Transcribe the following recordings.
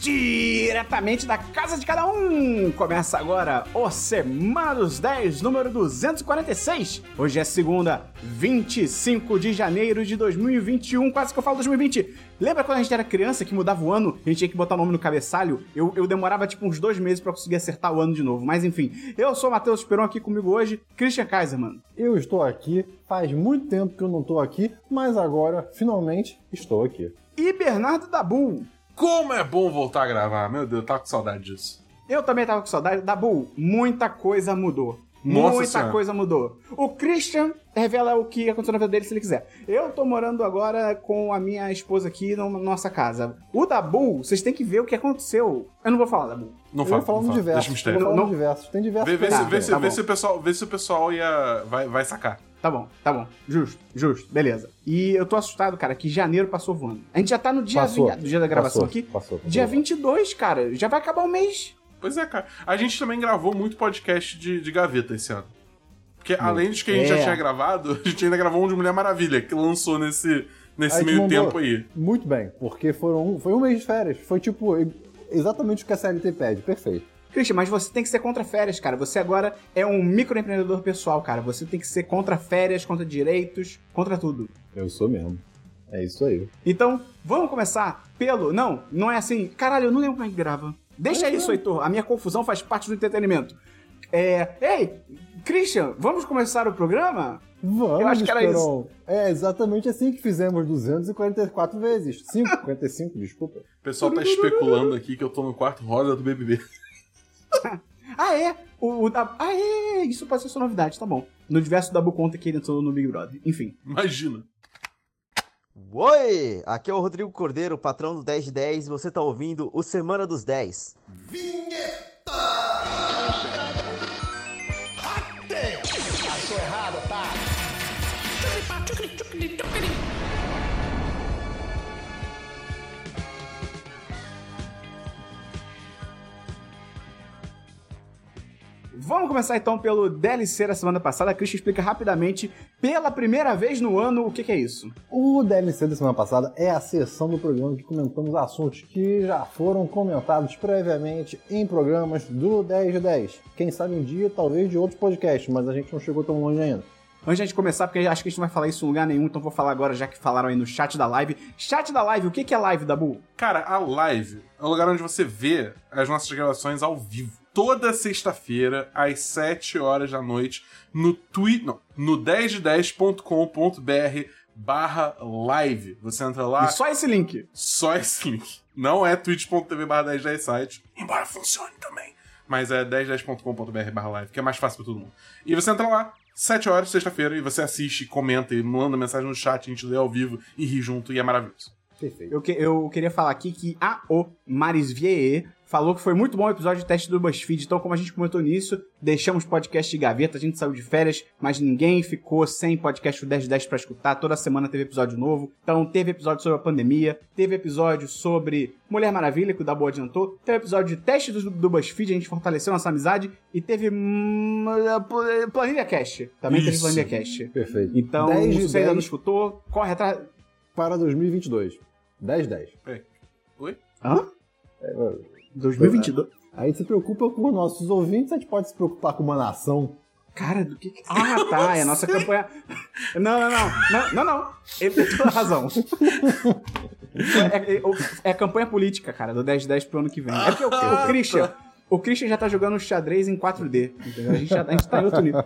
diretamente da casa de cada um. Começa agora o Semana dos 10, número 246. Hoje é segunda, 25 de janeiro de 2021, quase que eu falo 2020. Lembra quando a gente era criança que mudava o ano, a gente tinha que botar o nome no cabeçalho? Eu, eu demorava tipo uns dois meses para conseguir acertar o ano de novo. Mas enfim, eu sou o Matheus Esperon aqui comigo hoje, Christian Kaiser, mano. Eu estou aqui, faz muito tempo que eu não estou aqui, mas agora, finalmente, estou aqui. E Bernardo Dabu. Como é bom voltar a gravar, meu Deus, eu tava com saudade disso. Eu também tava com saudade. Dabu, muita coisa mudou. Nossa muita Senhora. coisa mudou. O Christian revela o que aconteceu na vida dele se ele quiser. Eu tô morando agora com a minha esposa aqui na nossa casa. O Dabu, vocês têm que ver o que aconteceu. Eu não vou falar, Dabu. Não eu fala, falar não no fala. diversos. Deixa o mistério. Eu falar Não- no diversos. Tem diversos. Vê, vê, se, vê, se, tá vê se o pessoal, vê se o pessoal ia, vai, vai sacar. Tá bom, tá bom. Justo, justo. Beleza. E eu tô assustado, cara, que janeiro passou voando. A gente já tá no dia, Passou. vi- do dia da gravação Passou, aqui. passou, passou. Dia 22, cara. Já vai acabar o mês. Pois é, cara. A gente também gravou muito podcast de, de gaveta esse ano. Porque além dos que a gente É. já tinha gravado, a gente ainda gravou um de Mulher Maravilha, que lançou nesse, nesse meio tempo aí. Muito bem, porque foram, foi um mês de férias. Foi tipo exatamente o que a CLT pede. Perfeito. Christian, mas você tem que ser contra férias, cara. Você agora é um microempreendedor pessoal, cara. Você tem que ser contra férias, contra direitos, contra tudo. Eu sou mesmo. É isso aí. Então, vamos começar pelo. Não, não é assim. Caralho, eu não lembro como é que grava. Deixa isso, Heitor. A minha confusão faz parte do entretenimento. É. Ei, Christian, vamos começar o programa? Vamos, Eu acho que era Esperon. É exatamente assim que fizemos 244 vezes. 545, desculpa. O pessoal tá especulando aqui que eu tô no quarto rosa do BBB. Ah, é? O, o da- Ah, é. Isso pode ser sua novidade, tá bom. No diverso Dabu conta que ele entrou no Big Brother. Enfim. Imagina. Oi! Aqui é o Rodrigo Cordeiro, patrão do 10 de 10, e você tá ouvindo o Semana dos 10. Vamos começar então pelo DLC da semana passada. A Christian explica rapidamente, pela primeira vez no ano, o que, que é isso. O DLC da semana passada é a sessão do programa que comentamos assuntos que já foram comentados previamente em programas do 10 de 10. Quem sabe um dia, talvez, de outros podcasts, mas a gente não chegou tão longe ainda. Antes de a gente começar, porque acho que a gente não vai falar isso em lugar nenhum, então vou falar agora, já que falaram aí no chat da live. Chat da live, o que, que é live, Dabu? Cara, a live é o lugar onde você vê as nossas gravações ao vivo. Toda sexta-feira, às 7 horas da noite, no tweet, não, no 10de10.com.br barra live. Você entra lá, E só esse link. só esse link. Não é twitch.tv barra 1010 site, embora funcione também. Mas é 1010.com.br barra live, que é mais fácil pra todo mundo. E você entra lá, 7 horas, sexta-feira, e você assiste, comenta e manda mensagem no chat, a gente lê ao vivo e ri junto, e é maravilhoso. Perfeito. Eu, que- eu queria falar aqui que a O Maris Vie falou que foi muito bom o episódio de teste do BuzzFeed. Então, como a gente comentou nisso, deixamos podcast de gaveta, a gente saiu de férias, mas ninguém ficou sem podcast do 10 de 10 pra escutar. Toda semana teve episódio novo. Então, teve episódio sobre a pandemia, teve episódio sobre Mulher Maravilha, que o Dabu adiantou, teve episódio de teste do, do BuzzFeed, a gente fortaleceu nossa amizade, e teve hum, Pl- Planilha Cast. Também teve Isso. Planilha Cast. Perfeito. Então, 10 se você ainda não 10 escutou, corre atrás. para 2022. 10 10. Oi? Hã? É, 2022? Aí se preocupa com os nossos ouvintes, a gente pode se preocupar com uma nação. Cara, do que. que- Ah, tá. É a nossa campanha. Não, não, não. Não, não. não. Ele tem toda a razão. É, é- é a campanha política, cara, do 1010 pro ano que vem. É porque o, o Christian. O Christian já tá jogando xadrez em 4D, entendeu? A gente, já, a gente tá em outro nível.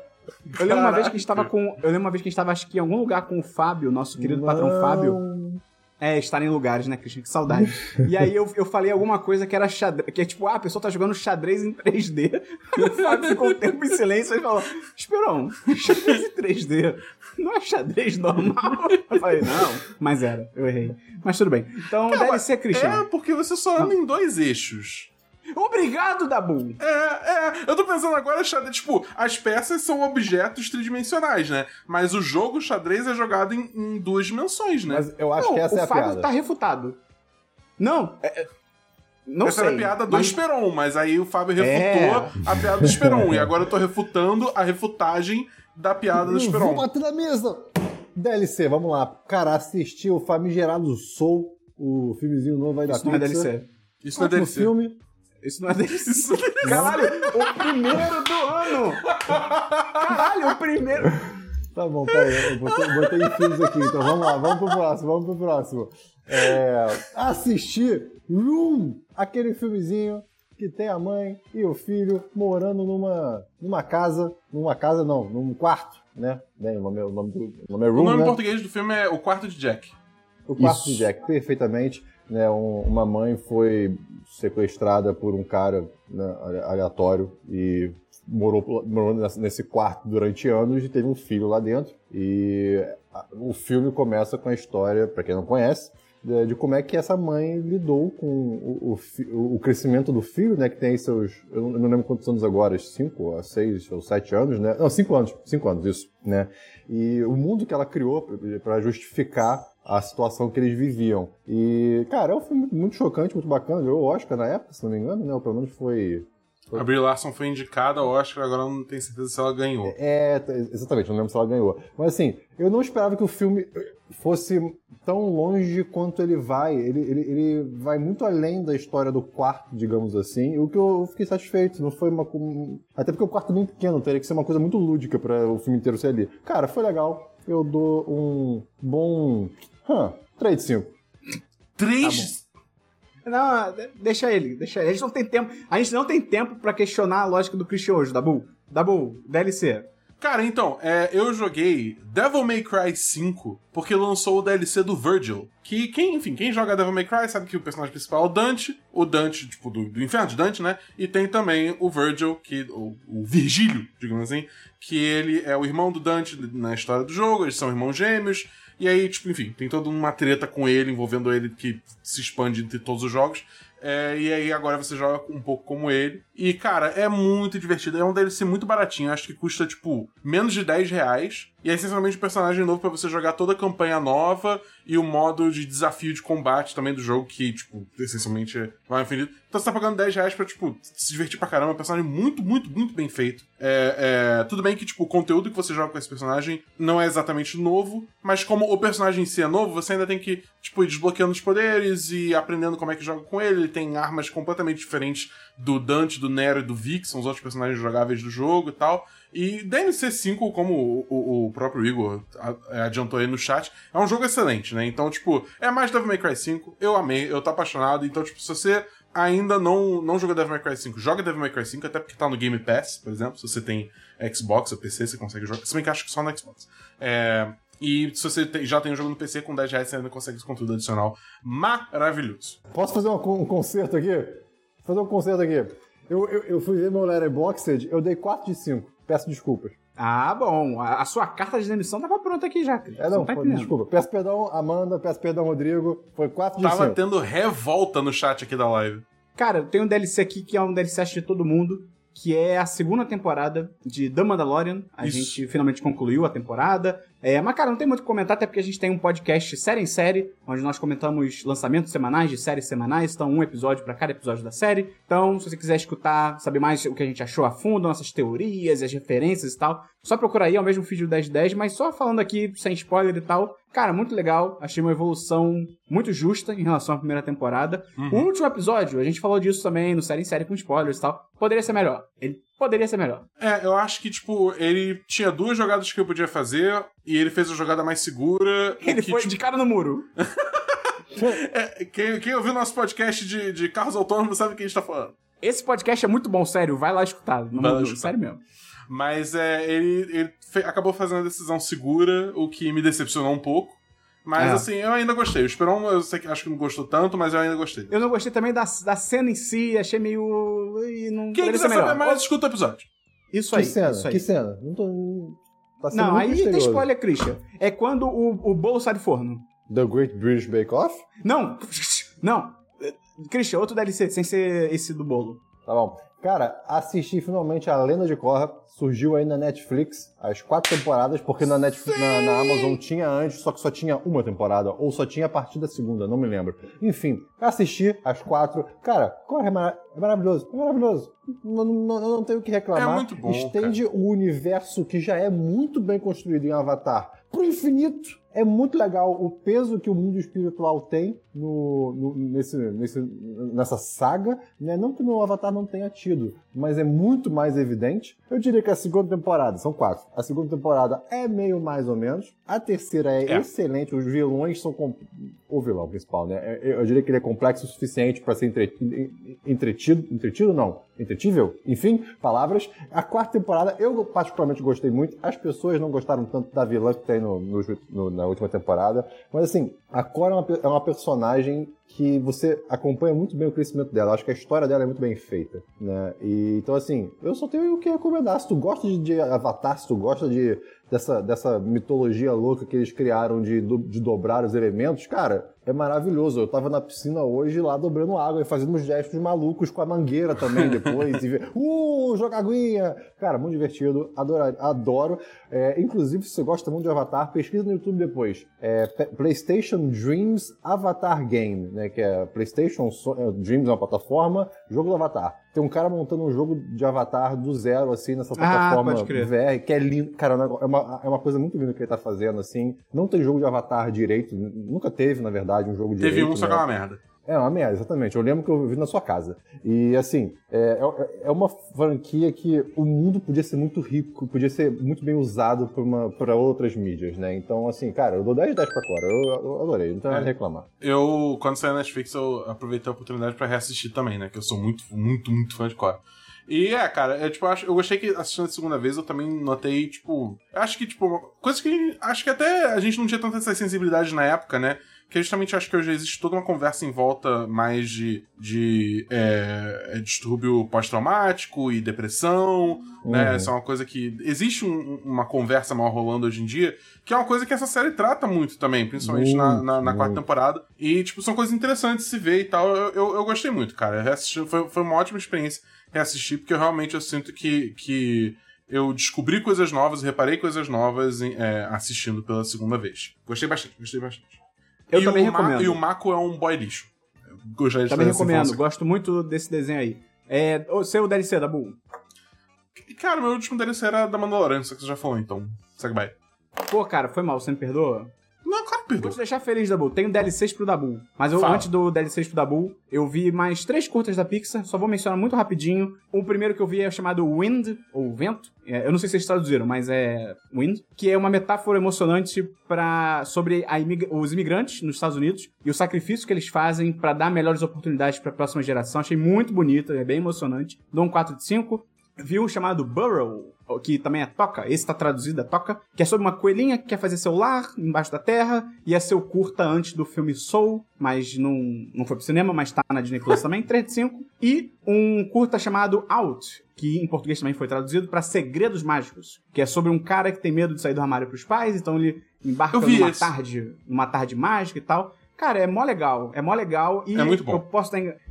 Eu lembro uma vez que a gente tava com. Eu lembro uma vez que a gente tava, acho que em algum lugar com o Fábio, nosso querido patrão Não. Fábio. É, estar em lugares, né, Christian? Que saudade. E aí eu, eu falei alguma coisa que era xadrez. Que é tipo, ah, a pessoa tá jogando xadrez em 3D. E o Fábio ficou um tempo em silêncio e falou: Esperão, xadrez em 3D. Não é xadrez normal? Eu falei, não, mas era, eu errei. Mas tudo bem. Então, deve ser, Christian. É, porque você só anda em dois eixos. Obrigado, Dabu! É, é. Eu tô pensando agora, xadrez, tipo, as peças são objetos tridimensionais, né? Mas o jogo xadrez é jogado em, em duas dimensões, né? Mas eu acho não, que essa o é a Fábio piada. tá refutado. Não, é- é- não Essa sei. era a piada do mas- Esperon, mas aí o Fábio É. refutou a piada do Esperon. e agora eu tô refutando a refutagem da piada do Eu Vou Esperon. bater na mesa! DLC, vamos lá. Cara, assistiu o famigerado Soul, o filmezinho novo aí da Isso não é Pixar. DLC. Isso não é DLC. filme. Isso não é DLC. Isso não é DLC. Caralho, o primeiro do ano! Caralho, o primeiro. Tá bom, peraí, eu botei, botei filmes aqui, então vamos lá, vamos pro próximo, vamos pro próximo. É, assistir Room, aquele filmezinho que tem a mãe e o filho morando numa, numa casa, numa casa não, num quarto, né? Bem, o nome, é- o nome, do, o nome é Room, O nome né? em português do filme é O Quarto de Jack. O quarto Isso. de Jack, perfeitamente. Né, um- uma mãe foi sequestrada por um cara né, ale- aleatório e morou, morou nesse quarto durante anos e teve um filho lá dentro. E o filme começa com a história, para quem não conhece, de, como é que essa mãe lidou com o, o o crescimento do filho, né? Que tem seus. Eu não, lembro quantos anos agora, cinco, a seis ou sete anos, né? Não, cinco anos, cinco anos, isso, né? E o mundo que ela criou para justificar a situação que eles viviam. E, cara, é um filme muito chocante, muito bacana. Ganhou o Oscar na época, se não me engano, né? Ou pelo menos foi. A Brie Larson foi indicada ao Oscar, agora eu não tenho certeza se ela ganhou. É, exatamente, não lembro se ela ganhou. Mas assim, eu não esperava que o filme fosse tão longe quanto ele vai. Ele, ele, ele vai muito além da história do quarto, digamos assim. O que eu fiquei satisfeito. Não foi uma. Até porque o quarto é bem pequeno, teria que ser uma coisa muito lúdica para o filme inteiro ser ali. Cara, foi legal. Eu dou um bom. Hã, 3 de 5. Três. Não, de- deixa ele, deixa ele. A gente não tem tempo. A gente não tem tempo pra questionar a lógica do Christian hoje, Dabu. Dabu, DLC. Cara, então, é, eu joguei Devil May Cry 5 porque lançou o DLC do Virgil. Que, quem, enfim, quem joga Devil May Cry sabe que o personagem principal é o Dante, o Dante, tipo, do, do inferno de Dante, né? E tem também o Virgil, que, o, o Virgílio, digamos assim, que ele é o irmão do Dante na história do jogo, eles são irmãos gêmeos. E aí, tipo, enfim, tem toda uma treta com ele, envolvendo ele, que se expande entre todos os jogos. É, e aí agora você joga um pouco como ele. E, cara, é muito divertido. É um DLC muito baratinho. Acho que custa, tipo, menos de 10 reais. E é essencialmente um personagem novo pra você jogar toda a campanha nova e o modo de desafio de combate também do jogo, que, tipo, essencialmente vai ao infinito. Então você tá pagando 10 reais pra, tipo, se divertir pra caramba. É um personagem muito, muito, muito bem feito. É, é, tudo bem que, tipo, o conteúdo que você joga com esse personagem não é exatamente novo, mas como o personagem em si é novo, você ainda tem que, tipo, ir desbloqueando os poderes e aprendendo como é que joga com ele. Ele tem armas completamente diferentes do Dante, do Nero e do Vic, são os outros personagens jogáveis do jogo e tal. E DNC 5, como o, o- o próprio Igor a- adiantou aí no chat, é um jogo excelente, né? Então, tipo, é mais Devil May Cry 5, eu amei, eu tô apaixonado. Então, tipo, se você ainda não, não jogou Devil May Cry 5, joga Devil May Cry 5, até porque tá no Game Pass, por exemplo. Se você tem Xbox ou PC, você consegue jogar. Se bem que acho que só no Xbox. É, e se você tem- já tem um jogo no PC, com 10 reais você ainda consegue esse conteúdo adicional maravilhoso. Posso fazer con- um concerto aqui? Fazer um concerto aqui. Eu, eu, eu fui ver meu Letterboxd, eu dei 4 de 5. Peço desculpas. Ah, bom. A, a sua carta de demissão tava pronta aqui já, Cris. É, Você não, tá entendendo. desculpa. Peço perdão, Amanda, peço perdão, Rodrigo. Foi 4 de Tava 5. tendo revolta no chat aqui da live. Cara, tem um DLC aqui que é um DLC de todo mundo, que é a segunda temporada de The Mandalorian. A Isso. gente finalmente concluiu a temporada. É, mas, cara, não tem muito o que comentar, até porque a gente tem um podcast série em série, onde nós comentamos lançamentos semanais de séries semanais, então um episódio pra cada episódio da série. Então, se você quiser escutar, saber mais o que a gente achou a fundo, nossas teorias, as referências e tal, só procura aí, é o mesmo feed do 1010, mas só falando aqui, sem spoiler e tal. Cara, muito legal, achei uma evolução muito justa em relação à primeira temporada. O último episódio, a gente falou disso também no série em série com spoilers e tal, poderia ser melhor. Ele poderia ser melhor. É, eu acho que, tipo, ele tinha duas jogadas que eu podia fazer e ele fez a jogada mais segura. Ele que, foi tipo, de cara no muro. é, quem, quem ouviu nosso podcast de, de carros autônomos sabe o que a gente tá falando. Esse podcast é muito bom, sério. Vai lá escutar. Não, lá escutar. Sério mesmo. Mas é, ele, ele fe- acabou fazendo a decisão segura, o que me decepcionou um pouco. Mas É. assim, eu ainda gostei. O Esperon, eu sei que acho que não gostou tanto, mas eu ainda gostei. Eu não gostei também da, da cena em si, achei meio. Não Quem quiser ser melhor. saber mais, escuta o episódio. Isso Que aí. cena? isso aí. Que cena? Não tô. Tá sendo Não, muito aí tem misterioso. spoiler, Christian. É quando o, o bolo sai do forno. The Great British Bake Off? Não! Não! Christian, outro DLC, sem ser esse do bolo. Tá bom. Cara, assisti finalmente a Lenda de Korra. Surgiu aí na Netflix as quatro temporadas, porque na, Netflix, na, na Amazon tinha antes, só que só tinha uma temporada, ou só tinha a partir da segunda, não me lembro. Enfim, assisti as quatro. Cara, Korra é, mara- é maravilhoso, é maravilhoso. Não, não, não, não tenho o que reclamar. É muito bom, Estende o universo que já é muito bem construído em Avatar pro infinito. é muito legal o peso que o mundo espiritual tem no, no, nesse, nesse, nessa saga, né? Não que no Avatar não tenha tido, mas é muito mais evidente. Eu diria que a segunda temporada, são quatro, a segunda temporada é meio mais ou menos, a terceira é, é. excelente, os vilões são... Com... O vilão principal, né? É, eu diria que ele é complexo o suficiente para ser entretido, entretido não, entretível, enfim, palavras. A quarta temporada eu particularmente gostei muito, as pessoas não gostaram tanto da vilã que tem no, no, no na última temporada, mas assim, a Cora é uma, é uma personagem que você acompanha muito bem o crescimento dela. Acho que a história dela é muito bem feita, né? E, então, assim, eu só tenho o que recomendar. Se tu gosta de, de Avatar, se tu gosta de, dessa, dessa mitologia louca que eles criaram de, de dobrar os elementos, cara, é maravilhoso. Eu tava na piscina hoje lá dobrando água e fazendo uns gestos malucos com a mangueira também depois. e ver, uh, jogar aguinha! Cara, muito divertido, adoro. adoro. É, inclusive, se você gosta muito de Avatar, pesquisa no YouTube depois. É, PlayStation Dreams Avatar Game, né? Que é PlayStation é, Dreams é uma plataforma, jogo do Avatar. Tem um cara montando um jogo de Avatar do zero, assim, nessa ah, plataforma ah, VR, que é lindo. Cara, é uma, é uma coisa muito linda que ele tá fazendo, assim. Não tem jogo de Avatar direito, nunca teve, na verdade, um jogo direito. Teve um, só né? que é uma merda. É uma merda, exatamente. Eu lembro que eu vi na sua casa. E, assim, é, é, é uma franquia que o mundo podia ser muito rico, podia ser muito bem usado para outras mídias, né? Então, assim, cara, eu dou 10 10 pra Cora. Eu, eu adorei, não tenho nada a reclamar. Eu, quando saiu na Netflix, eu aproveitei a oportunidade para reassistir também, né? Que eu sou muito, muito, muito fã de Cora. E é, cara, é, tipo, eu, acho, eu gostei que assistindo a segunda vez eu também notei, tipo. Acho que, tipo, coisa que acho que até a gente não tinha tanta essa sensibilidade na época, né? Que justamente acho que hoje existe toda uma conversa em volta mais de, de é, é distúrbio pós-traumático e depressão, né? uhum. né? Isso é uma coisa que. Existe um, uma conversa mal rolando hoje em dia, que é uma coisa que essa série trata muito também, principalmente na, na, na, quarta temporada. E, tipo, são coisas interessantes de se ver e tal. Eu, eu, eu gostei muito, cara. foi, foi uma ótima experiência reassistir, porque eu realmente eu sinto que. que eu descobri coisas novas, reparei coisas novas é, assistindo pela segunda vez. Gostei bastante, gostei bastante. Eu e também recomendo. e o Mako é um boy lixo. Gostaria de também recomendo, gosto muito desse desenho aí. É, o seu DLC da Bull. Cara, meu último DLC era da Mandalorian, só que você já falou, então segue bye. Pô, cara, foi mal, você me perdoa? Não, claro que perdoa. Vou te deixar feliz, Dabu. Tenho DLCs pro Dabu. Mas eu, antes do DLCs pro Dabu, eu vi mais três curtas da Pixar, só vou mencionar muito rapidinho. O primeiro que eu vi é chamado Wind, ou Vento. É, eu não sei se vocês traduziram, mas é Wind. Que é uma metáfora emocionante para sobre imig os imigrantes nos Estados Unidos e o sacrifício que eles fazem para dar melhores oportunidades para a próxima geração. Achei muito bonito, é bem emocionante. Dou um 4 de 5. Vi um chamado Burrow, que também é Toca, esse tá traduzido é Toca, que é sobre uma coelhinha que quer fazer seu lar embaixo da terra, ia ser o curta antes do filme Soul, mas não, não foi pro cinema, mas tá na Disney Plus também, 3 de 5, e um curta chamado Out, que em português também foi traduzido para Segredos Mágicos, que é sobre um cara que tem medo de sair do armário pros pais, então ele embarca numa esse. tarde, numa tarde mágica e tal. Cara, é mó legal, é mó legal e é muito bom.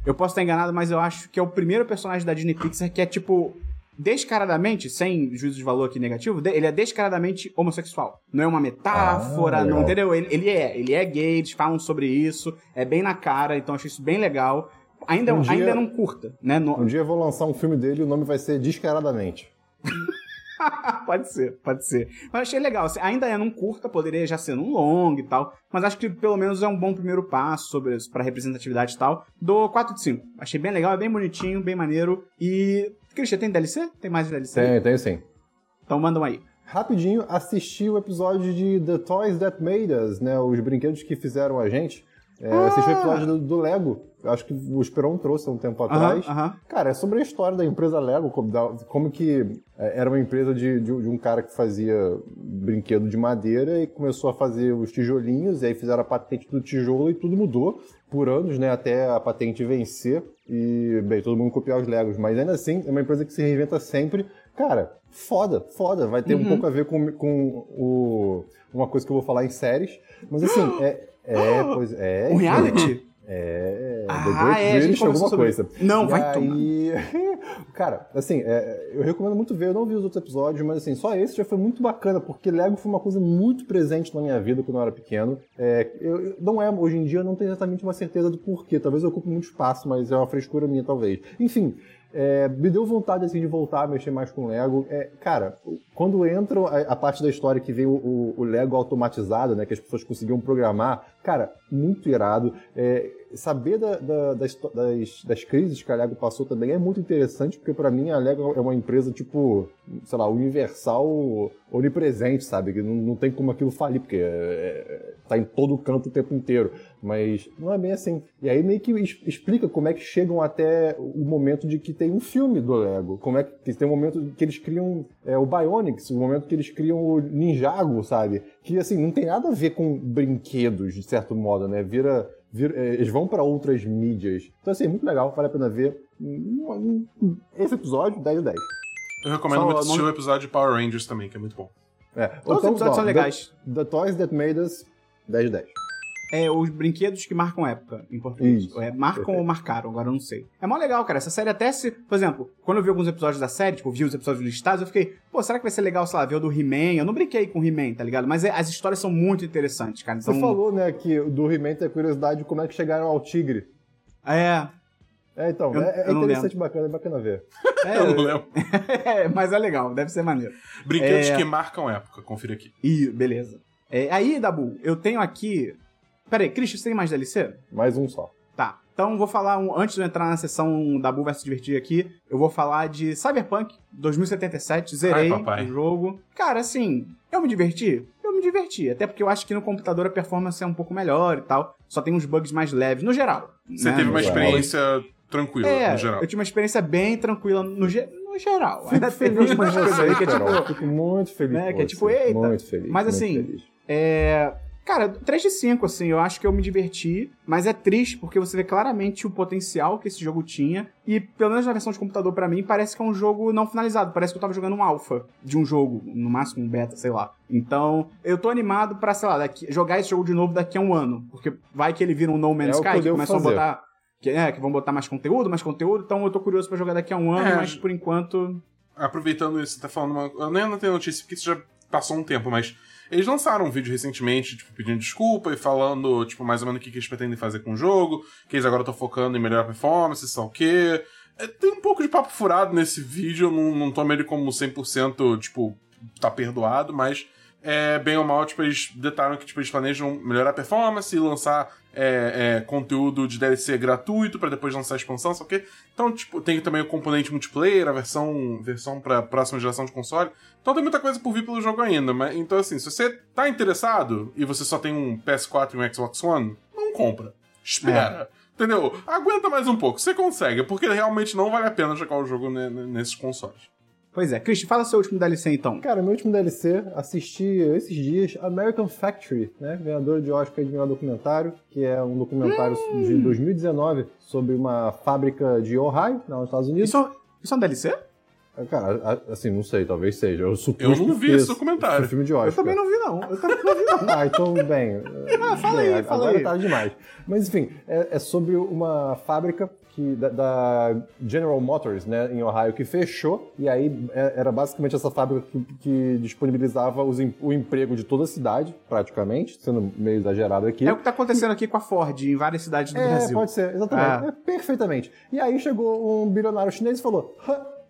eu posso estar enganado, mas eu acho que é o primeiro personagem da Disney Pixar que é tipo descaradamente, sem juízo de valor aqui negativo, ele é descaradamente homossexual. Não é uma metáfora, ah, não entendeu? Ele, ele, é, ele é gay, eles falam sobre isso, é bem na cara, então achei isso bem legal. Ainda, um dia, ainda não curta, né? No... Um dia eu vou lançar um filme dele e o nome vai ser Descaradamente. pode ser, pode ser. Mas achei legal. Assim, ainda é num curta, poderia já ser num longo e tal. Mas acho que pelo menos é um bom primeiro passo sobre para representatividade e tal. Do 4 de 5. Achei bem legal, é bem bonitinho, bem maneiro. E Christian, tem DLC? Tem mais DLC? Tem, tem sim. Então mandam aí. Rapidinho, assisti o episódio de The Toys That Made Us, né? Os brinquedos que fizeram a gente. É, ah. Assisti o episódio do, do, Lego. Acho que o Esperon trouxe há um tempo atrás. Uh -huh, uh -huh. Cara, é sobre a história da empresa Lego, como, como que é, era uma empresa de, de, de, um cara que fazia brinquedo de madeira e começou a fazer os tijolinhos, e aí fizeram a patente do tijolo e tudo mudou por anos, né? Até a patente vencer e, bem, todo mundo copiar os Legos. Mas ainda assim, é uma empresa que se reinventa sempre. Cara, foda, foda. Vai ter uhum. um pouco a ver com, com o, uma coisa que eu vou falar em séries. Mas assim, é. É, pois é. Um reality? É, ah, The Great é, British alguma sobre... coisa. Não, e vai aí... Cara, assim, é, eu recomendo muito ver, eu não vi os outros episódios, mas assim, só esse já foi muito bacana, porque Lego foi uma coisa muito presente na minha vida quando eu era pequeno. É, eu, não é, hoje em dia eu não tenho exatamente uma certeza do porquê, talvez eu ocupe muito espaço, mas é uma frescura minha, talvez. Enfim, é, me deu vontade assim, de voltar a mexer mais com Lego. É, cara, quando entra a, a, parte da história que vem o, o, o, Lego automatizado, né, que as pessoas conseguiam programar, cara, muito irado. É, saber da, da, das, das, das, crises que a Lego passou também é muito interessante, porque para mim a Lego é uma empresa, tipo, sei lá, universal, onipresente, sabe? Que não, não tem como aquilo falir, porque é, é, tá em todo canto o tempo inteiro. Mas não é bem assim. E aí meio que explica como é que chegam até o momento de que tem um filme do Lego. Como é que, tem um momento que eles criam é, o Bionics, o momento que eles criam o Ninjago, sabe? Que assim, não tem nada a ver com brinquedos, de certo modo, né? Vira é, eles vão para outras mídias. Então, assim, muito legal, vale a pena ver. Esse episódio, 10 de 10. Eu recomendo Só, muito assistir o episódio de Power Rangers também, que é muito bom. É. Todos então, os episódios são legais. The, the Toys That Made Us, 10 de 10. É, os brinquedos que marcam época, em português. Isso. É, marcam Perfeito. ou marcaram, agora eu não sei. É mó legal, cara. Essa série até se. Por exemplo, quando eu vi alguns episódios da série, tipo, vi os episódios listados, eu fiquei, pô, será que vai ser legal, sei lá, ver o do He-Man? Eu não brinquei com o He-Man, tá ligado? Mas é, as histórias são muito interessantes, cara. Então... Você falou, né, que do He-Man tem a curiosidade de como é que chegaram ao tigre. É. É, então, eu, é, é interessante, bacana, é bacana ver. É, eu não lembro. é, mas é legal, deve ser maneiro. Brinquedos é... que marcam época, confira aqui. Ih, beleza. É, aí, Dabu, eu tenho aqui Pera aí, Christian, você tem mais DLC? Mais um só. Tá. Então vou falar, um, antes de eu entrar na sessão da Bull vs Divertir aqui, eu vou falar de Cyberpunk 2077, zerei Ai, o jogo. Cara, assim, eu me diverti? Eu me diverti, até porque eu acho que no computador a performance é um pouco melhor e tal, só tem uns bugs mais leves, no geral. Você né? teve uma experiência tranquila, é, no geral. eu tive uma experiência bem tranquila no, ge no geral. Fico Ainda feliz umas coisas aí que é tipo... Fico muito feliz né, Que é tipo, eita. Muito feliz. Mas assim, feliz. é... Cara, 3 de 5, assim, eu acho que eu me diverti, mas é triste porque você vê claramente o potencial que esse jogo tinha. E, pelo menos na versão de computador, para mim, parece que é um jogo não finalizado. Parece que eu tava jogando um alpha de um jogo, no máximo um beta, sei lá. Então, eu tô animado pra, sei lá, daqui, jogar esse jogo de novo daqui a um ano. Porque vai que ele vira um No Man's é Sky, que começam a botar. Que, é, que vão botar mais conteúdo, mais conteúdo. Então eu tô curioso para jogar daqui a um ano, é, mas por enquanto. Aproveitando isso, você tá falando uma. Eu nem não tenho notícia porque isso já passou um tempo, mas eles lançaram um vídeo recentemente, tipo, pedindo desculpa e falando, tipo, mais ou menos o que, eles pretendem fazer com o jogo, que eles agora estão focando em melhorar performance, sei o quê. É, tem um pouco de papo furado nesse vídeo, eu não, não tomo ele como 100%, tipo, tá perdoado, mas é, bem ou mal, tipo, eles detalham que tipo, eles planejam melhorar a performance e lançar é, é, conteúdo de DLC gratuito para depois lançar a expansão, sabe o quê? Então, tipo, tem também o componente multiplayer, a versão, versão pra próxima geração de console. Então tem muita coisa por vir pelo jogo ainda. Mas, então, assim, se você tá interessado e você só tem um PS4 e um Xbox One, não compra. Espera. É. Entendeu? Aguenta mais um pouco. Você consegue, porque realmente não vale a pena jogar o jogo nesses consoles. Pois é. Christian, fala seu último DLC então. Cara, meu último DLC, assisti esses dias American Factory, né? Ganhador de Oscar de melhor documentário, que é um documentário hum. de 2019 sobre uma fábrica de Ohio, nos Estados Unidos. Isso, isso é um DLC? Cara, assim, não sei, talvez seja. Eu, eu não vi esse documentário. Filme de Oscar. Eu também não vi, não. Eu também não vi, não. ah, então, bem. Ah, fala bem, aí, fala agora aí. tá demais. Mas, enfim, é, é sobre uma fábrica que, da, da, General Motors, né, em Ohio, que fechou, e aí é, era basicamente essa fábrica que, que disponibilizava os, o emprego de toda a cidade, praticamente, sendo meio exagerado aqui. É o que está acontecendo aqui com a Ford, em várias cidades do é, Brasil. pode ser, exatamente. É. É, perfeitamente. E aí chegou um bilionário chinês e falou,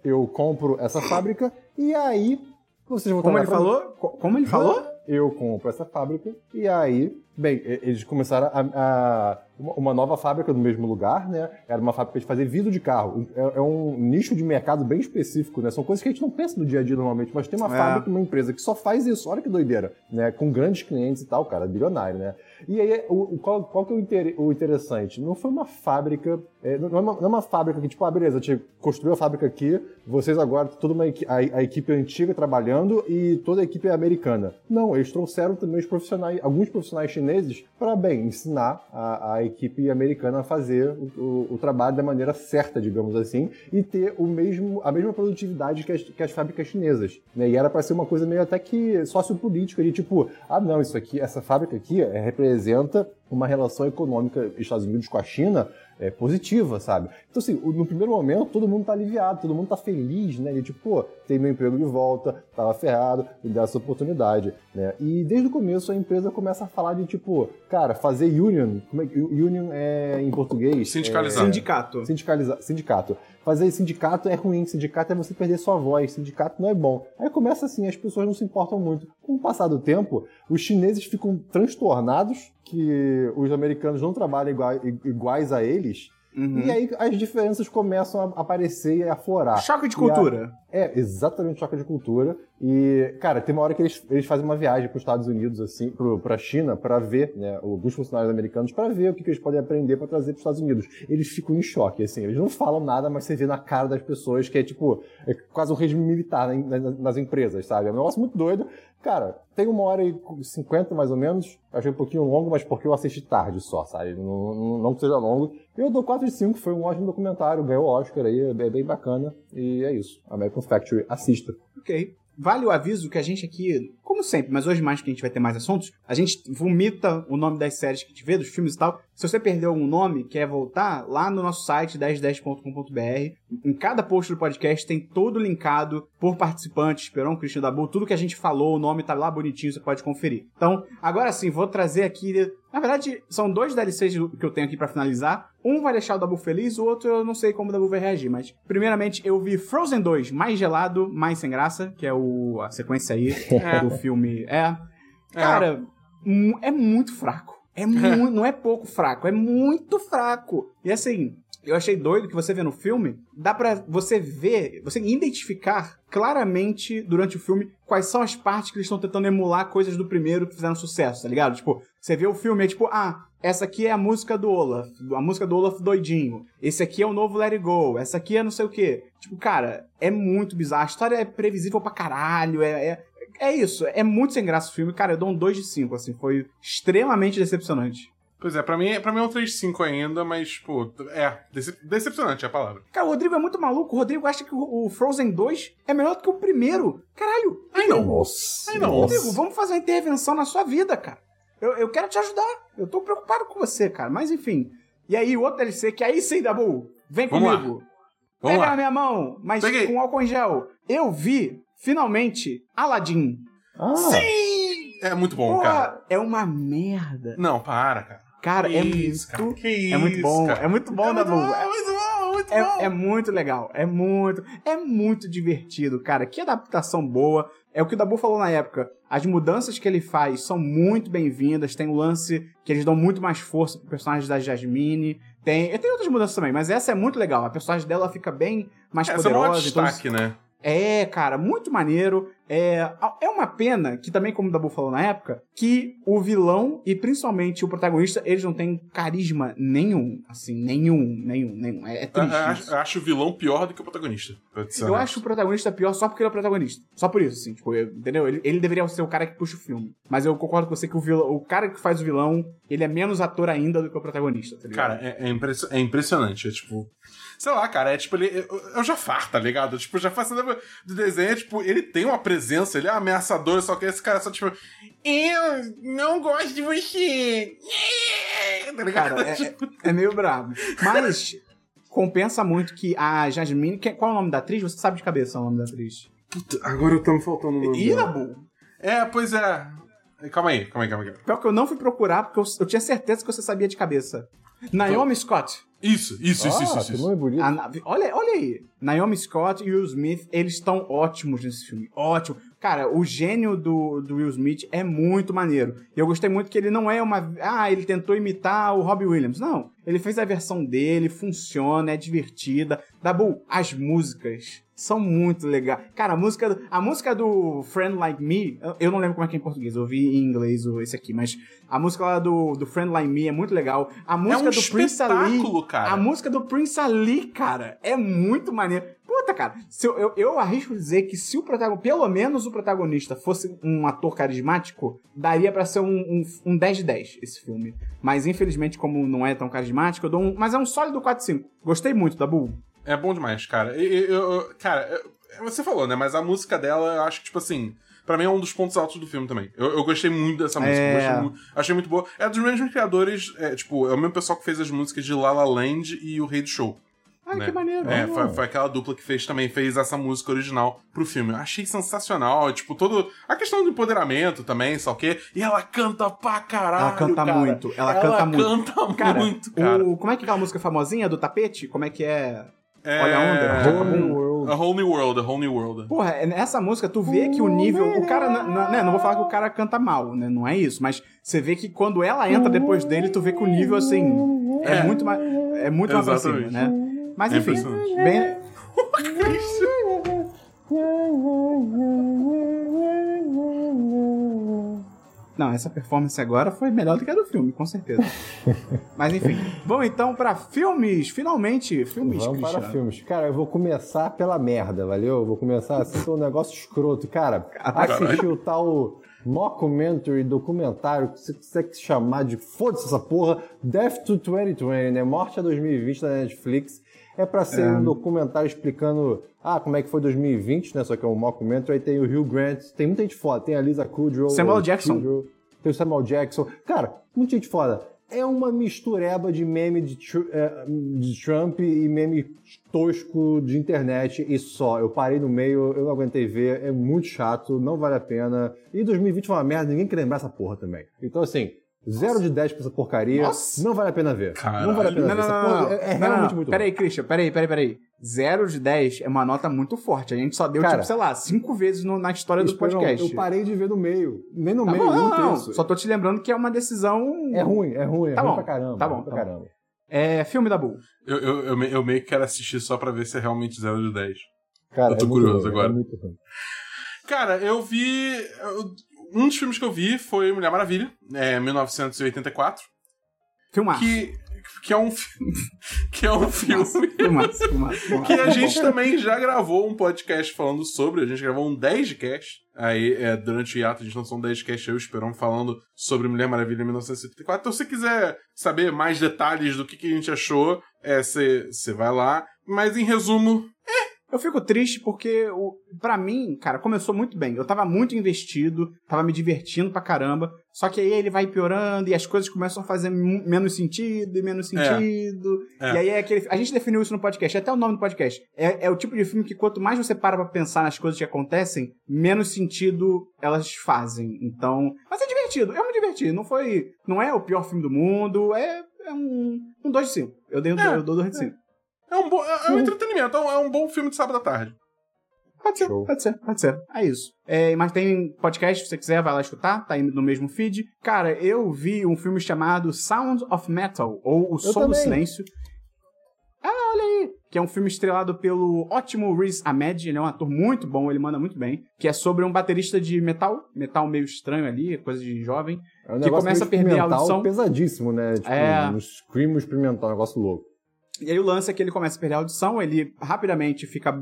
eu compro essa fábrica, e aí vocês vão Como ele falou? Como ele falou? Eu compro essa fábrica, e aí, bem, eles começaram a, a uma nova fábrica no mesmo lugar, né? Era uma fábrica de fazer vidro de carro. É, é, um nicho de mercado bem específico, né? São coisas que a gente não pensa no dia a dia normalmente, mas tem uma é. fábrica, uma empresa que só faz isso. Olha que doideira, né? Com grandes clientes e tal, cara, bilionário, né? E aí, o, qual, qual que é o, inter, o interessante? Não foi uma fábrica, é, não, é uma, não, é uma, fábrica que, tipo, ah, beleza, a gente construiu a fábrica aqui, vocês agora, toda uma, a, a equipe antiga trabalhando e toda a equipe é americana. Não, eles trouxeram também os profissionais, alguns profissionais chineses para, bem, ensinar a, a equipe americana a fazer o, o, o, trabalho da maneira certa, digamos assim, e ter o mesmo, a mesma produtividade que as, que as fábricas chinesas. Né? E era para ser uma coisa meio até que sociopolítica, de tipo, ah não, isso aqui, essa fábrica aqui é, representa uma relação econômica Estados Unidos com a China é, positiva, sabe? Então, assim, no primeiro momento, todo mundo tá aliviado, todo mundo tá feliz, né? De tipo, pô, tem meu emprego de volta, tava ferrado, me dá essa oportunidade, né? E desde o começo a empresa começa a falar de tipo, cara, fazer union, como é, union é em português? Sindicalizar. É, sindicato. Sindicalizar, sindicato fazer sindicato é ruim, sindicato é você perder sua voz, sindicato não é bom. Aí começa assim, as pessoas não se importam muito. Com o passar do tempo, os chineses ficam transtornados que os americanos não trabalham iguais, a eles. Uhum. E aí as diferenças começam a aparecer e a aflorar. Choque de E a- cultura. É, exatamente choque de cultura. E, cara, tem uma hora que eles, eles fazem uma viagem para os Estados Unidos, assim, pro, pra China, para ver, né, alguns funcionários americanos, para ver o que, que eles podem aprender para trazer para os Estados Unidos. Eles ficam em choque, assim, eles não falam nada, mas você vê na cara das pessoas que é tipo, é quase um regime militar na- na- nas empresas, sabe? É um negócio muito doido. Cara, tem uma hora e cinquenta mais ou menos, achei um pouquinho longo, mas porque eu assisti tarde só, sabe? Não, não, não que seja longo. Eu dou 4 de 5, foi um ótimo documentário, ganhou o Oscar aí, é bem bacana. E é isso. American Factory, assista. Ok. Vale o aviso que a gente aqui, como sempre, mas hoje mais que a gente vai ter mais assuntos, a gente vomita o nome das séries que a gente vê, dos filmes e tal. Se você perdeu algum nome, quer voltar, lá no nosso site 1010.com.br, em cada post do podcast tem todo linkado por participante, Esperão, Cristian Dabu, tudo que a gente falou, o nome tá lá bonitinho, você pode conferir. Então, agora sim, vou trazer aqui na verdade, são dois DLCs que eu tenho aqui pra finalizar. Um vai deixar o Dabu feliz, o outro eu não sei como o Dabu vai reagir, mas primeiramente eu vi Frozen 2, mais gelado, mais sem graça, que é o, a sequência aí do filme. É. Cara, mu- é muito fraco. É mu não é pouco fraco, é muito fraco. E assim, eu achei doido que você vê no filme, dá pra você ver, você identificar claramente durante o filme quais são as partes que eles estão tentando emular coisas do primeiro que fizeram sucesso, tá ligado? Tipo, você vê o filme, é tipo, ah, essa aqui é a música do Olaf, a música do Olaf doidinho. Esse aqui é o novo Let It Go, essa aqui é não sei o quê. Tipo, cara, é muito bizarro. A história é previsível pra caralho, é, é, é isso. É muito sem graça o filme. Cara, eu dou um 2 de 5, assim. Foi extremamente decepcionante. Pois é, pra mim, pra mim é um 3-5 ainda, mas, pô, é, decep- decepcionante é a palavra. Cara, o Rodrigo é muito maluco. O Rodrigo acha que o o Frozen 2 é melhor do que o primeiro. Caralho. Ai, não. Nossa. Ai, não. Rodrigo, vamos fazer uma intervenção na sua vida, cara. Eu, eu quero te ajudar. Eu tô preocupado com você, cara. Mas enfim. E aí, o outro DLC, que aí sim, Dabu, vem Vamos lá. comigo. Vamos Pega lá. na minha mão, mas Peguei. com álcool em gel. Eu vi, finalmente, Aladdin. Ah, Sim! É muito bom, Porra, cara. é uma merda. Não, para, cara. Cara, Que é isso, muito... cara. Que isso, é muito bom, cara. é muito bom, é muito Dabu. bom, É- muito bom, muito bom. É, é muito legal, é muito, é muito divertido, cara. Que adaptação boa. É o que o Dabu falou na época. As mudanças que ele faz são muito bem-vindas. Tem o lance que eles dão muito mais força pro personagem da Jasmine. Tem, e tem outras mudanças também, mas essa é muito legal. A personagem dela fica bem mais Essa é poderosa. então- destaque, né? É, cara, muito maneiro. É, é uma pena que também, como o Dabu falou na época, que o vilão e principalmente o protagonista, eles não têm carisma nenhum. Assim, nenhum, nenhum, nenhum. É, é Eu, triste. eu isso. acho, eu acho o vilão pior do que o protagonista. Eu acho o protagonista pior só porque ele é o protagonista. Só por isso, assim, tipo, eu- entendeu? Ele, ele deveria ser o cara que puxa o filme. Mas eu concordo com você que o, vilão, o cara que faz o vilão, ele é menos ator ainda do que o protagonista, tá? Cara, é, é impressi- é impressionante. É tipo. Sei lá, cara, é tipo, ele. Eu, eu já farto, tá ligado? Tipo, já faço do desenho, é, tipo, ele tem uma presença, ele é ameaçador, só que esse cara é só, tipo. Eu não gosto de você. Tá ligado? Cara, é, Tipo, é- é meio brabo. Mas compensa muito que a Jasmine. que- qual é o nome da atriz? Você sabe de cabeça o nome da atriz. puta, agora tá me faltando o nome. Dabu! É, pois é. Calma aí, calma aí, calma aí. Pior que eu não fui procurar, porque eu, eu tinha certeza que você sabia de cabeça. Naomi Scott. Isso, isso, isso, ah, isso, isso. isso. nome bonito. A olha, olha aí. Naomi Scott e Will Smith, eles estão ótimos nesse filme. Ótimo. Cara, o gênio do, do Will Smith é muito maneiro. E eu gostei muito que ele não é uma. Ah, ele tentou imitar o Robbie Williams. Não. Ele fez a versão dele, funciona, é divertida. Dabu, as músicas são muito legais. Cara, a música, a música do Friend Like Me, eu- não lembro como é que é em português, eu ouvi em inglês esse aqui, mas a música lá do, do Friend Like Me é muito legal. A música um do Prince Ali. cara. A música do Prince Ali, cara, é muito maneiro. Puta, cara, se eu, eu, eu arrisco dizer que se o protagonista, pelo menos o protagonista, fosse um ator carismático, daria pra ser um, um, um 10 de 10 esse filme. Mas infelizmente, como não é tão carismático, eu dou um. Mas é um sólido 4-5. Gostei muito, Dabu. É bom demais, cara. Eu- eu- cara, eu- você falou, né? Mas a música dela, eu acho que, tipo assim. Pra mim é um dos pontos altos do filme também. Eu, eu gostei muito dessa música. É. Gostei mu- achei muito boa. É dos mesmos criadores, é, tipo, é o mesmo pessoal que fez as músicas de La La Land e O Rei do Show. Ai, né? que maneiro. É, foi, foi aquela dupla que fez também, fez essa música original pro filme. Eu achei sensacional, tipo, todo. A questão do empoderamento também, só o quê? E ela canta pra caralho. Ela canta cara. muito, ela canta muito. canta Cara, muito, cara. O, como é que é aquela música famosinha do tapete? Como é que é? É... Olha a onda. Whole New World. A Whole New World, a Whole New World. Porra, é- nessa música tu vê que o nível. O cara. né, não vou falar que o cara canta mal, né? Não é isso. Mas você vê que quando ela entra depois dele, tu vê que o nível, assim. É, É. muito mais. É muito mais pra cima, Exatamente. né? Mas É enfim. bem. Não, essa performance agora foi melhor do que a do filme, com certeza. Mas enfim. Vamos então pra filmes. Finalmente, filmes, Vamos para Cristiano. filmes. Cara, eu vou começar pela merda, valeu? Eu vou começar assim com um negócio escroto. Cara, assisti o tal mockumentary, documentário, que você quiser chamar de foda-se essa porra, Death to 2020, né? Morte a 2020 da Netflix. É pra ser um documentário explicando, ah, como é que foi 2020, né? Só que é um mockumentary, aí tem o Hugh Grant, tem muita gente foda, tem a Lisa Kudrow, Samuel Jackson. Kudrow, tem o Samuel Jackson. Cara, muita gente foda. É uma mistureba de meme de, é, de Trump e meme tosco de internet e só. Eu parei no meio, eu não aguentei ver, é muito chato, não vale a pena. E 2020 foi uma merda, ninguém quer lembrar essa porra também. Então, assim, 0 de 10 pra essa porcaria, Nossa. não vale a pena ver. Caralho. Não vale a pena Não, ver. não, Essa não, não. é, é Não, não, realmente não. muito Peraí, Christian, peraí, peraí, peraí. 0 de 10 é uma nota muito forte. A gente só deu, Cara, tipo, sei lá, cinco vezes no- na história do podcast. Eu parei de ver no meio. Nem no Tá meio, bom, não, não, terço. Só tô te lembrando que é uma decisão. É ruim, é ruim, é Tá ruim bom, pra caramba. tá bom, é ruim pra tá bom. caramba. É filme da Bull. Eu, eu, eu, eu meio que quero assistir só pra ver se é realmente 0 de 10. Cara, Eu tô é curioso ruim, agora. É muito ruim. Cara, eu vi. eu- Um dos filmes que eu vi foi Mulher Maravilha, é, 1984, Filmaço. que, que é um filme. que é um filme. Filmaço, filmaço, filmaço. Que a gente também já gravou um podcast falando sobre, a gente gravou um 10 de cast. Aí, é, durante o hiato, a gente lançou um 10 de cast, eu e o Esperão falando sobre Mulher Maravilha em 1974. Então, se você quiser saber mais detalhes do que, que a gente achou, você vai lá. Mas, em resumo, Eu fico triste porque, o, pra mim, cara, começou muito bem. Eu tava muito investido, tava me divertindo pra caramba. Só que aí ele vai piorando e as coisas começam a fazer menos sentido e menos É. sentido. É. E aí é aquele. A gente definiu isso no podcast, até o nome do podcast. É, é o tipo de filme que quanto mais você para pra pensar nas coisas que acontecem, menos sentido elas fazem. Então. Mas é divertido, eu me diverti. Não foi. Não é o pior filme do mundo, é, é um. Um 2 de 5. Eu, dei, um- É, eu dou 2 de 5. É um, bo- é, é um entretenimento, é um, é um bom filme de sábado à tarde. Pode ser, Show. pode ser, pode ser. É isso. É, mas tem podcast, se você quiser, vai lá escutar, tá aí no mesmo feed. Cara, eu vi um filme chamado Sound of Metal, ou O Som do. Silêncio. Ah, olha aí! Que é um filme estrelado pelo ótimo Riz Ahmed, ele é um ator muito bom, ele manda muito bem. Que é sobre um baterista de metal, metal meio estranho ali, coisa de jovem. É um Que começa meio a perder a audição. pesadíssimo, né? Tipo, É. um scream experimental, um negócio louco. E aí o lance é que ele começa a perder a audição, ele rapidamente fica,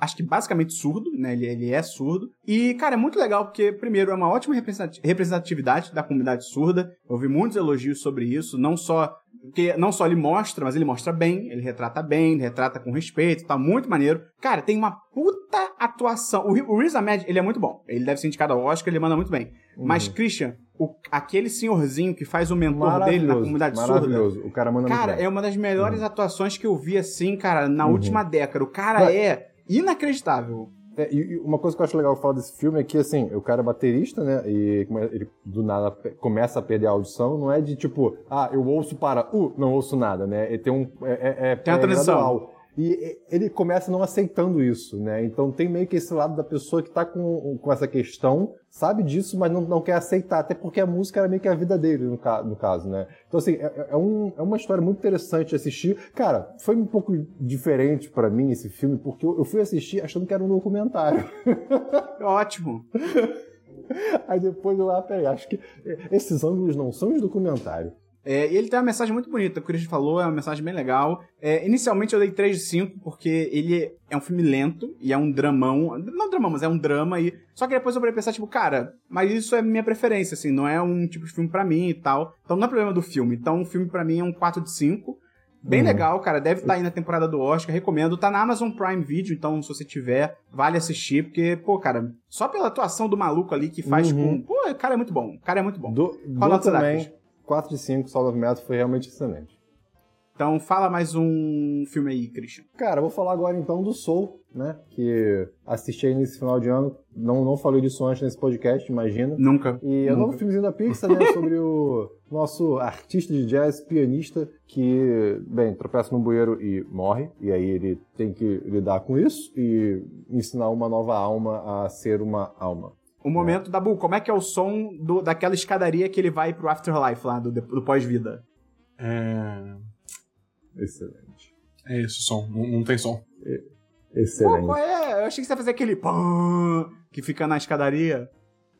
acho que basicamente surdo, né? Ele, ele é surdo. E, cara, é muito legal porque, primeiro, é uma ótima representati- representatividade da comunidade surda. Eu ouvi muitos elogios sobre isso, não só... Porque não só ele mostra, mas ele mostra bem, ele retrata bem, ele retrata com respeito, tá muito maneiro. Cara, tem uma puta atuação. O, o Riz Ahmed, ele é muito bom. Ele deve ser indicado ao Oscar, ele manda muito bem. Mas, Christian, o- aquele senhorzinho que faz o mentor dele na comunidade surda... maravilhoso. O cara manda Cara, é uma das melhores atuações que eu vi assim, cara, na Uhum. última década. O cara Mas- é inacreditável. É, e, e uma coisa que eu acho legal falar desse filme é que, assim, o cara é baterista, né? E ele do nada começa a perder a audição. Não é de tipo, ah, eu ouço para, uh, não ouço nada, né? Ele tem um. É, é, Tem uma é transição. gradual. E ele começa não aceitando isso, né? Então tem meio que esse lado da pessoa que tá com, com essa questão, sabe disso, mas não, não quer aceitar, até porque a música era meio que a vida dele, no, ca- no caso, né? Então, assim, é, é um- é uma história muito interessante de assistir. Cara, foi um pouco diferente pra mim esse filme, porque eu, eu fui assistir achando que era um documentário. Ótimo. Aí depois eu, ah, peraí, acho que esses ângulos não são de documentário. É, e ele tem uma mensagem muito bonita, o que o Christian falou, é uma mensagem bem legal. É, inicialmente eu dei 3 de 5, porque ele é um filme lento e é um dramão. Não dramão, mas é um drama. E... Só que depois eu parei pensar, tipo, cara, mas isso é minha preferência, assim, não é um tipo de filme pra mim e tal. Então não é problema do filme. Então o filme pra mim é um 4 de 5. Bem Uhum. legal, cara. Deve estar aí na temporada do Oscar. Recomendo. Tá na Amazon Prime Video, então se você tiver, vale assistir. Porque, pô, cara, só pela atuação do maluco ali que faz Uhum. com. Pô, o cara é muito bom. O cara é muito bom. Do, Qual do nota também? 4 de 5, Sound of Metal foi realmente excelente. Então fala mais um filme aí, Christian. Cara, vou falar agora então do Soul, né? Que assisti aí nesse final de ano. Não, não falei disso antes nesse podcast, imagina. Nunca. E é um novo filmezinho da Pixar, né? Sobre o nosso artista de jazz, pianista, que, bem, tropeça no bueiro e morre. E aí ele tem que lidar com isso e ensinar uma nova alma a ser uma alma. O momento, Dabu, como é que é o som do- daquela escadaria que ele vai pro Afterlife lá, do, do pós-vida? É. Excelente. É isso, som. Não, não tem som. Pô, Excelente. qual é? Eu achei que você ia fazer aquele pã que fica na escadaria.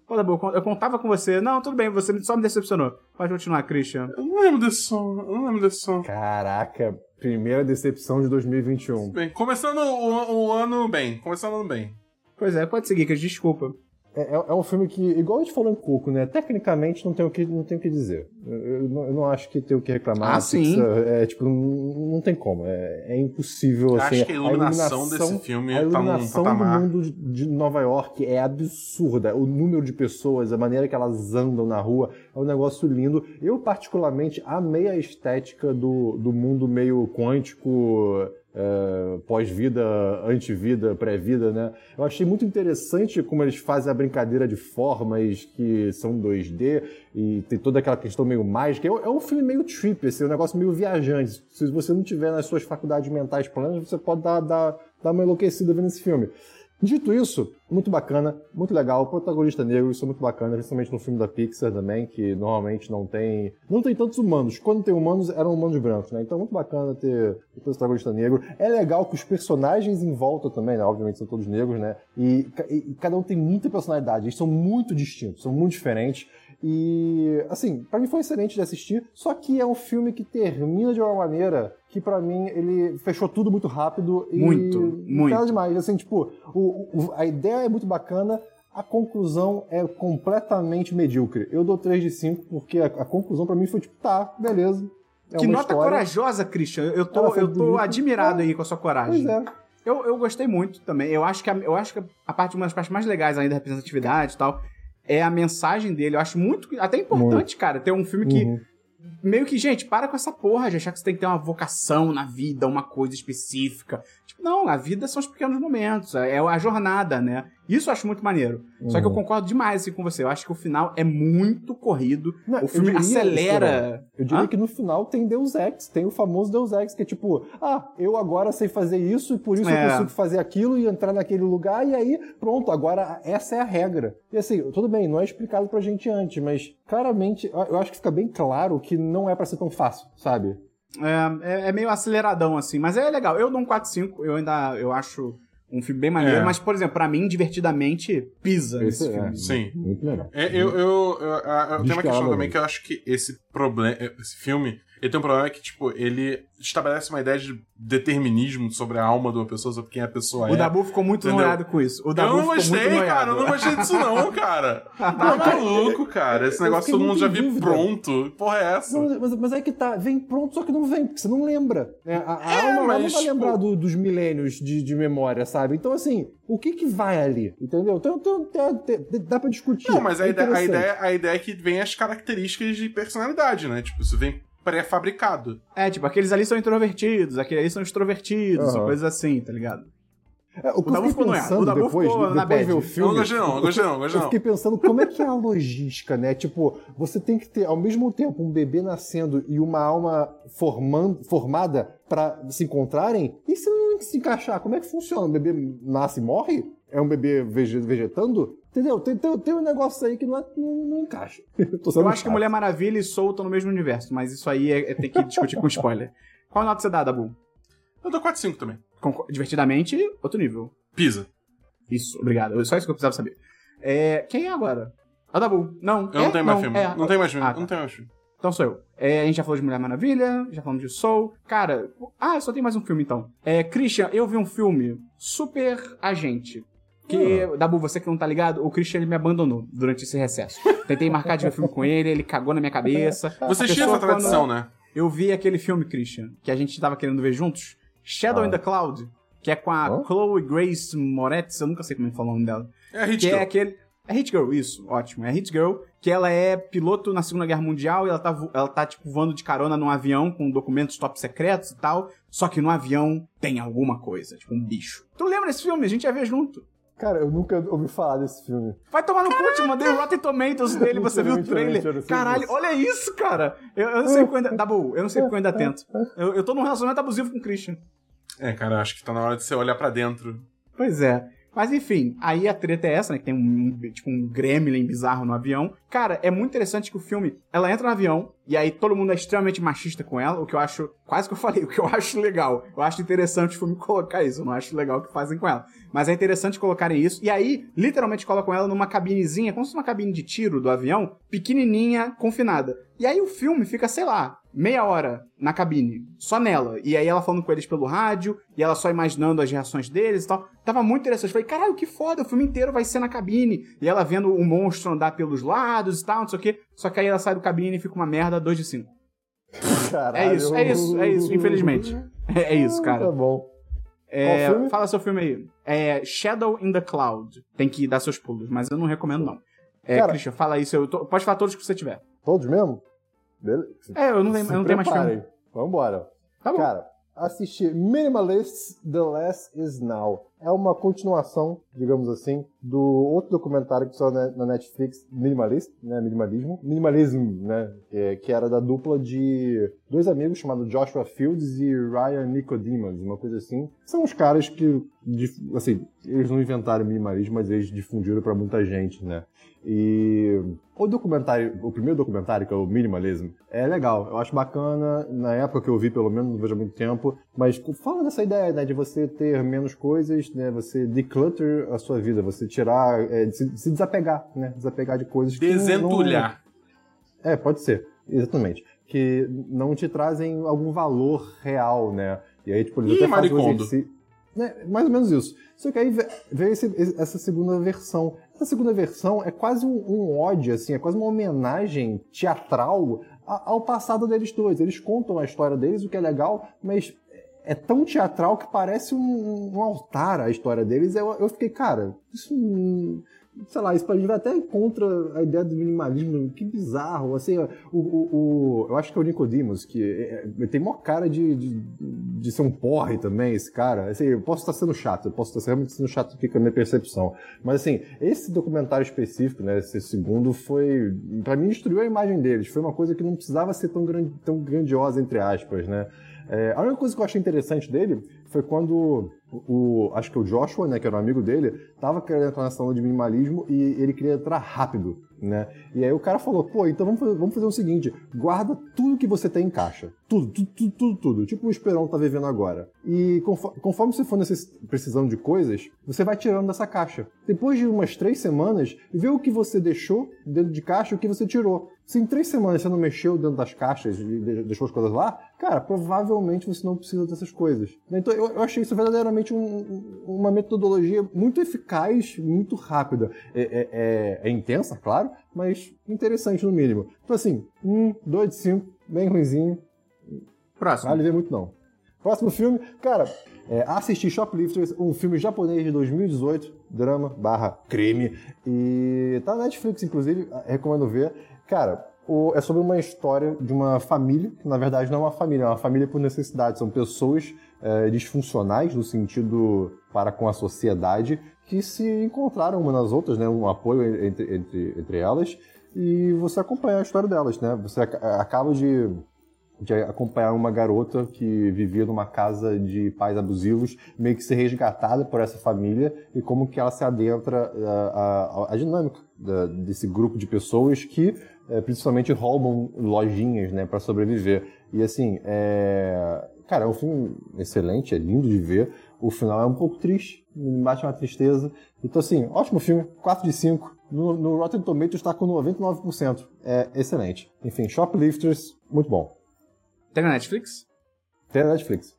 Pô, Dabu, eu con- eu contava com você. Não, tudo bem, você só me decepcionou. Pode continuar, Christian. Eu não lembro desse som. Eu não lembro desse som. Caraca, primeira decepção de 2021. Bem, começando o, o ano bem. Começando o ano bem. Pois é, pode seguir, desculpa. É, é- é um filme que, igual a gente falou em Coco, né? Tecnicamente não tem o que, não tem o que dizer. Eu, eu não, eu não acho que tem o que reclamar. Ah, A sim. É, tipo, não, não tem como. É, é impossível, Eu assim. acho que a iluminação, iluminação- desse filme A tá num iluminação do patamar. mundo de- de Nova York é absurda. O número de pessoas, a maneira que elas andam na rua, é um negócio lindo. Eu, particularmente, amei a estética do, do mundo meio quântico, é, pós-vida, antivida, pré-vida, né? Eu achei muito interessante como eles fazem a brincadeira de formas que são 2D e tem toda aquela questão meio mágica. É, é um filme meio trip, assim, um negócio meio viajante. Se você não tiver nas suas faculdades mentais plenas, você pode dar, dar, dar uma enlouquecida vendo esse filme. Dito isso, muito bacana, muito legal, protagonista negro, isso é muito bacana, principalmente no filme da Pixar também, que normalmente não tem não tem tantos humanos. Quando tem humanos, eram humanos brancos, né? Então muito bacana ter ter protagonista negro. É legal que os personagens em volta também, né? Obviamente são todos negros, né? E, e cada um tem muita personalidade, eles são muito distintos, são muito diferentes. E, assim, pra mim foi excelente de assistir, só que é um filme que termina de uma maneira que pra mim ele fechou tudo muito rápido e Muito, muito. demais. Assim, tipo, o- o- a ideia é muito bacana, a conclusão é completamente medíocre. Eu dou 3 de 5 porque a, a conclusão pra mim foi tipo, tá, beleza. É que nota história. corajosa, Christian. Eu tô, eu tô bonita. admirado É. aí com a sua coragem. Pois é. Eu, eu gostei muito também. Eu acho que a, eu acho que a parte, uma das partes mais legais ainda da representatividade e tal é a mensagem dele. Eu acho muito, até importante, cara, ter um filme que Uhum. Meio que, gente, para com essa porra de achar que você tem que ter uma vocação na vida, uma coisa específica. Tipo, não, a vida são os pequenos momentos, é a jornada, né? Isso eu acho muito maneiro. Só que eu Uhum. concordo demais assim, com você. Eu acho que o final é muito corrido. Não, o filme acelera. Eu diria Hã? que no final tem Deus Ex, tem o famoso Deus Ex, que é tipo, ah, eu agora sei fazer isso e por isso É. eu consigo fazer aquilo e entrar naquele lugar e aí, pronto, agora essa é a regra. E assim, tudo bem, não é explicado pra gente antes, mas claramente eu- acho que fica bem claro que não é pra ser tão fácil, sabe? É, é, é meio aceleradão, assim. Mas é legal. Eu dou um 4-5. Eu ainda eu acho um filme bem maneiro. É. Mas, por exemplo, pra mim, divertidamente, pisa esse é, filme. Sim. Muito legal. É, eu, eu, eu, eu- eu tenho uma questão também que eu acho que esse problema, esse filme, ele tem um problema que, tipo, ele estabelece uma ideia de determinismo sobre a alma de uma pessoa, sobre quem a pessoa é. O Dabu ficou muito Entendeu? noiado com isso. O eu Dabu não ficou muito gostei, cara, eu não gostei disso não, cara. Tá maluco, cara. Esse eu negócio todo mundo já viu pronto. Porra é essa? Não, mas, mas é que tá, vem pronto, só que não vem, porque você não lembra. né? A, a É, alma ela não mas, vai tipo- lembrar do- dos milênios de, de memória, sabe? Então, assim, o que que vai ali? Entendeu? Então, então, tem- dá pra discutir. Não, mas a, É ideia, a, ideia, a ideia é que vem as características de personalidade, né? Tipo, isso vem pré-fabricado. É, tipo, aqueles ali são introvertidos, aqueles ali são extrovertidos, Aham. coisas assim, tá ligado? É, o que O Dabu ficou noiado. O Dabu depois, ficou na depois bad. Eu filme... não gostei não, não gostei não, gostei Eu não. fiquei pensando como é que é a logística, né? Tipo, você tem que ter ao mesmo tempo um bebê nascendo e uma alma formando, formada pra se encontrarem. E se não se encaixar, como é que funciona? O bebê nasce e morre? É um bebê vege- vegetando? Entendeu? Tem, tem, tem um negócio aí que não, é- não, não encaixa. Sendo Eu acho que. Mulher Maravilha e Soul estão no mesmo universo, mas isso aí é, é ter que discutir com spoiler. Qual nota você dá, Dabu? Eu dou 4-5 também. Concor- Divertidamente, outro nível. Pisa. Isso, obrigado. Só isso que eu precisava saber. É, quem é agora? Ah, Dabu. Não. Eu é? não tenho mais filme. é. Não tenho mais filme. Ah, tá. Não tenho mais filme. Então sou eu. É, a gente já falou de Mulher Maravilha, já falamos de Soul. Cara, ah, só tem mais um filme então. É, Christian, eu vi um filme Super Agente. Que, Ah. Dabu, você que não tá ligado, o Christian ele me abandonou durante esse recesso. Tentei marcar de ver filme com ele, ele cagou na minha cabeça. Você A tinha essa tradição, quando- né? Eu vi aquele filme, Christian, que a gente tava querendo ver juntos. Shadow Ah. in the Cloud, que é com a? Chloe Grace Moretz, eu nunca sei como é que fala o nome dela. É Que ridículo. é aquele. É Hit Girl, isso, ótimo. É Hit Girl, que ela é piloto na Segunda Guerra Mundial e ela tá, vo- ela tá, tipo, voando de carona num avião com documentos top secretos e tal. Só que no avião tem alguma coisa, tipo um bicho. Tu lembra desse filme? A gente ia ver junto. Cara, eu nunca ouvi falar desse filme. Vai tomar no cu, te mandei o Rotten Tomatoes dele, você viu o trailer. Caralho, olha isso, cara. Eu, eu não sei porque eu ainda... Dabu, eu não sei porque eu ainda tento. Eu, eu tô num relacionamento abusivo com o Christian. É, cara, acho que tá na hora de você olhar pra dentro. Pois é. Mas enfim, aí a treta é essa, né? Que tem um, tipo um gremlin bizarro no avião. Cara, é muito interessante que o filme, ela entra no avião, e aí todo mundo é extremamente machista com ela, o que eu acho, quase que eu falei, o que eu acho legal. Eu acho interessante o filme colocar isso, eu não acho legal o que fazem com ela. Mas é interessante colocarem isso, e aí, literalmente colocam ela numa cabinezinha, como se fosse uma cabine de tiro do avião, pequenininha, confinada. E aí o filme fica, sei lá, meia hora na cabine, só nela. E aí ela falando com eles pelo rádio, e ela só imaginando as reações deles e tal. Tava muito interessante. Falei, caralho, que foda, o filme inteiro vai ser na cabine. E ela vendo o monstro andar pelos lados e tal, não sei o quê. Só que aí ela sai do cabine e fica uma merda 2 de 5. Caralho. É isso, é isso, é isso, infelizmente. É, é isso, Tá cara. bom. É, fala seu filme aí. É Shadow in the Cloud. Tem que dar seus pulos, mas eu não recomendo, não. É, Cara- Christian, fala aí. Seu, to- pode falar todos que você tiver. Todos mesmo? Beleza. É, eu não Se eu não tenho mais filme. Vambora. Tá bom. Cara, assisti Minimalists The Less Is Now. É uma continuação, digamos assim, do outro documentário que saiu na Netflix, Minimalist, né? Minimalismo. Minimalism, né? Que, que era da dupla de dois amigos chamados Joshua Fields e Ryan Nicodemus, uma coisa assim. São os caras que, assim, eles não inventaram minimalismo, mas eles difundiram pra muita gente, né? E o documentário, o primeiro documentário, que é o Minimalism, é legal. Eu acho bacana, na época que eu vi, pelo menos, não vejo há muito tempo, mas fala dessa ideia, né, de você ter menos coisas, né, você declutter a sua vida, você tirar, é, se, se desapegar, né, desapegar de coisas que não- Desentulhar. é, pode ser. Exatamente. Que não te trazem algum valor real, né? E aí, tipo, eles Ih, até fazem um exercício... Né? Mais ou menos isso. Só que aí ve- veio esse- essa segunda versão. Essa segunda versão é quase um, um ódio, assim, é quase uma homenagem teatral ao passado deles dois. Eles contam a história deles, o que é legal, mas é tão teatral que parece um, um altar a história deles. Eu, eu fiquei, cara, isso sei lá, isso pra mim vai até contra a ideia do minimalismo, que bizarro, assim, o, o, o- eu acho que é o Nicodemus, que é, é, tem maior cara de, de, de ser um porre também, esse cara, assim, eu posso estar sendo chato, eu posso estar realmente sendo chato com a minha percepção, mas assim, esse documentário específico, né, esse segundo foi, pra mim destruiu a imagem deles, foi uma coisa que não precisava ser tão, grande, tão grandiosa, entre aspas, né, é, a única coisa que eu achei interessante dele foi quando o, acho que o Joshua, né, que era um amigo dele, tava querendo entrar nessa onda de minimalismo e ele queria entrar rápido, né? E aí o cara falou, pô, então vamos fazer, vamos fazer o seguinte, guarda tudo que você tem em caixa. Tudo, tudo, tudo, tudo, tudo. Tipo o Esperão tá vivendo agora. E confo- conforme você for precisando de coisas, você vai tirando dessa caixa. Depois de umas três semanas, vê o que você deixou dentro de caixa e o que você tirou. Se em três semanas você não mexeu dentro das caixas e de- deixou as coisas lá, cara, provavelmente você não precisa dessas coisas. Então eu, eu achei isso verdadeiramente um- um- uma metodologia muito eficaz, muito rápida. É, é- é- é intensa, claro, mas interessante no mínimo. Então assim, um, dois de cinco, bem ruimzinho, Próximo. Vale ver muito não. Próximo filme, cara, é, assisti Shoplifters, um filme japonês de 2018, drama barra crime, e tá na Netflix, inclusive, recomendo ver. Cara, é sobre uma história de uma família, que na verdade não é uma família, é uma família por necessidade, são pessoas é, disfuncionais no sentido para com a sociedade, que se encontraram umas nas outras, né, um apoio entre, entre, entre elas, e você acompanha a história delas, né, você ac- acaba de de acompanhar uma garota que vivia numa casa de pais abusivos, meio que ser resgatada por essa família e como que ela se adentra a, a, a dinâmica da- desse grupo de pessoas que eh, principalmente roubam lojinhas, né, para sobreviver. E assim, é... cara, é um filme excelente, é lindo de ver. O final é um pouco triste, me bate uma tristeza. Então assim, ótimo filme, 4 de 5. No, no Rotten Tomatoes está com 99%. É excelente. Enfim, Shoplifters, muito bom. Tem na Netflix? Tem na Netflix.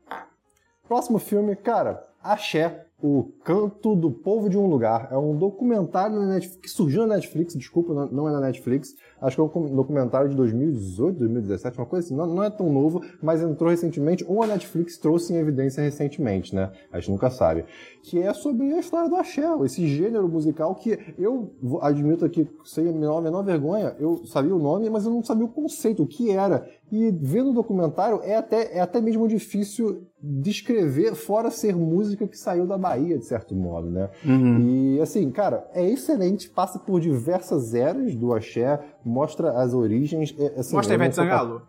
Próximo filme, cara, Axé. O Canto do Povo de um Lugar. É um documentário Netflix, que surgiu na Netflix, desculpa, não- é na Netflix. Acho que é um documentário de 2018, 2017, uma coisa assim. Não, não é tão novo, mas entrou recentemente, ou a Netflix trouxe em evidência recentemente, né? A gente nunca sabe. Que é sobre a história do axé, esse gênero musical que eu admito aqui, sem a menor, menor vergonha, eu sabia o nome, mas eu não sabia o conceito, o que era. E vendo o documentário é até, é até mesmo difícil descrever, fora ser música que saiu da Bahia, de certo modo, né? E assim, cara, é excelente, passa por diversas eras do axé, mostra as origens. é, assim, Mostra Ivete Sangalo.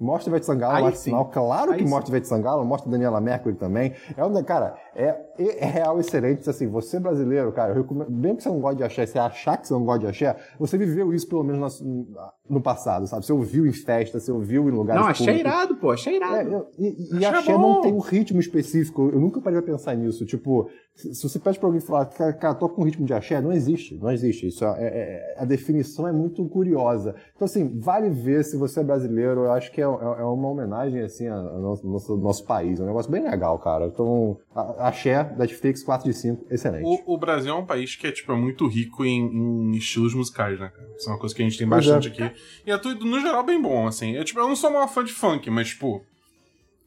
Mostra Ivete Sangalo, Aí sim. Claro Aí que sim. mostra Ivete Sangalo, mostra Daniela Mercury também. É um, cara, é, é real excelente. Assim, você brasileiro, cara, eu recomendo, mesmo que você não goste de axé, você achar que você não gosta de axé, você viveu isso pelo menos no, no passado, sabe? Você ouviu em festa, você ouviu em lugares Não, achei públicos. irado, pô, achei irado. É, eu- e, e Axé é não bom. tem um ritmo específico. Eu nunca parei pra pensar nisso. Tipo, se você pede pra alguém falar, cara, cara toca um ritmo de axé, não existe. Não existe. Isso é, é- é- a definição é muito curiosa. Então, assim, vale ver se você é brasileiro. Eu acho que é, é- é uma homenagem, assim, ao nosso, nosso, nosso país. É um negócio bem legal, cara. Então, axé, Netflix 4 de 5, excelente. O, o Brasil é um país que é, tipo, é muito rico em, em estilos musicais, né, cara? Isso é uma coisa que a gente tem bastante é. aqui. E é tudo, no geral, bem bom, assim. Eu, tipo, eu não sou maior fã de funk, mas, tipo...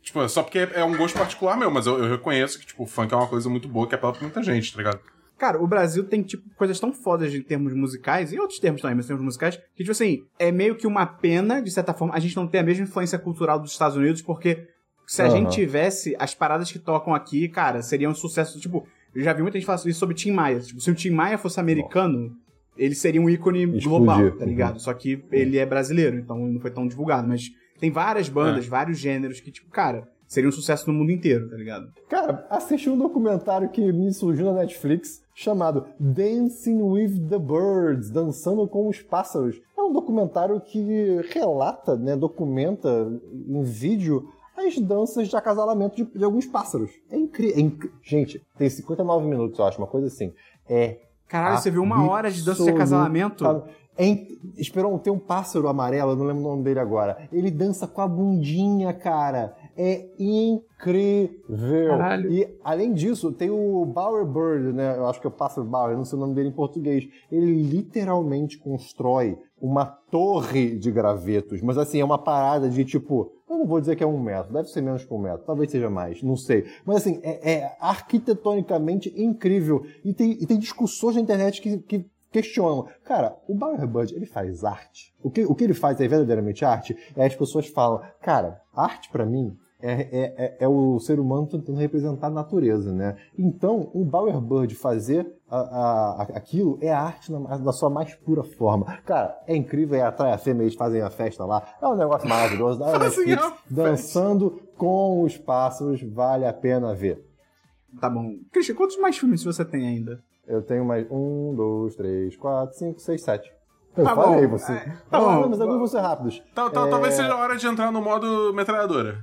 Tipo, é só porque é, é um gosto particular meu, mas eu, eu reconheço que, tipo, funk é uma coisa muito boa que apela pra muita gente, tá ligado? Cara, o Brasil tem, tipo, coisas tão fodas em termos musicais, e outros termos também, mas em termos musicais, que, tipo assim, é meio que uma pena, de certa forma, a gente não ter a mesma influência cultural dos Estados Unidos, porque se a Aham. gente tivesse, as paradas que tocam aqui, cara, seria um sucesso, tipo, eu já vi muita gente falar isso sobre Tim Maia. Tipo, se o Tim Maia fosse americano, ele seria um ícone Explodir. global, tá Uhum. ligado? Só que ele é brasileiro, então não foi tão divulgado, mas tem várias bandas, vários gêneros que, tipo, cara, seria um sucesso no mundo inteiro, tá ligado? Cara, assisti um documentário que me surgiu na Netflix chamado Dancing with the Birds, Dançando com os Pássaros. É um documentário que relata, né, documenta em vídeo as danças de acasalamento de, de alguns pássaros. É incrível. Gente, tem 59 minutos, eu acho, uma coisa assim. É Caralho, você viu uma hora de dança de acasalamento? É in- Esperou, tem um pássaro amarelo, eu não lembro o nome dele agora. Ele dança com a bundinha, cara. É incrível. Caralho. E além disso, tem o Bowerbird, né? Eu acho que é o pássaro Bauer, eu não sei o nome dele em português. Ele literalmente constrói uma torre de gravetos, mas assim, é uma parada de tipo. Eu não vou dizer que é um metro, deve ser menos que um metro, talvez seja mais, não sei. Mas assim, é, é arquitetonicamente incrível. E tem, e tem discussões na internet que, que questionam. Cara, o Bauer Bud, ele faz arte. O que, o que ele faz é verdadeiramente arte? É as pessoas falam, cara, arte pra mim é, é, é, é o ser humano tentando representar a natureza, né? Então, o Bauer Bird fazer a, a- a- aquilo é arte na, na sua mais pura forma. Cara, é incrível, é atrai a fêmea, eles fazem a festa lá. É um negócio maravilhoso. Fazem Netflix, a dançando com os pássaros, vale a pena ver. Tá bom. Christian, quantos mais filmes você tem ainda? Eu tenho mais um, dois, três, quatro, cinco, seis, sete. Eu Tá falei, bom. você. É, tá Ah, bom. não, mas alguns vão ser rápidos. Tal- tal- É, Talvez seja a hora de entrar no modo metralhadora.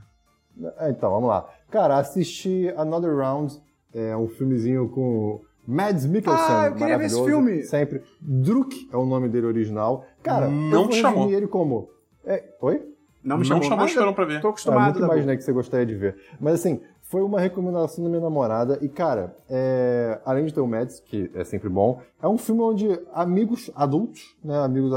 É, Então, vamos lá. Cara, assisti Another Round, é um filmezinho com Mads Mikkelsen. Ah, eu queria ver esse filme. Sempre. Druk é o nome dele original. Cara, Não eu te chamou. ele como... É, oi? Não me Não chamou, chamou mas esperando eu pra ver. Tô acostumado. nunca da imaginei que você gostaria de ver. Mas assim, foi uma recomendação da minha namorada. E, cara, é, além de ter o Mads, que é sempre bom, é um filme onde amigos adultos, né? Amigos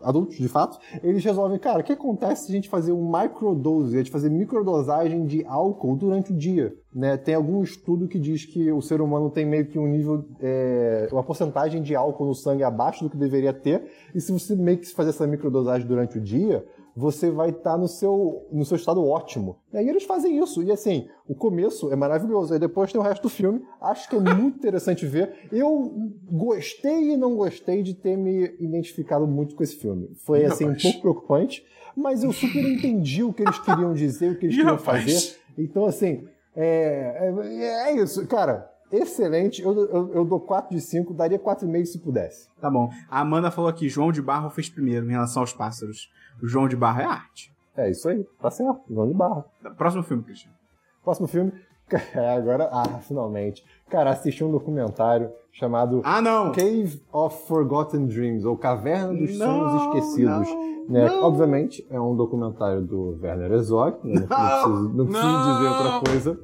adultos, de fato, eles resolvem, cara, o que acontece se a gente fazer um microdose, a gente fazer microdosagem de álcool durante o dia? Né? Tem algum estudo que diz que o ser humano tem meio que um nível, é, uma porcentagem de álcool no sangue abaixo do que deveria ter, e se você meio que fazer essa microdosagem durante o dia, você vai estar no, seu, no seu estado ótimo. E aí eles fazem isso. E assim, o começo é maravilhoso. Aí depois tem o resto do filme. Acho que é muito interessante ver. Eu gostei e não gostei de ter me identificado muito com esse filme. Foi Ih, assim, um rapaz. pouco preocupante. Mas eu super entendi o que eles queriam dizer, o que eles Ih, queriam rapaz. fazer. Então, assim, é, é, é isso. Cara, excelente. Eu, eu, eu dou 4 de 5, daria 4,5 se pudesse. Tá bom. A Amanda falou aqui, João de Barro fez primeiro em relação aos pássaros. O João de Barro é arte. É isso aí. Tá certo. João de Barra. Próximo filme, Christian. Próximo filme. É, agora, ah, finalmente. Cara, assisti um documentário chamado Ah! Cave of Forgotten Dreams, ou Caverna dos Não, Sonhos Esquecidos. não, né? não. Obviamente, é um documentário do Werner Herzog, né? não, preciso, não preciso dizer outra coisa.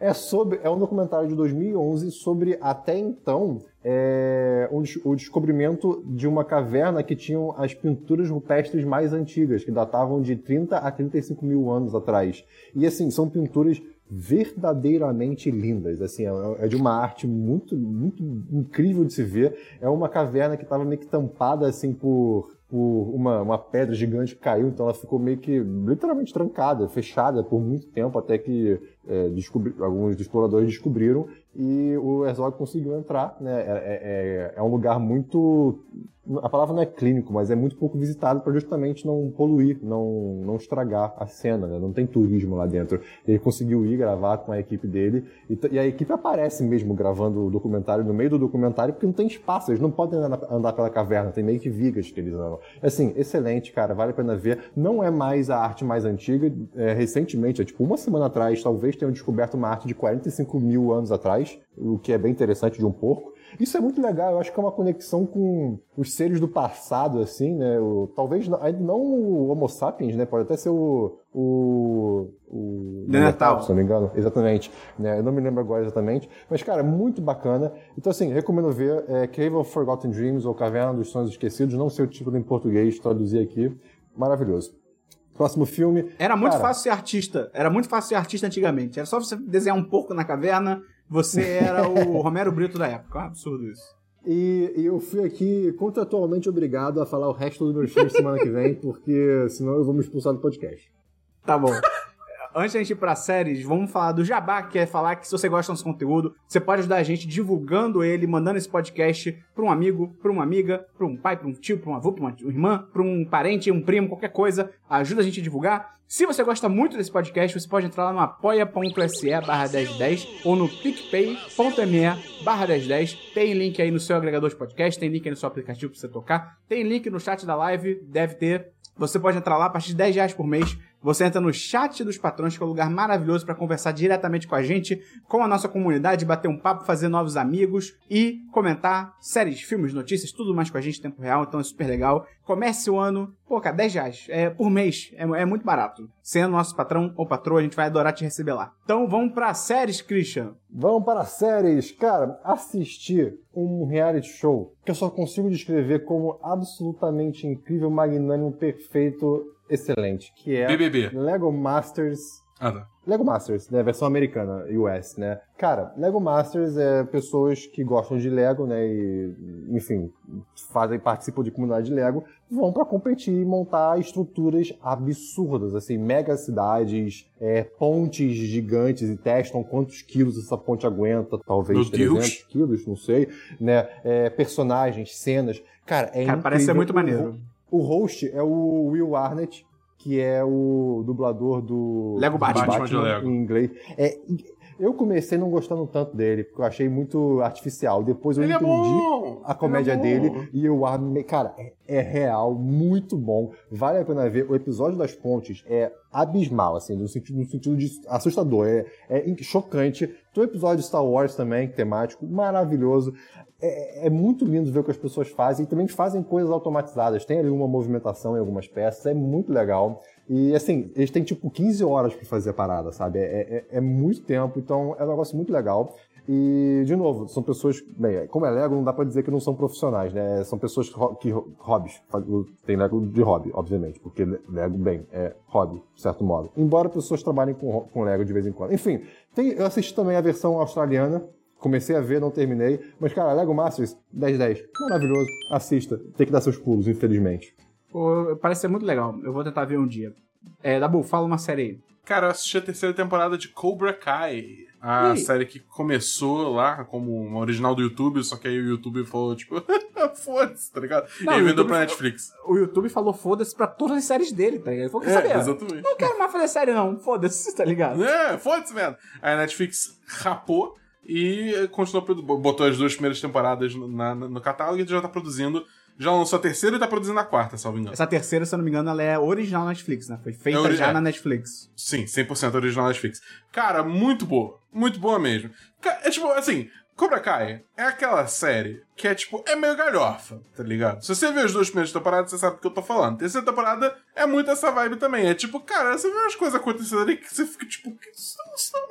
É sobre é um documentário de 2011 sobre até então é, um o descobrimento de uma caverna que tinham as pinturas rupestres mais antigas, que datavam de 30 a 35 mil anos atrás. E assim, são pinturas verdadeiramente lindas. Assim, é, é de uma arte muito, muito incrível de se ver. É uma caverna que estava meio que tampada assim por, por uma, uma pedra gigante que caiu, então ela ficou meio que literalmente trancada, fechada por muito tempo, até que é, descobri- alguns exploradores descobriram e o Herzog conseguiu entrar. Né? É, é- é- é um lugar muito. A palavra não é clínico, mas é muito pouco visitado para justamente não poluir, não, não estragar a cena, né? não tem turismo lá dentro. Ele conseguiu ir gravar com a equipe dele e, e a equipe aparece mesmo gravando o documentário no meio do documentário porque não tem espaço, eles não podem andar, andar pela caverna, tem meio que vigas que eles andam. Assim, excelente, cara, vale a pena ver. Não é mais a arte mais antiga, é, recentemente, é tipo uma semana atrás, talvez tenham descoberto uma arte de 45 mil anos atrás, o que é bem interessante de um porco. Isso é muito legal, eu acho que é uma conexão com os seres do passado, assim, né? O, talvez não, ainda não o Homo sapiens, né? Pode até ser o. o, o Neandertal. se não me engano. Exatamente. Né? Eu não me lembro agora exatamente. Mas, cara, muito bacana. Então, assim, recomendo ver é, Cave of Forgotten Dreams ou Caverna dos Sonhos Esquecidos. Não sei o título em português, traduzir aqui. Maravilhoso. Próximo filme. Era muito Cara, fácil ser artista. Era muito fácil ser artista antigamente. Era só você desenhar um porco na caverna, você era o Romero Brito da época. É um absurdo isso. E, e eu fui aqui contratualmente obrigado a falar o resto dos meus filmes semana que vem, porque senão eu vou me expulsar do podcast. Tá bom. Antes da gente ir pra séries, vamos falar do Jabá, que é falar que se você gosta do nosso conteúdo, você pode ajudar a gente divulgando ele, mandando esse podcast pra um amigo, pra uma amiga, pra um pai, pra um tio, pra um avô, pra uma irmã, pra um parente, um primo, qualquer coisa. Ajuda a gente a divulgar. Se você gosta muito desse podcast, você pode entrar lá no apoia.se barra 1010 ou no picpay.me barra 1010. Tem link aí no seu agregador de podcast, tem link aí no seu aplicativo pra você tocar, tem link no chat da live, deve ter. Você pode entrar lá a partir de 10 reais por mês. Você entra no chat dos patrões, que é um lugar maravilhoso para conversar diretamente com a gente, com a nossa comunidade, bater um papo, fazer novos amigos e comentar séries, filmes, notícias, tudo mais com a gente em tempo real. Então é super legal. Comece o ano, pô, cara, 10 reais é, por mês. É, é muito barato. Sendo nosso patrão ou patroa, a gente vai adorar te receber lá. Então vamos para séries, Christian. Vamos para séries. Cara, assistir um reality show que eu só consigo descrever como absolutamente incrível, magnânimo, perfeito, excelente, que é BBB. Lego Masters Ah, tá. Lego Masters, né? Versão americana, US, né? Cara, Lego Masters é pessoas que gostam de Lego, né? E, enfim, fazem, participam de comunidade de Lego, vão pra competir e montar estruturas absurdas, assim, mega cidades, é, pontes gigantes e testam quantos quilos essa ponte aguenta, talvez Meu 300 Deus. quilos, não sei, né? É, personagens, cenas. Cara, é Cara, parece ser incrível. muito maneiro. O host é o Will Arnett, que é o dublador do Lego Batman. Batman Lego. em inglês. É, eu comecei não gostando tanto dele, porque eu achei muito artificial. Depois eu Ele é entendi bom! a comédia é dele e o Arnett, cara, é, é real, muito bom. Vale a pena ver. O episódio das pontes é abismal, assim, no sentido, no sentido de assustador, é, é chocante. Tem o episódio de Star Wars também, temático, maravilhoso. É, é muito lindo ver o que as pessoas fazem e também fazem coisas automatizadas. Tem ali uma movimentação em algumas peças, é muito legal. E assim, eles têm tipo 15 horas pra fazer a parada, sabe? É, é- é muito tempo, então é um negócio muito legal. E, de novo, são pessoas. Bem, como é Lego, não dá pra dizer que não são profissionais, né? São pessoas que, que hobbies. Tem Lego de hobby, obviamente, porque Le- Lego, bem, é hobby, de certo modo. Embora pessoas trabalhem com, com Lego de vez em quando. Enfim, tem- eu assisti também a versão australiana. Comecei a ver, não terminei. Mas, cara, Lego Masters 10-10. Maravilhoso. Assista. Tem que dar seus pulos, infelizmente. Pô, parece ser muito legal. Eu vou tentar ver um dia. É, Dabu, fala uma série aí. Cara, eu assisti a terceira temporada de Cobra Kai. A série que começou lá como uma original do YouTube, só que aí o YouTube falou, tipo, foda-se, tá ligado? Não, e aí vendeu pra Netflix. O YouTube falou foda-se pra todas as séries dele, tá ligado? Ele falou, É, saber? exatamente. Não quero mais fazer série não, foda-se, tá ligado? É, foda-se, mesmo. Aí a Netflix rapou e continuou, botou as duas primeiras temporadas na- na- no catálogo e já tá produzindo. Já lançou a terceira e tá produzindo a quarta, salvo engano. Essa terceira, se eu não me engano, ela é original Netflix, né? Foi feita É já é. na Netflix. Sim, 100% original Netflix. Cara, muito boa. Muito boa mesmo. É tipo, assim, Cobra Kai é aquela série que é tipo, é meio galhofa, tá ligado? Se você vê as duas primeiras temporadas, você sabe do que eu tô falando. Terceira temporada é muito essa vibe também. É tipo, cara, você vê umas coisas acontecendo ali que você fica tipo, isso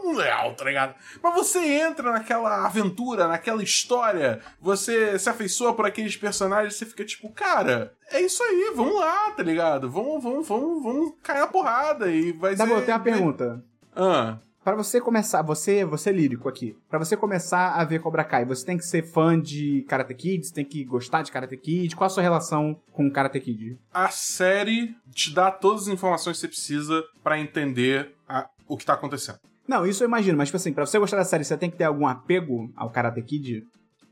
não é real, tá ligado? Mas você entra naquela aventura, naquela história, você se afeiçoa por aqueles personagens, você fica tipo, cara, é isso aí, vamos lá, tá ligado? Vamos, vamos, vamos, vamos cair na porrada e vai Tá ser. bom, tem uma pergunta. Ah. Pra você começar, você, você é lírico aqui. Pra você começar a ver Cobra Kai, você tem que ser fã de Karate Kid, você tem que gostar de Karate Kid. Qual a sua relação com Karate Kid? a série te dá todas as informações que você precisa pra entender a- o que tá acontecendo. Não, isso eu imagino, mas tipo assim, pra você gostar da série, você tem que ter algum apego ao Karate Kid?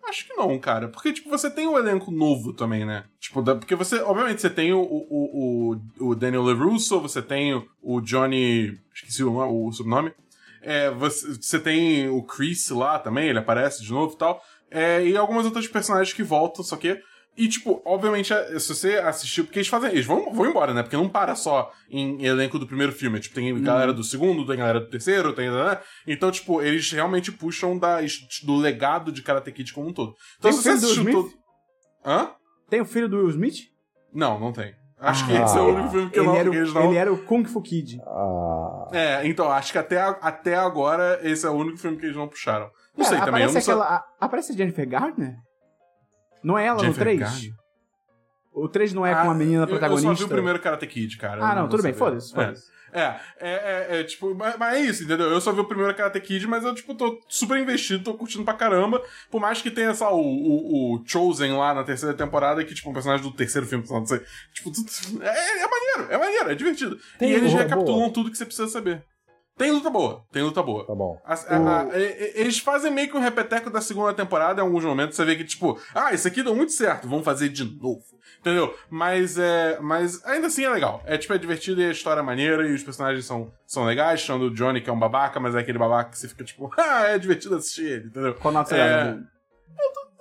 Acho que não, cara. Porque, tipo, você tem um elenco novo também, né? Tipo, porque você, obviamente, você tem o, o, o, o Daniel LaRusso, você tem o- Johnny. Esqueci o, o sobrenome. É, você, você tem o Chris lá também, ele aparece de novo e tal. É, e algumas outras personagens que voltam, só que. E, tipo, obviamente, é, se você assistiu. Porque eles fazem. Eles vão, vão embora, né? Porque não para só em elenco do primeiro filme. Tipo, tem galera do segundo, tem galera do terceiro, tem. Né? Então, tipo, eles realmente puxam da, do legado de Karate Kid como um todo. Então, Tem se você assistiu todo. Hã? Tem o filho do Will Smith? Não, não tem. Acho que Ah. esse é o único filme que eu ele, não, era que eles o, não. ele era o Kung Fu Kid. Ah, É, então, acho que até, até agora esse é o único filme que eles não puxaram. Não Cara, sei também, eu aparece não sei. aquela, a- Aparece a Jennifer Garner? Não é ela Jennifer no 3? Garner? O 3 não é com a Ah, menina protagonista? Eu só vi o primeiro Karate Kid, cara. Ah, não, vou tudo bem, saber. foda-se, É. É, é, é, é, tipo, mas, mas é isso, entendeu? Eu só vi o primeiro Karate Kid, mas eu, tipo, tô super investido, tô curtindo pra caramba. Por mais que tenha só o, o, o Chosen lá na terceira temporada, que, tipo, um personagem do terceiro filme, não sei. Tipo, tudo- é, é maneiro, é maneiro, é divertido. Tem e eles recapitulam boa? tudo que você precisa saber. Tem luta boa, tem luta boa. tá bom. A- a- a- eles fazem meio que um repeteco da segunda temporada em alguns momentos. Você vê que, tipo, ah, isso aqui deu muito certo, vamos fazer de novo. Entendeu? Mas é. Mas ainda assim é legal. É tipo, é divertido e a história é maneira e os personagens são, são legais, tirando o Johnny, que é um babaca, mas é aquele babaca que você fica, tipo, ah, é divertido assistir ele, entendeu? Qual nota você É, dá, Rodrigo?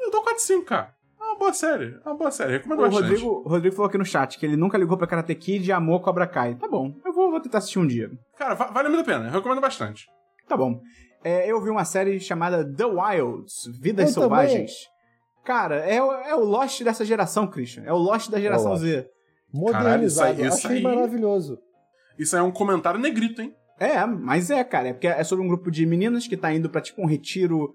Eu dou 4 5, cara. É uma boa série. É uma boa série. Recomendo O bastante. Rodrigo, o Rodrigo falou aqui no chat que ele nunca ligou pra Karate Kid e amou Cobra Kai. Tá bom, eu vou, vou tentar assistir um dia. Cara, va- vale muito a pena. Eu recomendo bastante. Tá bom. É, eu vi uma série chamada The Wilds, Vidas Eu Selvagens. Cara, é, o- é o Lost dessa geração, Christian. É o Lost da geração Lost. Z. Modernizado. isso aí- isso Achei aí- maravilhoso. Isso aí é um comentário negrito, hein? É, mas é, cara. É porque é sobre um grupo de meninas que tá indo pra tipo um retiro.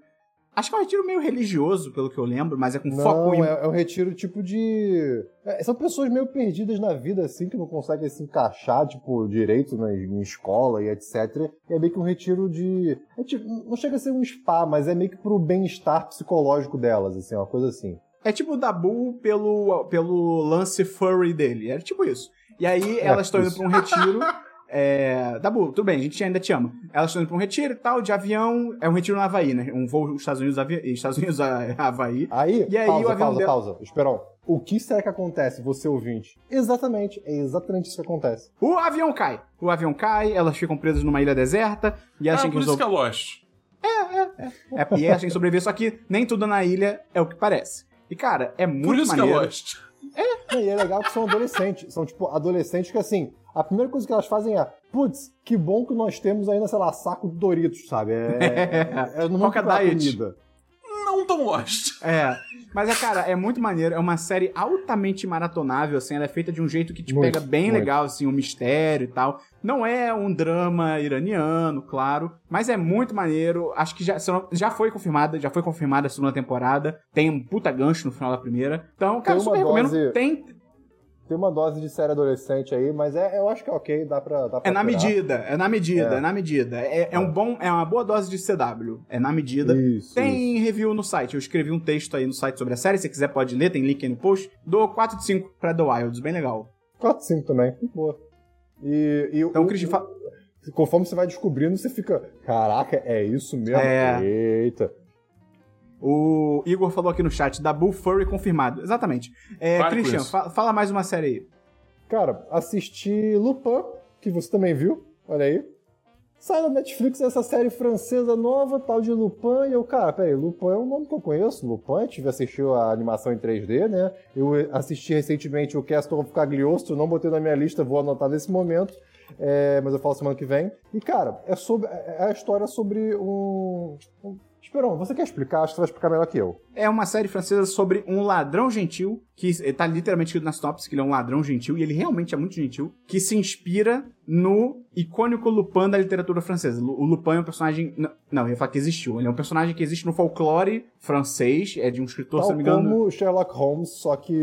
Acho que é um retiro meio religioso, pelo que eu lembro, mas é com foco Não, em. é, é um retiro tipo de. é, são pessoas meio perdidas na vida, assim, que não conseguem se encaixar, tipo, direito na, em escola e etc. E é meio que um retiro de. é tipo, não chega a ser um spa, mas é meio que pro bem-estar psicológico delas, assim, uma coisa assim. É tipo o Dabu pelo, pelo lance furry dele. Era tipo isso. E aí elas estão indo pra um retiro. É... Dabu, tudo bem, a gente ainda te ama. Elas estão indo pra um retiro e tal, de avião. É um retiro no Havaí, né? Um voo dos Estados Unidos, Avi... Estados Unidos a Havaí. Aí, E aí pausa, o avião pausa, dela- pausa. Esperão. O que será que acontece, você ouvinte? Exatamente, é exatamente isso que acontece. O avião cai. O avião cai, elas ficam presas numa ilha deserta. E elas Ah, têm que por isso que é Lost. É, e elas têm que sobreviver, só que nem tudo na ilha é o que parece. E, cara, é muito Por isso maneiro. que é Lost. Não, e é legal que são adolescentes. São, tipo, adolescentes que, assim, a primeira coisa que elas fazem é, putz, que bom que nós temos ainda, sei lá, saco de Doritos, sabe? É, é, é no Qual que é a pra diet? comida. Não tão Lost. É. Mas é, cara, é muito maneiro. É uma série altamente maratonável, assim. Ela é feita de um jeito que te Muito, pega bem muito. legal, assim, o mistério e tal. Não é um drama iraniano, claro. Mas é muito maneiro. Acho que já, não- já foi confirmada, já foi confirmada a segunda temporada. Tem um puta gancho no final da primeira. Então, cara, Tem super recomendo. dose- Tem. Tem uma dose de série adolescente aí, mas é, eu acho que é ok, dá pra. Dá pra É na medida, é na medida, é, É. na medida. É, é um bom, é uma boa dose de CW. É na medida. Isso. Tem review no site. Eu escrevi um texto aí no site sobre a série. Se você quiser, pode ler. Tem link aí no post. Dou 4 de 5 pra The Wilds. Bem legal. 4, 5 também. Boa. E, e Então, o, Christian, fa- conforme você vai descobrindo, você fica. Caraca, é isso mesmo? É. Eita. O Igor falou aqui no chat, da Bull Furry confirmado. Exatamente. É, Christian, fa- fala mais uma série aí. Cara, assisti Lupin, que você também viu. Olha aí. Sai na Netflix essa série francesa nova, tal de Lupin, e eu, cara, peraí, Lupin é um nome que eu conheço, Lupin, eu tive assistiu a animação em 3D, né? Eu assisti recentemente o Castle of Cagliostro, não botei na minha lista, vou anotar nesse momento, é, mas eu falo semana que vem. E, cara, é, sobre, é a história sobre um, um- Esperon, você quer explicar? Acho que você vai explicar melhor que eu. É uma série francesa sobre um ladrão gentil, que tá literalmente escrito nas tops que ele é um ladrão gentil, e ele realmente é muito gentil, que se inspira no icônico Lupin da literatura francesa. O Lupin é um personagem. Não, eu ia falar que existiu. Ele é um personagem que existe no folclore francês, é de um escritor, Tal se não me engano. como Sherlock Holmes, só que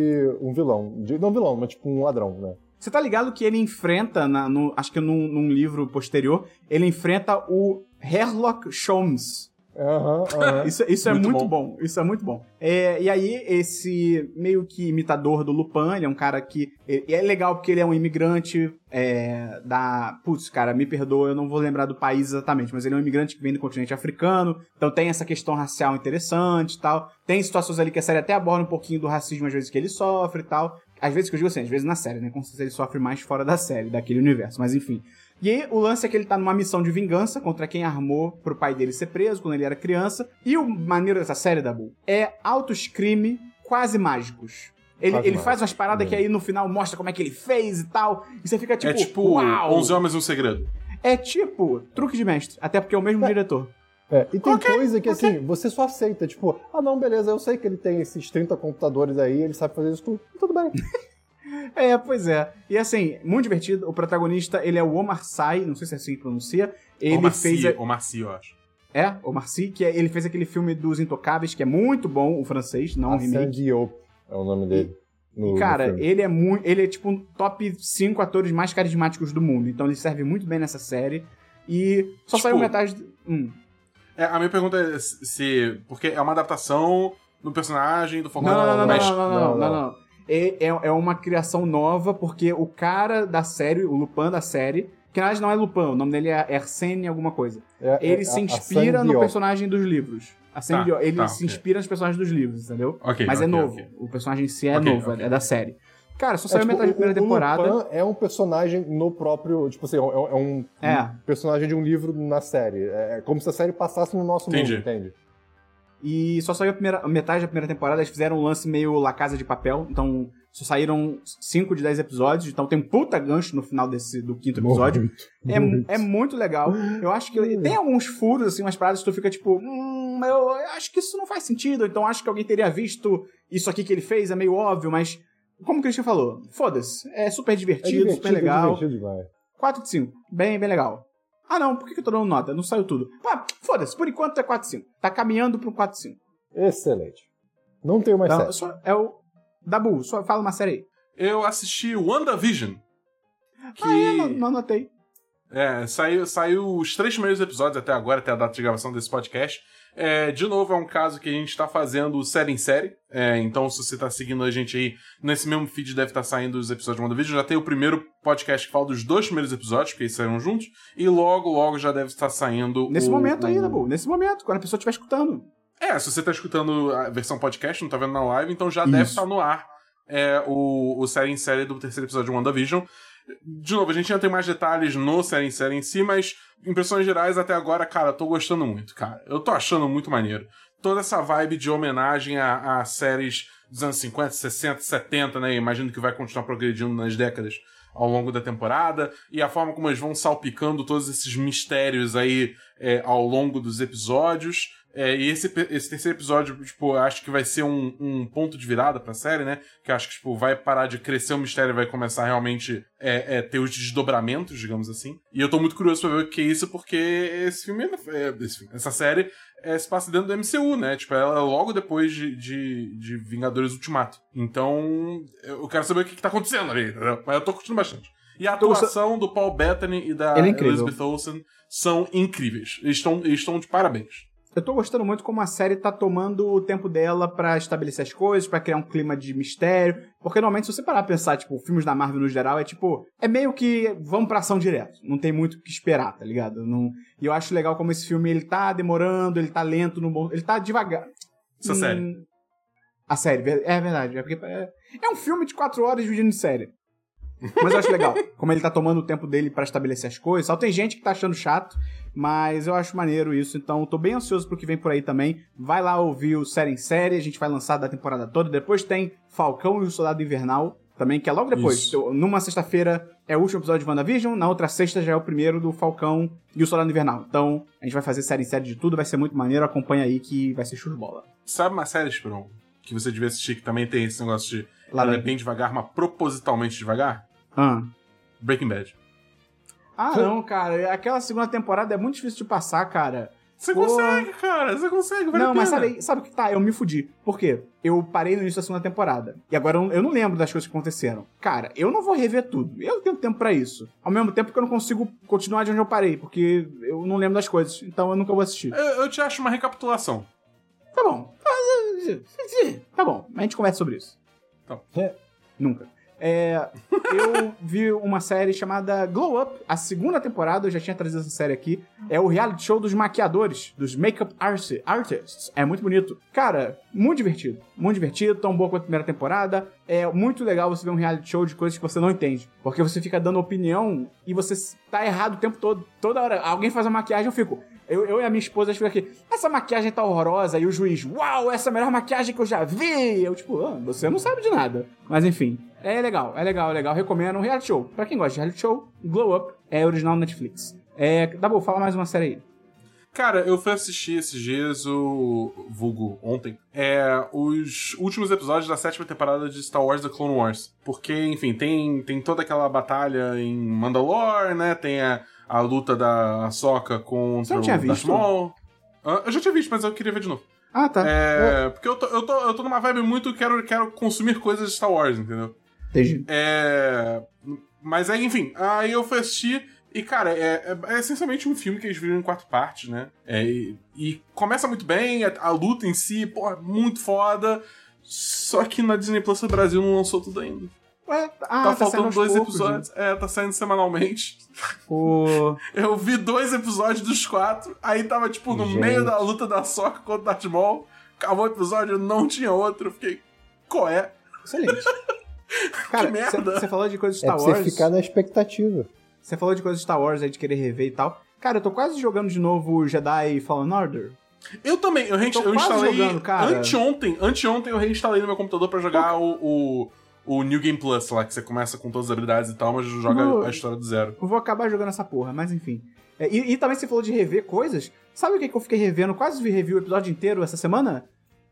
um vilão. Não vilão, mas tipo um ladrão, né? Você tá ligado que ele enfrenta, na- no- acho que num, num livro posterior, ele enfrenta o Sherlock Holmes. Aham, aham. Isso, isso é Muito muito bom. Isso é muito bom. É, e aí, esse meio que imitador do Lupin, ele é um cara que. e é legal porque ele é um imigrante é, da. Putz, cara, me perdoa, eu não vou lembrar do país exatamente, mas ele é um imigrante que vem do continente africano. Então tem essa questão racial interessante e tal. Tem situações ali que a série até aborda um pouquinho do racismo, às vezes, que ele sofre e tal. Às vezes que eu digo assim, às vezes na série, né? Com certeza ele sofre mais fora da série, daquele universo, mas enfim. E aí, o lance é que ele tá numa missão de vingança contra quem armou pro pai dele ser preso quando ele era criança. E o maneiro dessa série, Dabu, é altos crime quase mágicos. Ele, Quase ele faz mágico. umas paradas que Bem. aí no final mostra como é que ele fez e tal. E você fica tipo, é tipo uau! 11 Homens e um Segredo. É tipo truque de mestre, até porque é o mesmo diretor. É, e tem Ok, coisa que assim, você só aceita, tipo, ah não, beleza, eu sei que ele tem esses 30 computadores aí, ele sabe fazer isso tudo, tudo bem. É, pois é. E assim, muito divertido. O protagonista, ele é o Omar Sy, não sei se é assim que pronuncia. Ele Omar fez. Sy, a- Omar Sy, eu acho. É, Omar Sy, que é- ele fez aquele filme dos Intocáveis, que é muito bom, o francês, não o remake. Diop é o nome dele. no- E, no cara, ele é muito. Ele é tipo um top 5 atores mais carismáticos do mundo. Então ele serve muito bem nessa série. E só Tipo, saiu metade. do- Hum. É, a minha pergunta é se-. Porque é uma adaptação do personagem, do Não, folclore. não, não, não, mas- não, não, não, não, não, não. É, é, é uma criação nova, porque o cara da série, o Lupin da série, que na verdade não é Lupin, o nome dele é Arsène alguma coisa. É- é Ele a- se inspira no personagem dos livros. A Sandy Tá, ele tá, se inspira nos personagens dos livros, entendeu? Ok, Mas é ok, novo. ok. O personagem em si é novo, é da série. Cara, só É, saiu tipo, metade da o- primeira o temporada. Lupin é um personagem no próprio. Tipo assim, é, um- é um É. personagem de um livro na série. É como se a série passasse no nosso Entendi. mundo, entende? E só saiu a primeira, metade da primeira temporada, eles fizeram um lance meio La Casa de Papel, então só saíram 5 de 10 episódios, então tem um puta gancho no final desse, do quinto episódio. Muito, É, muito. é muito legal. Eu acho que tem alguns furos, assim, umas paradas que tu fica tipo, hum, eu acho que isso não faz sentido, então acho que alguém teria visto isso aqui que ele fez, é meio óbvio, mas como o Christian falou, foda-se, é super É divertido, super legal. divertido demais. 4 de 5, bem, bem legal. Ah não, por que que eu tô dando nota? Não saiu tudo. Ah, foda-se, por enquanto é 4 de 5. Tá caminhando pro 4 de 5. Excelente. Não tenho mais Então, série. só- é o. Dabu, só fala uma série aí. Eu assisti WandaVision. Que. Ah, é, não, não anotei. É, saiu, saiu os três primeiros episódios até agora, até a data de gravação desse podcast. É, de novo, é um caso que a gente tá fazendo série em série. É, então, se você tá seguindo a gente aí, nesse mesmo feed deve estar saindo os episódios de WandaVision. Já tem o primeiro podcast que fala dos dois primeiros episódios, porque eles saíram juntos. E logo, logo já deve estar saindo. Nesse o- momento aí, o- Dabu. Nesse momento, quando a pessoa estiver escutando. É, se você tá escutando a versão podcast, não tá vendo na live, então já Isso. deve estar no ar é, o, o série em série do terceiro episódio de WandaVision. De novo, a gente ainda tem mais detalhes no série em série em si, mas impressões gerais até agora, cara, tô gostando muito, cara. Eu tô achando muito maneiro. Toda essa vibe de homenagem a, a séries dos anos 50, 60, 70, né? Imagino que vai continuar progredindo nas décadas ao longo da temporada, e a forma como eles vão salpicando todos esses mistérios aí é, ao longo dos episódios. É, e esse, esse terceiro episódio, tipo, acho que vai ser um, um ponto de virada pra série, né? Que acho que, tipo, vai parar de crescer o mistério e vai começar realmente é, é, ter os desdobramentos, digamos assim. E eu tô muito curioso pra ver o que é isso, porque esse filme, é, esse filme, essa série é, se passa dentro do MCU, né? Tipo, ela é logo depois de, de, de Vingadores Ultimato. Então, eu quero saber o que, que tá acontecendo ali, entendeu? Mas eu tô curtindo bastante. E a atuação do Paul Bettany e da é. Elizabeth Olsen são incríveis. Eles estão eles estão de parabéns. Eu tô gostando muito como a série tá tomando o tempo dela pra estabelecer as coisas, pra criar um clima de mistério. Porque normalmente, se você parar pra pensar, tipo, filmes da Marvel no geral, é tipo. É meio que vamos pra ação direto. Não tem muito o que esperar, tá ligado? Não... E eu acho legal como esse filme ele tá demorando, ele tá lento no bom. Ele tá devagar. Essa Hum, série. A série, é verdade. É, porque é, é um filme de quatro horas dividido em série. Mas eu acho legal. Como ele tá tomando o tempo dele pra estabelecer as coisas. Só tem gente que tá achando chato, mas eu acho maneiro isso. Então, tô bem ansioso pro que vem por aí também. Vai lá ouvir o Série em Série. A gente vai lançar da temporada toda. Depois tem Falcão e o Soldado Invernal. também, que é logo depois. Isso. Numa sexta-feira é o último episódio de WandaVision, na outra sexta já é o primeiro do Falcão e o Soldado Invernal. Então, a gente vai fazer série em série de tudo, vai ser muito maneiro, acompanha aí que vai ser show de bola. Sabe uma série, Esperon, que você devia assistir que também tem esse negócio de Lá ela é bem devagar, mas propositalmente devagar? Ah. Breaking Bad. Ah, não, cara. Aquela segunda temporada é muito difícil de passar, cara. Você Pô. consegue, cara, você consegue, vale não, mas sabe, sabe o que tá? Eu me fudi. Por quê? Eu parei no início da segunda temporada. E agora eu não- eu não lembro das coisas que aconteceram. Cara, eu não vou rever tudo. Eu tenho tempo pra isso. Ao mesmo tempo que eu não consigo continuar de onde eu parei, porque eu não lembro das coisas. Então eu nunca vou assistir. Eu, eu te acho uma recapitulação. Tá bom. Tá bom. A gente conversa sobre isso. Tá. É. Nunca. É, eu vi uma série chamada Glow Up, a segunda temporada, eu já tinha trazido essa série aqui. É o reality show dos maquiadores, dos makeup arti- artists. É muito bonito. Cara, muito divertido. Muito divertido, tão boa quanto a primeira temporada. É muito legal você ver um reality show de coisas que você não entende. Porque você fica dando opinião e você tá errado o tempo todo. Toda hora, alguém faz a maquiagem, eu fico. Eu, eu e a minha esposa, a gente fica aqui, essa maquiagem tá horrorosa. E o juiz, uau, essa é a melhor maquiagem que eu já vi. Eu, tipo, ah, você não sabe de nada. Mas enfim, é legal, é legal, é legal. Recomendo um reality show. Pra quem gosta de reality show, Glow Up é original Netflix. É, Dabu, fala mais uma série aí. Cara, eu fui assistir esses dias o vulgo ontem. É os últimos episódios da sétima temporada de Star Wars The Clone Wars. Porque, enfim, tem, tem toda aquela batalha em Mandalore, né? Tem a, a luta da Você não tinha o visto? Hã? Eu já tinha visto, mas eu queria ver de novo. Ah, tá. É, porque eu tô, eu, tô, eu tô numa vibe muito quero, quero consumir coisas de Star Wars, entendeu? Entendi. É. Mas aí, enfim, aí eu fui assistir. E, cara, é, é- é essencialmente um filme que eles viram em quatro partes, né? É, e, e começa muito bem, a, a luta em si, pô, muito foda. Só que na Disney Plus o Brasil não lançou tudo ainda. Ué, ah, tá, saindo faltando dois poucos, episódios. É, tá saindo semanalmente. né? O... Eu vi dois episódios dos quatro, aí tava, tipo, no Gente. meio da luta da Soca contra o Darth Maul. Acabou o episódio, não tinha outro. Eu fiquei, qual é? Excelente. Cara, merda. você falou de coisas de É Star você Wars. ficar na expectativa. Você falou de coisas de Star Wars aí de querer rever e tal. Cara, eu tô quase jogando de novo o Jedi Fallen Order. Eu também, eu, eu quase instalei jogando, cara. anteontem, anteontem eu reinstalei no meu computador pra jogar o, o, o New Game Plus lá, que você começa com todas as habilidades e tal, mas joga a história do zero. Eu vou acabar jogando essa porra, mas enfim. É, e, e também você falou de rever coisas. Sabe o que, que eu fiquei revendo? Quase vi review o episódio inteiro essa semana?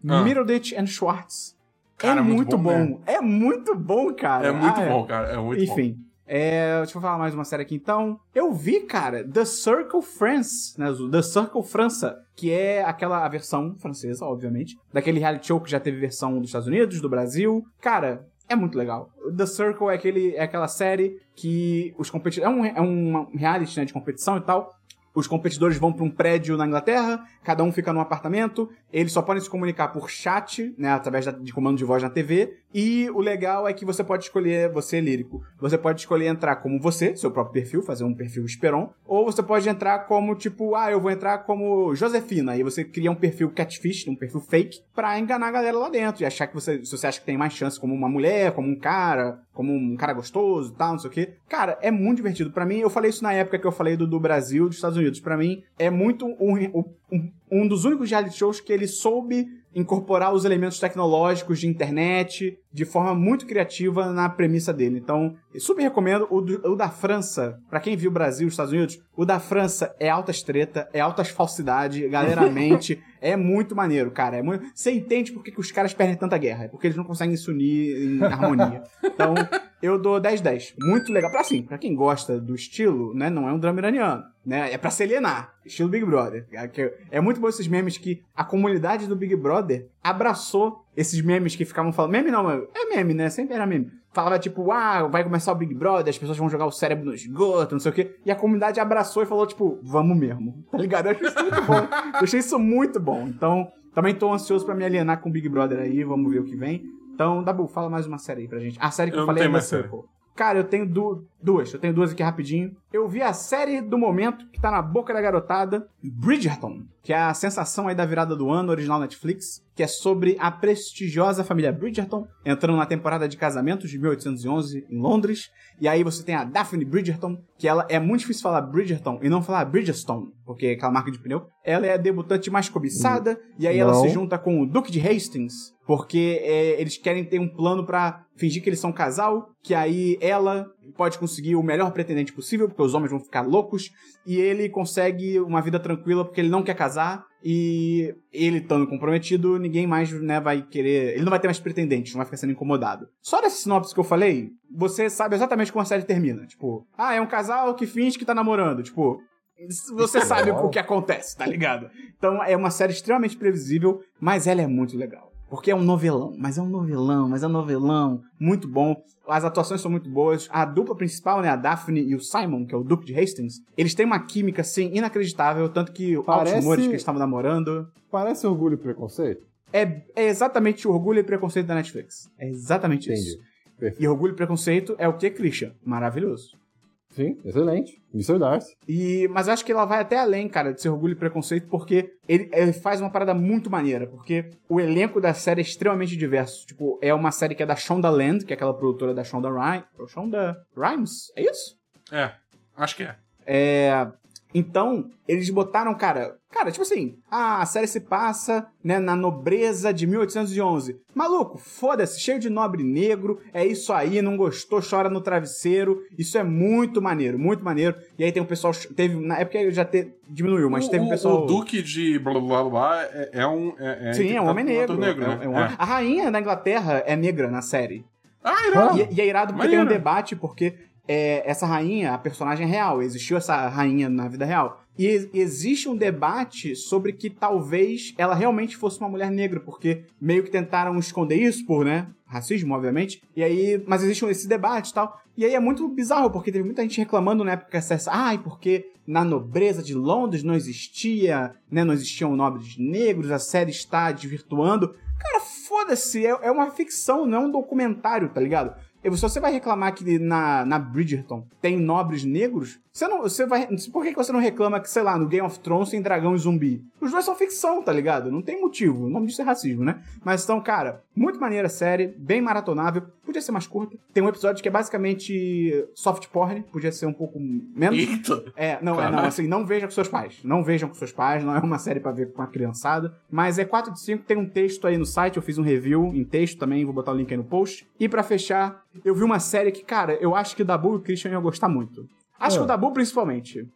Ah. Middleditch and Schwartz. Cara, é é muito muito bom bom. É muito bom, cara. É muito Ah, bom, cara, é muito bom. Enfim. É, deixa eu falar mais uma série aqui então. Eu vi, cara, The Circle France, né? The Circle França, que é aquela a versão francesa, obviamente, daquele reality show que já teve versão dos Estados Unidos, do Brasil. Cara, é muito legal. The Circle é, aquele, é aquela série que os competidores. É um, é um reality né, de competição e tal. Os competidores vão para um prédio na Inglaterra, cada um fica num apartamento, eles só podem se comunicar por chat, né, através de comando de voz na TV, e o legal é que você pode escolher, você é lírico, você pode escolher entrar como você, seu próprio perfil, fazer um perfil Esperon, ou você pode entrar como, tipo, ah, eu vou entrar como Josefina, e você cria um perfil catfish, um perfil fake, pra enganar a galera lá dentro, e achar que você, se você acha que tem mais chance como uma mulher, como um cara, como um cara gostoso e tal, não sei o quê. Cara, é muito divertido. Pra mim, eu falei isso na época que eu falei do, do Brasil dos Estados Unidos. Pra mim, é muito um, um, um dos únicos reality shows que ele soube incorporar os elementos tecnológicos de internet de forma muito criativa na premissa dele. Então, super recomendo o, do- o da França. Pra quem viu o Brasil e os Estados Unidos, o da França é altas treta, é altas falsidade, galera mente. é muito maneiro, cara. É muito... Você entende por que, que os caras perdem tanta guerra. É porque eles não conseguem se unir em harmonia. Então, eu dou 10-10. Muito legal. Pra assim, pra quem gosta do estilo, né? Não é um drama iraniano, né? É pra se alienar. Estilo Big Brother. É, é muito bom esses memes que a comunidade do Big Brother abraçou esses memes que ficavam falando. Meme não, é meme, né? Sempre era meme. Falava tipo, ah, vai começar o Big Brother, as pessoas vão jogar o cérebro no esgoto, não sei o quê. E a comunidade abraçou e falou, tipo, vamos mesmo. Tá ligado? Eu achei isso muito bom. Eu achei isso muito bom. Então, também tô ansioso pra me alienar com o Big Brother aí. Vamos ver o que vem. Então, Dabu, fala mais uma série aí pra gente. A série que eu, Eu falei é. Circle. Cara, eu tenho du- duas. Eu tenho duas aqui rapidinho. Eu vi a série do momento, que tá na boca da garotada, Bridgerton, que é a sensação aí da virada do ano, original Netflix, que é sobre a prestigiosa família Bridgerton, entrando na temporada de casamentos de 1811 em Londres. E aí você tem a Daphne Bridgerton, que ela é muito difícil falar Bridgerton e não falar Bridgestone, porque é aquela marca de pneu. Ela é a debutante mais cobiçada, e aí ela Não. se junta com o Duque de Hastings, Porque é, eles querem ter um plano pra fingir que eles são um casal, que aí ela pode conseguir o melhor pretendente possível, porque os homens vão ficar loucos, e ele consegue uma vida tranquila porque ele não quer casar, e ele estando comprometido, ninguém mais né, vai querer. Ele não vai ter mais pretendentes, não vai ficar sendo incomodado. Só dessa sinopse que eu falei, você sabe exatamente como a série termina. Tipo, ah, é um casal que finge que tá namorando. Tipo, você sabe o que acontece, tá ligado? Então é uma série extremamente previsível, mas ela é muito legal. Porque é um novelão, mas é um novelão, mas é um novelão muito bom. As atuações são muito boas. A dupla principal, né, a Daphne e o Simon, que é o Duque de Hastings, eles têm uma química, assim, inacreditável. Tanto que Parece- altos rumores que eles estavam namorando. Parece orgulho e preconceito? É, é exatamente o Orgulho e Preconceito da Netflix. É exatamente Entendi. isso. Perfeito. E Orgulho e Preconceito é o que, Christian? Maravilhoso. Sim, excelente. Isso é Darcy. E, mas eu acho que ela vai até além, cara, de ser orgulho e preconceito, porque ele, ele faz uma parada muito maneira, porque o elenco da série é extremamente diverso. Tipo, é uma série que é da Shonda Land, que é aquela produtora da Shonda Rhimes. Shonda Rhimes? É isso? É, acho que é. É. Então, eles botaram, cara. Cara, tipo assim, ah, a série se passa, né, na nobreza de 1811. Maluco, foda-se, cheio de nobre negro, é isso aí, não gostou, chora no travesseiro. Isso é muito maneiro, muito maneiro. E aí tem um pessoal. Teve. Na época já te, diminuiu, mas o, teve um pessoal. o Duque de blá blá blá, é, é um. É, é Sim, é um homem negro. ator é, né? é um homem- A rainha da Inglaterra é negra na série. Ah, irado. E, e é irado porque tem um debate, porque é, essa rainha, a personagem é real, existiu essa rainha na vida real. E ex- existe um debate sobre que talvez ela realmente fosse uma mulher negra, porque meio que tentaram esconder isso por, né? Racismo, obviamente. E aí, mas existe esse debate e tal. E aí é muito bizarro, porque teve muita gente reclamando na época essa, ai, porque na nobreza de Londres não existia, né? Não existiam nobres negros, a série está desvirtuando. Cara, foda-se, é, é uma ficção, não é um documentário, tá ligado? Se você vai reclamar que na, na Bridgerton tem nobres negros, você não. Você vai. Por que você não reclama que, sei lá, no Game of Thrones tem dragão e zumbi? Os dois são ficção, tá ligado? Não tem motivo. O nome disso é racismo, né? Mas então, cara, muito maneira a série, bem maratonável. Podia ser mais curta. Tem um episódio que é basicamente soft porn, podia ser um pouco menos. Eita. É, não, é, não, assim, não veja com seus pais. Não vejam com seus pais, não é uma série pra ver com a criançada. Mas é 4 de 5, tem um texto aí no site, eu fiz um review em texto também, vou botar o link aí no post. E pra fechar, eu vi uma série que, cara, eu acho que o Dabu e o Christian iam gostar muito. Acho Ah. que o Dabu principalmente.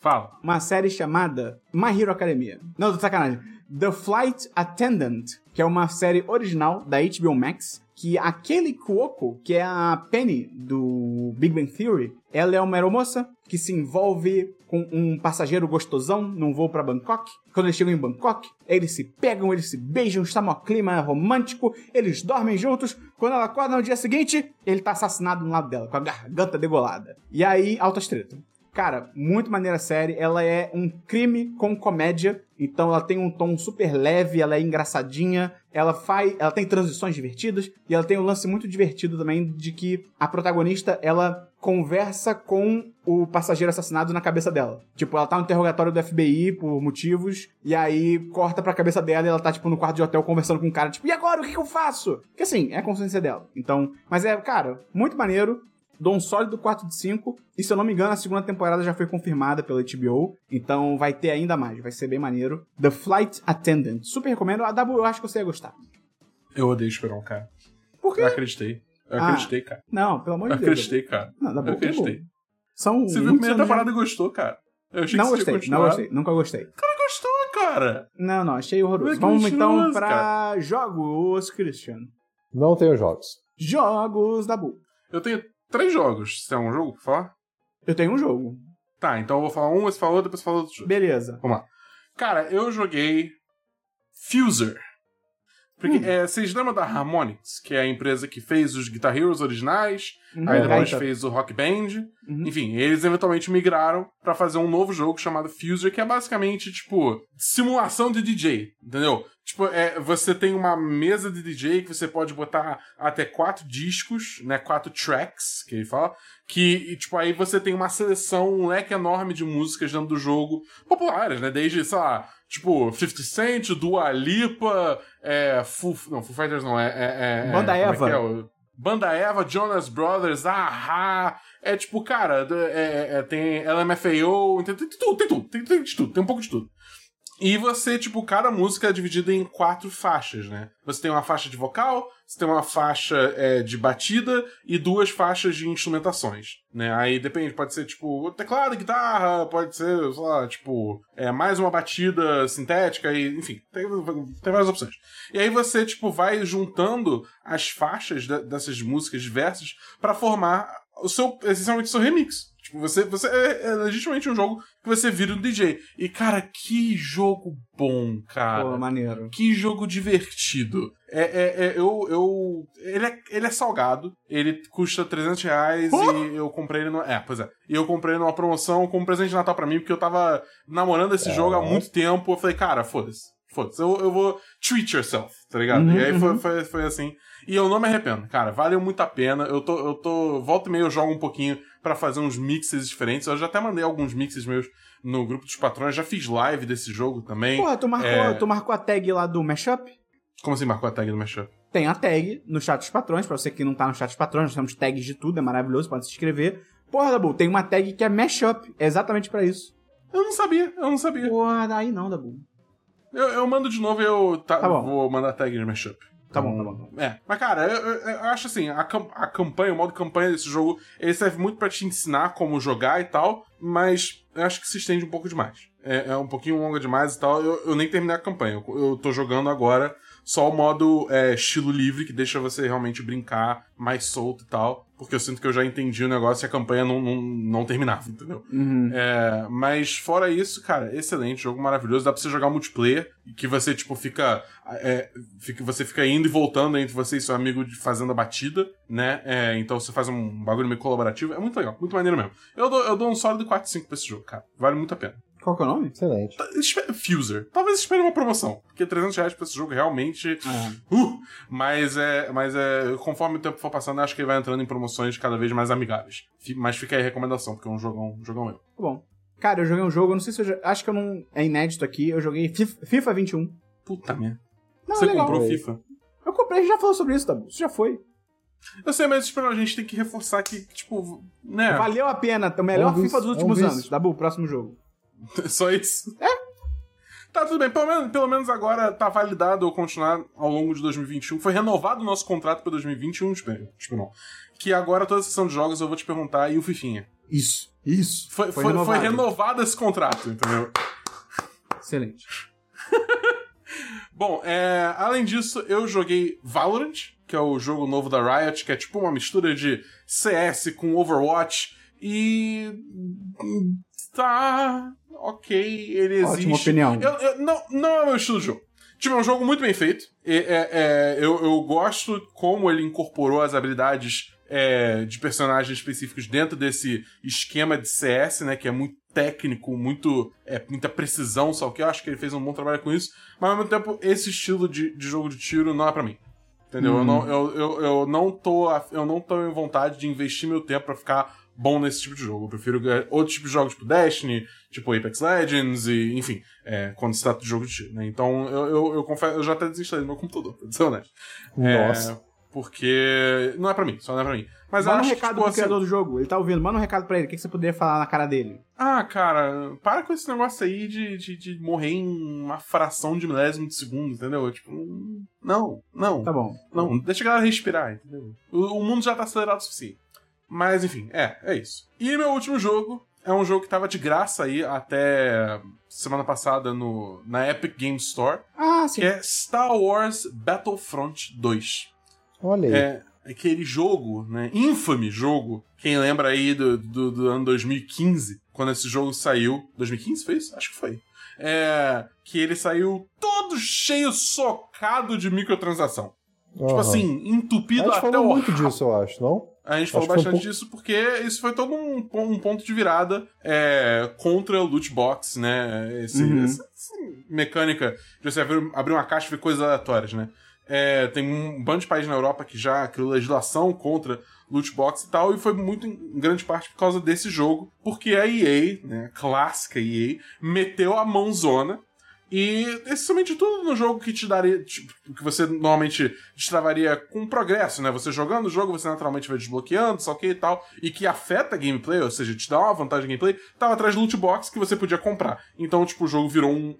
Fala. Uma série chamada My Hero Academia. Não, tô de sacanagem. The Flight Attendant, que é uma série original da HBO Max, que a Kelly Cuoco, que é a Penny do Big Bang Theory, ela é uma aeromoça que se envolve com um passageiro gostosão num voo pra Bangkok. Quando eles chegam em Bangkok, eles se pegam, eles se beijam, está mó clima romântico, eles dormem juntos. Quando ela acorda no dia seguinte, ele tá assassinado do lado dela, com a garganta degolada. E aí, altas treta. Cara, muito maneira a série. Ela é um crime com comédia. Então ela tem um tom super leve, ela é engraçadinha, ela faz, ela tem transições divertidas e ela tem um lance muito divertido também de que a protagonista, ela conversa com o passageiro assassinado na cabeça dela. Tipo, ela tá no interrogatório do FBI por motivos e aí corta pra cabeça dela e ela tá tipo no quarto de hotel conversando com um cara, tipo, e agora o que, que eu faço? Porque assim, é a consciência dela. Então, mas é, cara, muito maneiro. Dou um sólido 4 de 5. E se eu não me engano, a segunda temporada já foi confirmada pela HBO. Então vai ter ainda mais. Vai ser bem maneiro. The Flight Attendant. Super recomendo. A W eu acho que você ia gostar. Eu odeio Esperão, cara. Por quê? Eu acreditei. Eu Ah, acreditei, cara. Não, pelo amor Eu de Deus. acreditei, cara. Não, da Eu boa, acreditei. São Você viu a primeira temporada e gostou, cara. Eu achei. Não que gostei, não gostei. Nunca gostei. Cara, gostou, cara. Não, não, achei horroroso. Mas que Vamos então pra jogos, Christian. Não tenho jogos. Jogos da Bu. Eu tenho três jogos. Se é um jogo pra falar? Eu tenho um jogo. Tá, então eu vou falar um, você fala outro, depois você fala outro jogo. Beleza. Vamos lá. Cara, eu joguei Fuser. Porque é, vocês lembram da Harmonix, que é a empresa que fez os Guitar Heroes originais, Uhum. aí depois Gaita. fez o Rock Band. Uhum. Enfim, eles eventualmente migraram pra fazer um novo jogo chamado Fuser, que é basicamente, tipo, simulação de DJ, entendeu? Tipo, é, você tem uma mesa de DJ que você pode botar até quatro discos, né? Quatro tracks, que ele fala. Que, e, tipo, aí você tem uma seleção, um leque enorme de músicas dentro do jogo, populares, né? Desde, sei lá, tipo, 50 Cent, Dua Lipa, é, Foo, não, Foo Fighters não, é... é, é Banda como é Eva. é? Banda Eva, Jonas Brothers, Ahá. É tipo, cara, é, é, tem LMFAO, tem, tem tudo, tem tudo, tem, tem de tudo, tem um pouco de tudo. E você, tipo, cada música é dividida em quatro faixas, né? Você tem uma faixa de vocal, você tem uma faixa é, de batida e duas faixas de instrumentações, né? Aí depende, pode ser, tipo, teclado, guitarra, pode ser, sei lá, tipo, é, mais uma batida sintética e, enfim, tem, tem várias opções. E aí você, tipo, vai juntando as faixas de- dessas músicas diversas pra formar o seu, essencialmente, o seu remix. Tipo, você, você é, é legitimamente um jogo que você vira um DJ. E, cara, que jogo bom, cara. Pô, maneiro. Que jogo divertido. É, é, é, eu, eu, ele, é, ele é salgado, ele custa 300 reais e eu comprei ele no. É, pois é. E eu comprei numa promoção como presente de Natal pra mim, porque eu tava namorando esse jogo há muito tempo. Eu falei, cara, foda-se. Foda-se, eu, eu vou treat yourself, tá ligado? Uhum, e aí foi, uhum. foi, foi assim. E eu não me arrependo, cara. Valeu muito a pena. Eu tô. Eu tô. Volta e meia eu jogo um pouquinho pra fazer uns mixes diferentes. Eu já até mandei alguns mixes meus no grupo dos patrões. Já fiz live desse jogo também. Porra, tu marcou, É. tu marcou a tag lá do Mashup? Como assim marcou a tag do Mashup? Tem a tag no chat dos patrões, pra você que não tá no chat dos patrões, nós temos tags de tudo, é maravilhoso, pode se inscrever. Porra, Dabu, tem uma tag que é Mashup, é exatamente pra isso. Eu não sabia, eu não sabia. Porra, daí não, Dabu. Eu, eu mando de novo e eu tá, Tá bom. vou mandar tag de mashup. Tá bom, tá bom. tá bom. É, mas cara, eu, eu- eu acho assim, a, a campanha, o modo campanha desse jogo, ele serve muito pra te ensinar como jogar e tal, mas eu acho que se estende um pouco demais. É, é um pouquinho longa demais e tal, eu, eu nem terminei a campanha, eu, eu tô jogando agora só o modo é, estilo livre, que deixa você realmente brincar mais solto e tal, porque eu sinto que eu já entendi o negócio e a campanha não, não, não terminava, entendeu? Uhum. É, mas fora isso, cara, excelente, jogo maravilhoso. Dá pra você jogar multiplayer, que você, tipo, fica, é, fica- Você fica indo e voltando entre você e seu amigo de fazendo a batida, né? É, então você faz um bagulho meio colaborativo. É muito legal, muito maneiro mesmo. Eu dou, eu dou um sólido 4 5 pra esse jogo, cara. Vale muito a pena. Qual que é o nome? Excelente. Tá, Fuser. Talvez espere uma promoção. Porque 300 reais pra esse jogo realmente. É. Uh, mas é. Mas é. Conforme o tempo for passando, eu acho que ele vai entrando em promoções cada vez mais amigáveis. Mas fica aí a recomendação, porque é um jogão, um jogão mesmo. Tá bom. Cara, eu joguei um jogo, eu não sei se eu acho que eu não é inédito aqui, eu joguei FIFA, FIFA 21. Puta merda. Não, Você é legal. comprou. FIFA? Eu comprei, a gente já falou sobre isso, Dabu. Isso já foi. Eu sei, mas tipo, a gente tem que reforçar que, tipo, né? Valeu a pena. O melhor vício, FIFA dos últimos anos. Dabu, próximo jogo. Só isso. É? Tá, tudo bem. Pelo menos, pelo menos agora tá validado eu continuar ao longo de 2021. Foi renovado o nosso contrato pra 2021, espero. Espero não. Que agora toda a sessão de jogos eu vou te perguntar e o Fifinha. Isso. Isso. Foi, foi, foi renovado. esse contrato, entendeu? Excelente. Bom, é, além disso, eu joguei Valorant, que é o jogo novo da Riot, que é tipo uma mistura de CS com Overwatch. E. Tá. Ok, ele existe. Ótima opinião. Eu- eu- não, não é o meu estilo de jogo. Tipo, é um jogo muito bem feito. E, é, é, eu, eu gosto como ele incorporou as habilidades é, de personagens específicos dentro desse esquema de CS, né? Que é muito técnico, muito é, muita precisão, só que eu acho que ele fez um bom trabalho com isso. Mas ao mesmo tempo, esse estilo de, de jogo de tiro não é pra mim. Entendeu? Eu, não, eu, eu, eu, não tô, eu não tô em vontade de investir meu tempo pra ficar bom nesse tipo de jogo. Eu prefiro é, outros tipos de jogos, tipo Destiny, tipo Apex Legends, e enfim, é, quando se trata de jogo de tiro, né? Então, eu, eu, eu confesso, eu já até desinstalei do meu computador, pra ser honesto. É, Nossa. porque não é pra mim, só não é pra mim. Mas eu Manda um acho que, recado tipo, pro assim, criador do jogo. Ele tá ouvindo. Manda um recado pra ele. O que que você poderia falar na cara dele? Ah, cara, para com esse negócio aí de, de, de morrer em uma fração de milésimo de segundo, entendeu? Tipo, não, não. Tá bom. Não, deixa a galera respirar, entendeu? O, o mundo já tá acelerado o suficiente. Mas, enfim, é, é isso. E meu último jogo é um jogo que tava de graça aí até semana passada no, na Epic Game Store, Ah, sim. que é Star Wars Battlefront 2. Olha aí. É aquele jogo, né? Infame jogo. Quem lembra aí do, do, do ano 2015, quando esse jogo saiu. 2015 foi isso? Acho que foi. É. Que ele saiu todo cheio, socado de microtransação. Tipo Aham. assim, A entupido gente até o muito disso, eu acho, não? A gente falou Acho que foi um bastante disso porque isso foi todo um, um ponto de virada é, contra o loot box, né? Esse, Uhum. essa, essa mecânica de você abrir, abrir uma caixa e ver coisas aleatórias, né? É, tem um bando de países na Europa que já criou legislação contra loot box e tal, e foi muito em grande parte por causa desse jogo, porque a EA, né, a clássica EA, meteu a mãozona E essencialmente tudo no jogo que te daria. Tipo, que você normalmente destravaria com progresso, né? Você jogando o jogo, você naturalmente vai desbloqueando, só que e tal. E que afeta a gameplay, ou seja, te dá uma vantagem de gameplay, tava atrás de loot box que você podia comprar. Então, tipo, o jogo virou um,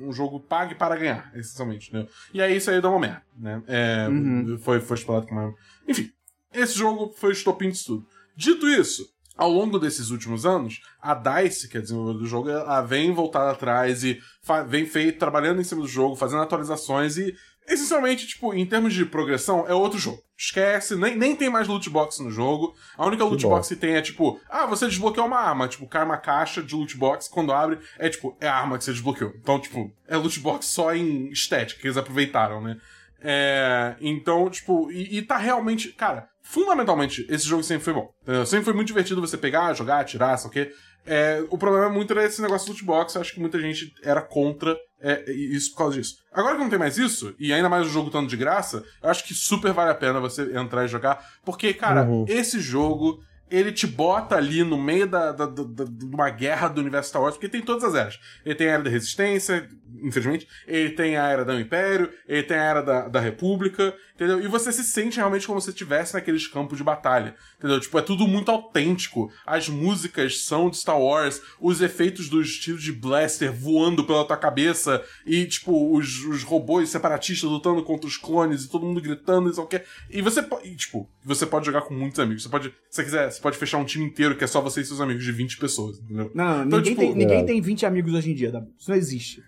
um, um jogo pague para ganhar, essencialmente, né? E aí isso aí dá uma merda, né? É, Uhum. Foi, foi explorado com uma. Enfim, esse jogo foi o estopim disso tudo. Dito isso, ao longo desses últimos anos, a DICE, que é a desenvolvedora do jogo, ela vem voltada atrás e vem feito, trabalhando em cima do jogo, fazendo atualizações e, essencialmente, tipo, em termos de progressão, é outro jogo. Esquece, nem, nem tem mais loot box no jogo. A única loot box que tem é tipo, ah, você desbloqueou uma arma, tipo, cai uma caixa de loot box, quando abre, é tipo, é a arma que você desbloqueou. Então, tipo, é loot box só em estética, que eles aproveitaram, né? É, então, tipo, e, e tá realmente. Cara, fundamentalmente, esse jogo sempre foi bom. entendeu? Sempre foi muito divertido você pegar, jogar, atirar, sei o quê. É, o problema é muito era esse negócio do loot box. Eu acho que muita gente era contra é, isso por causa disso. Agora que não tem mais isso, e ainda mais o jogo estando de graça, eu acho que super vale a pena você entrar e jogar. Porque, cara, Uhum. esse jogo. Ele te bota ali no meio da, da, da- da- de uma guerra do universo Star Wars, porque tem todas as eras. Ele tem a era da Resistência, infelizmente, ele tem a era do Império, ele tem a era da, da República, entendeu? E você se sente realmente como se você estivesse naqueles campos de batalha, entendeu? Tipo, é tudo muito autêntico. As músicas são de Star Wars, os efeitos dos tiros de blaster voando pela tua cabeça, e, tipo, os, os robôs separatistas lutando contra os clones, e todo mundo gritando e o que. E você pode, e, tipo, você pode jogar com muitos amigos. Você pode, se quiser, você pode fechar um time inteiro que é só você e seus amigos de 20 pessoas, entendeu? Não, Então, ninguém, tipo, tem, ninguém é. tem 20 amigos hoje em dia. Isso não existe.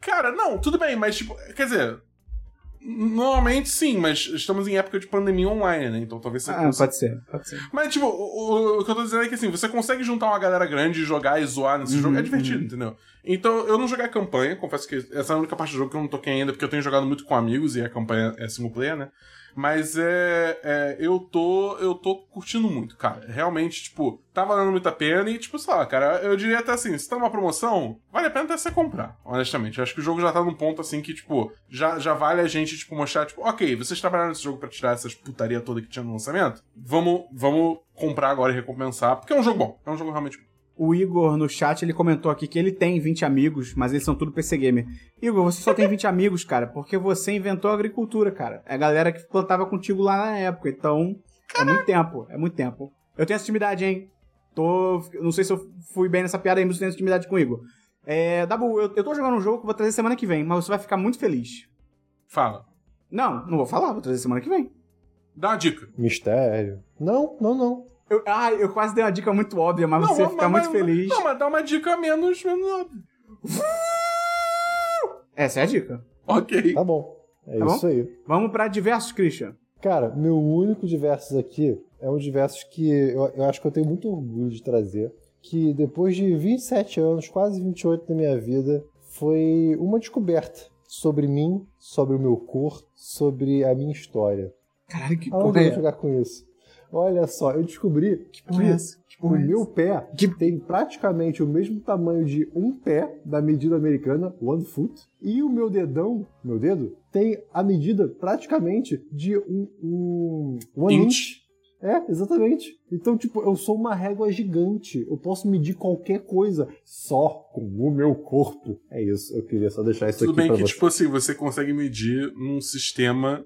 Cara, não, tudo bem, mas tipo, quer dizer. Normalmente sim, mas estamos em época de pandemia online, né? Então talvez você Ah, consiga- pode ser, pode ser. Mas, tipo, o, o- que eu tô dizendo é que assim, você consegue juntar uma galera grande e jogar e zoar nesse Uhum, jogo. É divertido, uhum. entendeu? Então, eu não joguei a campanha, confesso que essa é a única parte do jogo que eu não toquei ainda, porque eu tenho jogado muito com amigos e a campanha é single player, né? Mas é, é, eu tô. Eu tô curtindo muito, cara. Realmente, tipo, tá valendo muito a pena e, tipo, sei lá, cara, eu diria até assim, se tá numa promoção, vale a pena até você comprar, honestamente. Eu acho que o jogo já tá num ponto assim que, tipo, já, já vale a gente, tipo, mostrar, tipo, ok, vocês trabalharam nesse jogo pra tirar essas putaria toda que tinha no lançamento. Vamos, vamos comprar agora e recompensar, porque é um jogo bom. É um jogo realmente bom. O Igor no chat ele comentou aqui que ele tem 20 amigos, mas eles são tudo PC Gamer. Igor, você só tem 20 amigos, cara, porque você inventou a agricultura, cara. É a galera que plantava contigo lá na época. Então, é muito tempo, é muito tempo. Eu tenho essa intimidade, hein? Tô. Não sei se eu fui bem nessa piada aí, mas eu tenho essa intimidade com o Igor. É, Dabu, eu, eu tô jogando um jogo que eu vou trazer semana que vem, mas você vai ficar muito feliz. Fala. Não, não vou falar, vou trazer semana que vem. Dá uma dica. Mistério. Não, não, não. Eu, ah, eu quase dei uma dica muito óbvia, mas Não, você mas- fica mas- muito feliz. Não, mas dá uma dica menos. menos óbvia. Essa é a dica. ok. Tá bom. É Tá bom? isso aí. Vamos pra diversos, Christian. Cara, meu único diversos aqui é um diversos que eu, eu acho que eu tenho muito orgulho de trazer. Que depois de 27 anos, quase 28 da minha vida, foi uma descoberta sobre mim, sobre o meu corpo, sobre a minha história. Caralho, que Aonde porra eu é vou jogar com isso? Olha só, eu descobri que, porra é? Que o é meu pé tem praticamente o mesmo tamanho de um pé da medida americana, one foot, e o meu dedão, meu dedo, tem a medida praticamente de um, um one Inch. inch. É, exatamente. Então, tipo, eu sou uma régua gigante. Eu posso medir qualquer coisa só com o meu corpo. É isso, eu queria só deixar isso Tudo aqui bem pra que, você. tipo assim, você consegue medir num sistema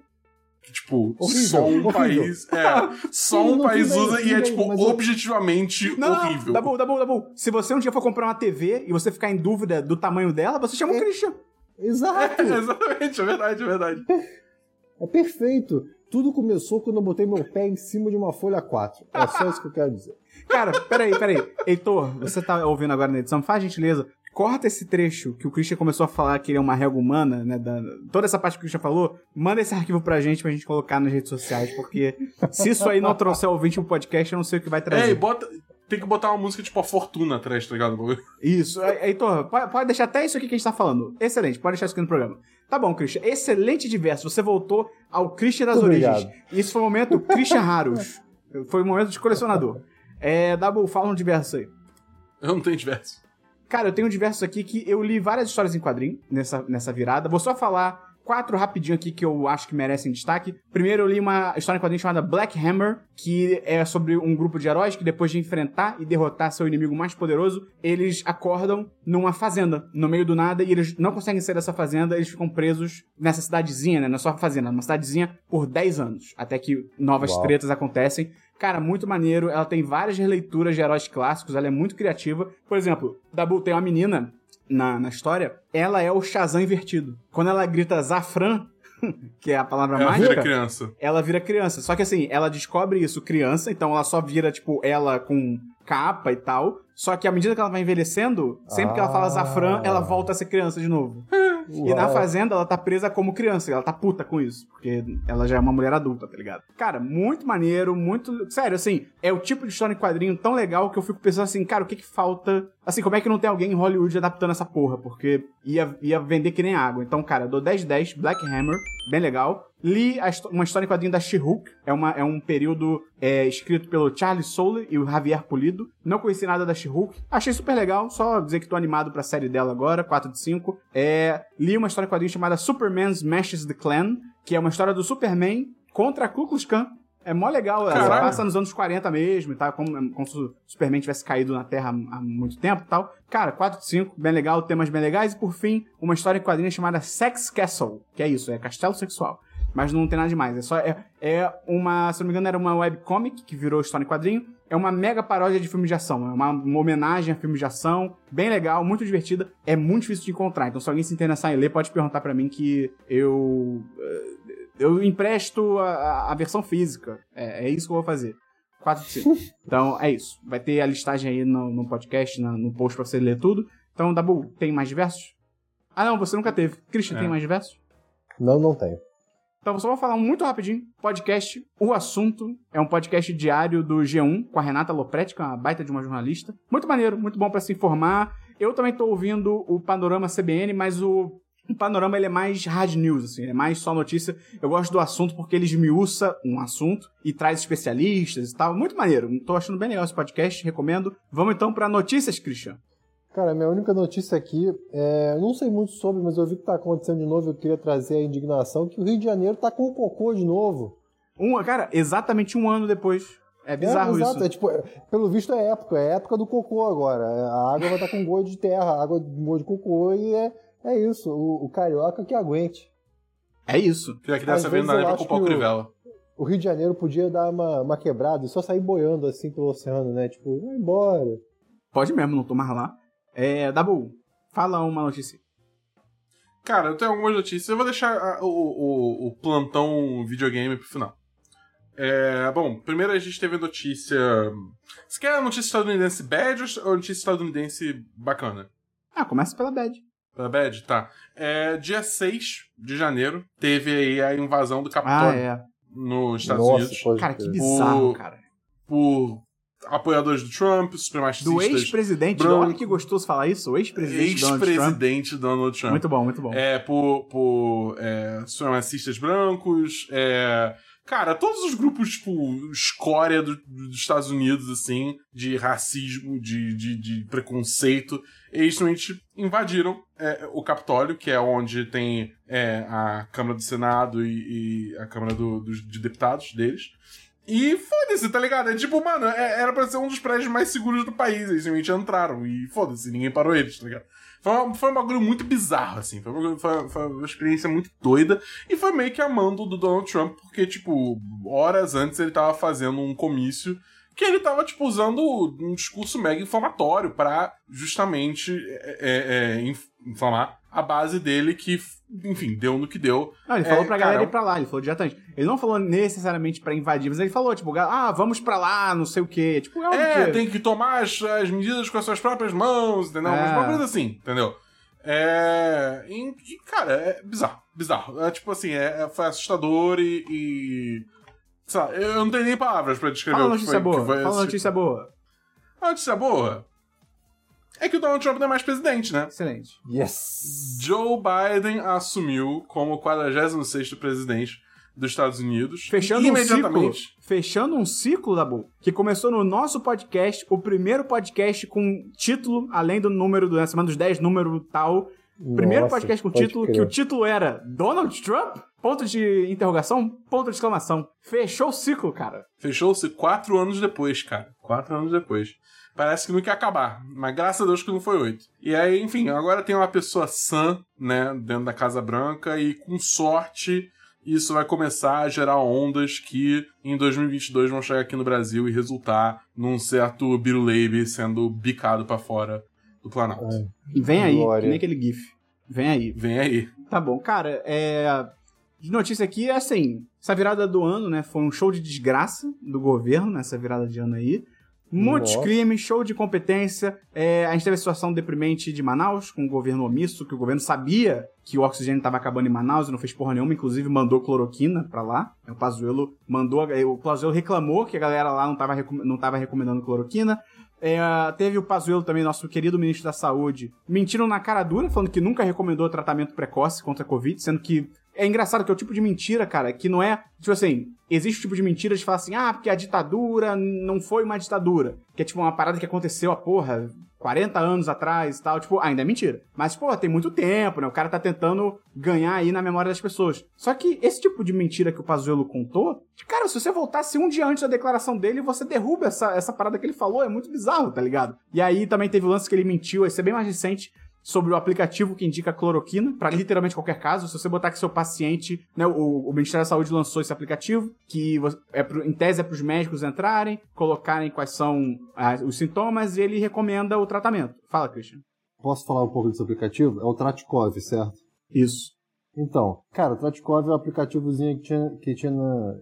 que, tipo, Horrível, só um horrível. país. É, só Sim, um país bem, usa e é, bem, tipo, eu- objetivamente Não, horrível. não, Dabu, Dabu, Dabu. Se você um dia for comprar uma TV e você ficar em dúvida do tamanho dela, você chama o É. Christian. Exato! É, exatamente, é verdade, é verdade. É perfeito. Tudo começou quando eu botei meu pé em cima de uma folha 4. É só isso que eu quero dizer. Cara, peraí, peraí. Heitor, você tá ouvindo agora na edição, faz gentileza. Corta esse trecho que o Christian começou a falar que ele é uma régua humana, né? da- toda essa parte que o Christian falou, manda esse arquivo pra gente pra gente colocar nas redes sociais, porque se isso aí não trouxer ouvinte pro podcast, eu não sei o que vai É, e trazer. bota. Tem que botar uma música tipo a Fortuna atrás, tá ligado? Isso. He- Heitor, pode, pode deixar até isso aqui que a gente tá falando. Excelente, pode deixar isso aqui no programa. Tá bom, Christian. Excelente diverso. Você voltou ao Christian das Muito origens. obrigado. Isso foi o momento Christian Raros. Foi o momento de colecionador. É, Dabu, fala um diverso aí. Eu não tenho diverso. Cara, eu tenho diversos aqui que eu li várias histórias em quadrinho nessa, nessa virada. Vou só falar quatro rapidinho aqui que eu acho que merecem destaque. Primeiro, eu li uma história em quadrinhos chamada Black Hammer, que é sobre um grupo de heróis que depois de enfrentar e derrotar seu inimigo mais poderoso, eles acordam numa fazenda, no meio do nada, e eles não conseguem sair dessa fazenda, eles ficam presos nessa cidadezinha, né? Na sua fazenda, numa cidadezinha por 10 anos, até que novas Uau. tretas acontecem. Cara, muito maneiro. Ela tem várias releituras de heróis clássicos, ela é muito criativa. Por exemplo, Dabu tem uma menina na, na história, ela é o Shazam invertido. Quando ela grita Zafran, que é a palavra Ela mágica, vira criança. ela vira criança. Só que assim, ela descobre isso criança, então ela só vira, tipo, ela com capa e tal. Só que à medida que ela vai envelhecendo, sempre que ela fala Ah. Zafran, ela volta a ser criança de novo. E na Uau. fazenda, ela tá presa como criança. Ela tá puta com isso. Porque ela já é uma mulher adulta, tá ligado? Cara, muito maneiro, muito. Sério, assim, é o tipo de história em quadrinho tão legal que eu fico pensando assim, cara, o que que falta. Assim, como é que não tem alguém em Hollywood adaptando essa porra? Porque ia, ia vender que nem água. Então, cara, eu dou 10 de 10, Black Hammer, bem legal. Li uma história em quadrinho da She-Hulk. É, uma- é um período é, escrito pelo Charlie Soule e o Javier Polido. Não conheci nada da She-Hulk. Achei super legal, só dizer que tô animado pra série dela agora, 4 de 5. É, li uma história em quadrinho chamada Superman Smashes the Clan, que é uma história do Superman contra a Ku Klux Klan. É mó legal, ela passa nos anos 40 mesmo e tal, como, como se o Superman tivesse caído na Terra há muito tempo e tal. Cara, 4 de 5, bem legal, temas bem legais. E por fim, uma história em quadrinhos chamada Sex Castle, que é isso, é castelo sexual. Mas não tem nada demais, é só. É, é uma. Se não me engano, era uma webcomic que virou história em quadrinho. É uma mega paródia de filme de ação. É uma, uma homenagem a filmes de ação. Bem legal, muito divertida. É muito difícil de encontrar. Então, se alguém se interessar em ler, pode perguntar pra mim que eu. eh, Eu empresto a, a- versão física. É, é isso que eu vou fazer. 4 de 5. Então, é isso. Vai ter a listagem aí no, no podcast, na- no post pra você ler tudo. Então, Dabu, tem mais diversos? Ah, não, você nunca teve. Christian, É. tem mais diversos? Não, não tem. Então, só vou falar muito rapidinho. Podcast O Assunto é um podcast diário do G1 com a Renata Lopretti, que é uma baita de uma jornalista. Muito maneiro, muito bom pra se informar. Eu também tô ouvindo o Panorama CBN, mas o, Panorama ele é mais hard news, assim, é mais só notícia. Eu gosto do assunto porque ele esmiuça um assunto e traz especialistas e tal. Muito maneiro. Tô achando bem legal esse podcast, recomendo. Vamos então pra notícias, Christian. Cara, minha única notícia aqui, é, eu não sei muito sobre, mas eu vi que tá acontecendo de novo, eu queria trazer a indignação que o Rio de Janeiro tá com cocô de novo. Um, cara, exatamente um ano depois. É bizarro é, exato, isso. É, tipo, é, pelo visto é época, é época do cocô agora. É, A água vai estar com gosto de terra, a água com gosto de cocô e é, é isso, o, o carioca que aguente. É isso. Pior que dessa vez não acho culpar o o- Crivella. O Rio de Janeiro podia dar uma, uma quebrada e só sair boiando assim pelo oceano, né? Tipo, vai embora. Pode mesmo, não tô mais lá. É, Dabu, fala uma notícia. Cara, eu tenho algumas notícias. Eu vou deixar ah, o, o, o plantão videogame pro final. É, bom, primeiro a gente teve a notícia. Você quer a notícia estadunidense bad ou a notícia estadunidense bacana? Ah, começa pela bad. Pela bad? Tá. É, dia 6 de janeiro teve aí a invasão do Ah, Capitólio é. nos Estados Nossa, Unidos Cara, que bizarro, O- cara. por apoiadores do Trump, supremacistas. Do ex-presidente. branco. Olha que gostoso falar isso. O ex-presidente Donald Trump. Ex-presidente Donald Trump. Muito bom, muito bom. É, por, por é, supremacistas brancos, é... Cara, todos os grupos, tipo, escória do- dos Estados Unidos, assim, de racismo, de, de, de preconceito, eles simplesmente invadiram é, o Capitólio, que é onde tem é, a Câmara do Senado e, e a Câmara do- dos- de Deputados deles. E foda-se, tá ligado? É tipo, mano, é- era pra ser um dos prédios mais seguros do país. Eles simplesmente entraram e foda-se, ninguém parou eles, tá ligado? Foi, uma- foi um bagulho muito bizarro, assim. Foi, um bagulho- foi- foi uma experiência muito doida. E foi meio que a mando do Donald Trump, porque, tipo, horas antes ele tava fazendo um comício que ele tava, tipo, usando um discurso mega inflamatório pra justamente é, é, é, inf- inflamar a base dele, que, enfim, deu no que deu. Não, ele falou É, pra cara, galera ir pra lá, ele falou diretamente. Ele não falou necessariamente pra invadir, mas ele falou, tipo, ah, vamos pra lá, não sei o quê. Tipo, é óbvio É, que- tem que tomar as, as medidas com as suas próprias mãos, entendeu? É. Umas bagulhos assim, entendeu? É. E, cara, é bizarro, bizarro. É tipo assim, é, é- foi assustador e. e sei lá, eu não tenho nem palavras pra descrever Fala o que notícia foi, boa, que foi fala esse- notícia boa. A notícia boa é que o Donald Trump não é mais presidente, né? Excelente. Yes! Joe Biden assumiu como 46º presidente dos Estados Unidos. Fechando um ciclo, imediatamente. fechando um ciclo, Dabu, que começou no nosso podcast, o primeiro podcast com título, além do número, do, acima dos 10, número tal, Primeiro Nossa, podcast com título crer. que o título era Donald Trump? Ponto de interrogação, ponto de exclamação. Fechou o ciclo, cara. Fechou-se quatro anos depois, cara. Quatro anos depois. Parece que não quer acabar, mas graças a Deus que não foi oito. E aí, enfim, agora tem uma pessoa sã, né, dentro da Casa Branca e com sorte isso vai começar a gerar ondas que em 2022 vão chegar aqui no Brasil e resultar num certo Biruleibe sendo bicado pra fora do Planalto. Vem aí, Glória. que nem aquele GIF. Vem aí. Vem aí. Tá bom, cara, é. De notícia aqui é assim: essa virada do ano, né? Foi um show de desgraça do governo nessa virada de ano aí. De Nossa. crime, show de competência. É, a gente teve a situação deprimente de Manaus, com o governo omisso, que o governo sabia que o oxigênio estava acabando em Manaus e não fez porra nenhuma, inclusive mandou cloroquina pra lá. O Pazuello mandou. O Pazuello reclamou que a galera lá não tava, recom- não tava recomendando cloroquina. É, teve o Pazuello também, nosso querido ministro da Saúde, mentiram na cara dura, falando que nunca recomendou tratamento precoce contra a Covid, sendo que é engraçado que é o tipo de mentira, cara, que não é. Tipo assim, existe o tipo de mentira de falar assim, ah, porque a ditadura não foi uma ditadura. Que é tipo uma parada que aconteceu, a porra, 40 anos atrás e tal. Tipo, ainda é mentira. Mas, pô, tem muito tempo, né? O cara tá tentando ganhar aí na memória das pessoas. Só que esse tipo de mentira que o Pazuello contou, cara, se você voltasse um dia antes da declaração dele, você derruba essa, essa parada que ele falou. É muito bizarro, tá ligado? E aí também teve o lance que ele mentiu, esse é bem mais recente sobre o aplicativo que indica cloroquina, pra literalmente qualquer caso. Se você botar que seu paciente, né, o, o Ministério da Saúde lançou esse aplicativo, que é pro- em tese é para os médicos entrarem, colocarem quais são os sintomas e ele recomenda o tratamento. Fala, Christian. Posso falar um pouco desse aplicativo? É o Tratkov, certo? Isso. Então, cara, o Tratkov é um aplicativozinho que tinha. Que tinha na-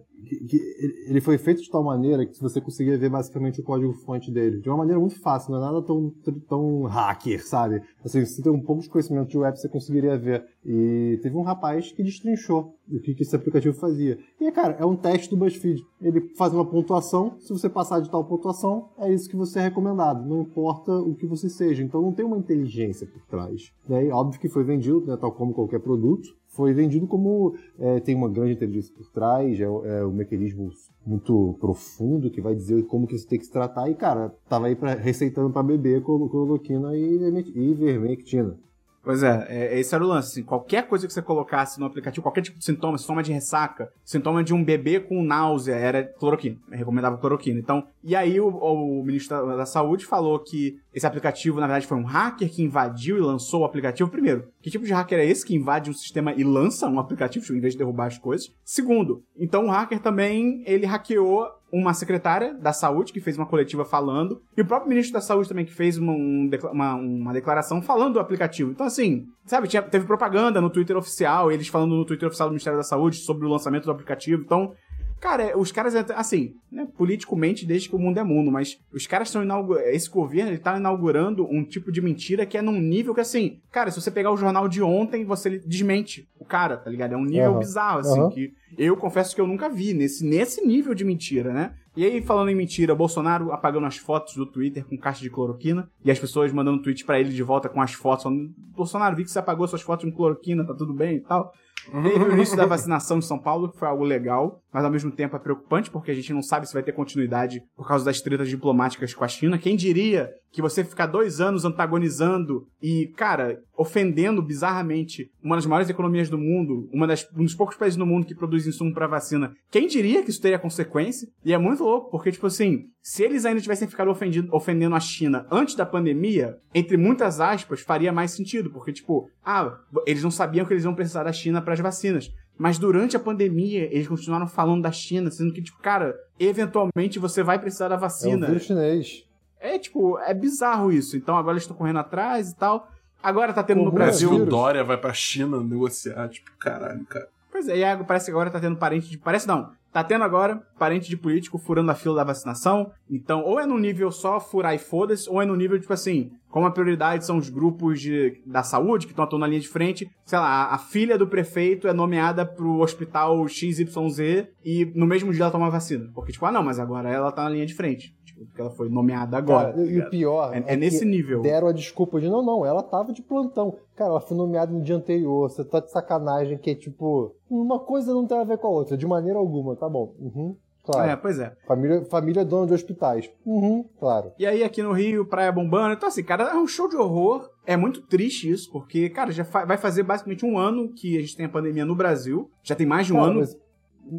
ele foi feito de tal maneira que você conseguia ver basicamente o código-fonte dele. De uma maneira muito fácil, não é nada tão, tão hacker, sabe? Assim, se tem um pouco de conhecimento de web, você conseguiria ver. E teve um rapaz que destrinchou o que, esse aplicativo fazia. E, cara, é um teste do BuzzFeed. Ele faz uma pontuação, se você passar de tal pontuação, é isso que você é recomendado. Não importa o que você seja. Então não tem uma inteligência por trás. E óbvio que foi vendido, né, tal como qualquer produto foi vendido como é, tem uma grande inteligência por trás, é, é um mecanismo muito profundo que vai dizer como que você tem que se tratar. E, cara, tava aí pra, receitando para beber cloro- cloroquina e, e vermectina. Pois é, é, esse era o lance. Assim, qualquer coisa que você colocasse no aplicativo, qualquer tipo de sintoma, sintoma de ressaca, sintoma de um bebê com náusea, era cloroquina. Recomendava cloroquina. Então, e aí o, o ministro da, da Saúde falou que esse aplicativo, na verdade, foi um hacker que invadiu e lançou o aplicativo. Primeiro, que tipo de hacker é esse que invade um sistema e lança um aplicativo, em vez de derrubar as coisas? Segundo, então o hacker também, ele hackeou uma secretária da saúde que fez uma coletiva falando, e o próprio ministro da saúde também que fez uma, um uma, uma declaração falando do aplicativo. Então, assim, sabe, tinha- teve propaganda no Twitter oficial, eles falando no Twitter oficial do Ministério da Saúde sobre o lançamento do aplicativo. Então, cara, os caras, assim, né, politicamente desde que o mundo é mundo, mas os caras estão inaugurando, esse governo, ele tá inaugurando um tipo de mentira que é num nível que, assim, cara, se você pegar o jornal de ontem, você desmente o cara, tá ligado? É um nível Aham. bizarro, assim, Aham. que eu confesso que eu nunca vi nesse, nesse nível de mentira, né? E aí, falando em mentira, Bolsonaro apagando as fotos do Twitter com caixa de cloroquina e as pessoas mandando tweet pra ele de volta com as fotos falando: Bolsonaro, vi que você apagou suas fotos com cloroquina, tá tudo bem e tal. Teve o início da vacinação em São Paulo, que foi algo legal, mas ao mesmo tempo é preocupante porque a gente não sabe se vai ter continuidade por causa das tretas diplomáticas com a China. Quem diria que você ficar dois anos antagonizando e, cara, ofendendo bizarramente uma das maiores economias do mundo, uma das, um dos poucos países no mundo que produz insumo pra vacina, quem diria que isso teria consequência? E é muito louco, porque, tipo assim, se eles ainda tivessem ficado ofendido- ofendendo a China antes da pandemia, entre muitas aspas, faria mais sentido, porque, tipo, ah, eles não sabiam que eles iam precisar da China para as vacinas. Mas durante a pandemia, eles continuaram falando da China, sendo que, tipo, cara, eventualmente você vai precisar da É o vacina. vírus chinês. É, tipo, é bizarro isso. Então agora eles estão correndo atrás e tal. Agora tá tendo no Brasil. o. Dória vai pra China negociar, tipo, caralho, cara. Pois é, e parece que agora tá tendo parente de. Parece não. Tá tendo agora parente de político furando a fila da vacinação. Então, ou é no nível só furar e foda-se, ou é no nível, tipo assim, como a prioridade são os grupos de, da saúde que estão atuando na linha de frente. Sei lá, a, a filha do prefeito é nomeada pro hospital XYZ e no mesmo dia ela toma a vacina. Porque, tipo, ah, não, mas agora ela tá na linha de frente. Tipo, porque ela foi nomeada agora. Cara, e o pior É- é nesse que nível. Deram a desculpa de não, não, ela tava de plantão. Cara, ela foi nomeada no dia anterior. Você tá de sacanagem que é tipo. Uma coisa não tem a ver com a outra, de maneira alguma, tá bom. Uhum. Claro. É, pois é. Família, família dona de hospitais. Uhum, claro. E aí aqui no Rio, praia bombando. Então assim, cara, é um show de horror. É muito triste isso, porque, cara, já fa- vai fazer basicamente um ano que a gente tem a pandemia no Brasil. Já tem mais de um Cara, ano.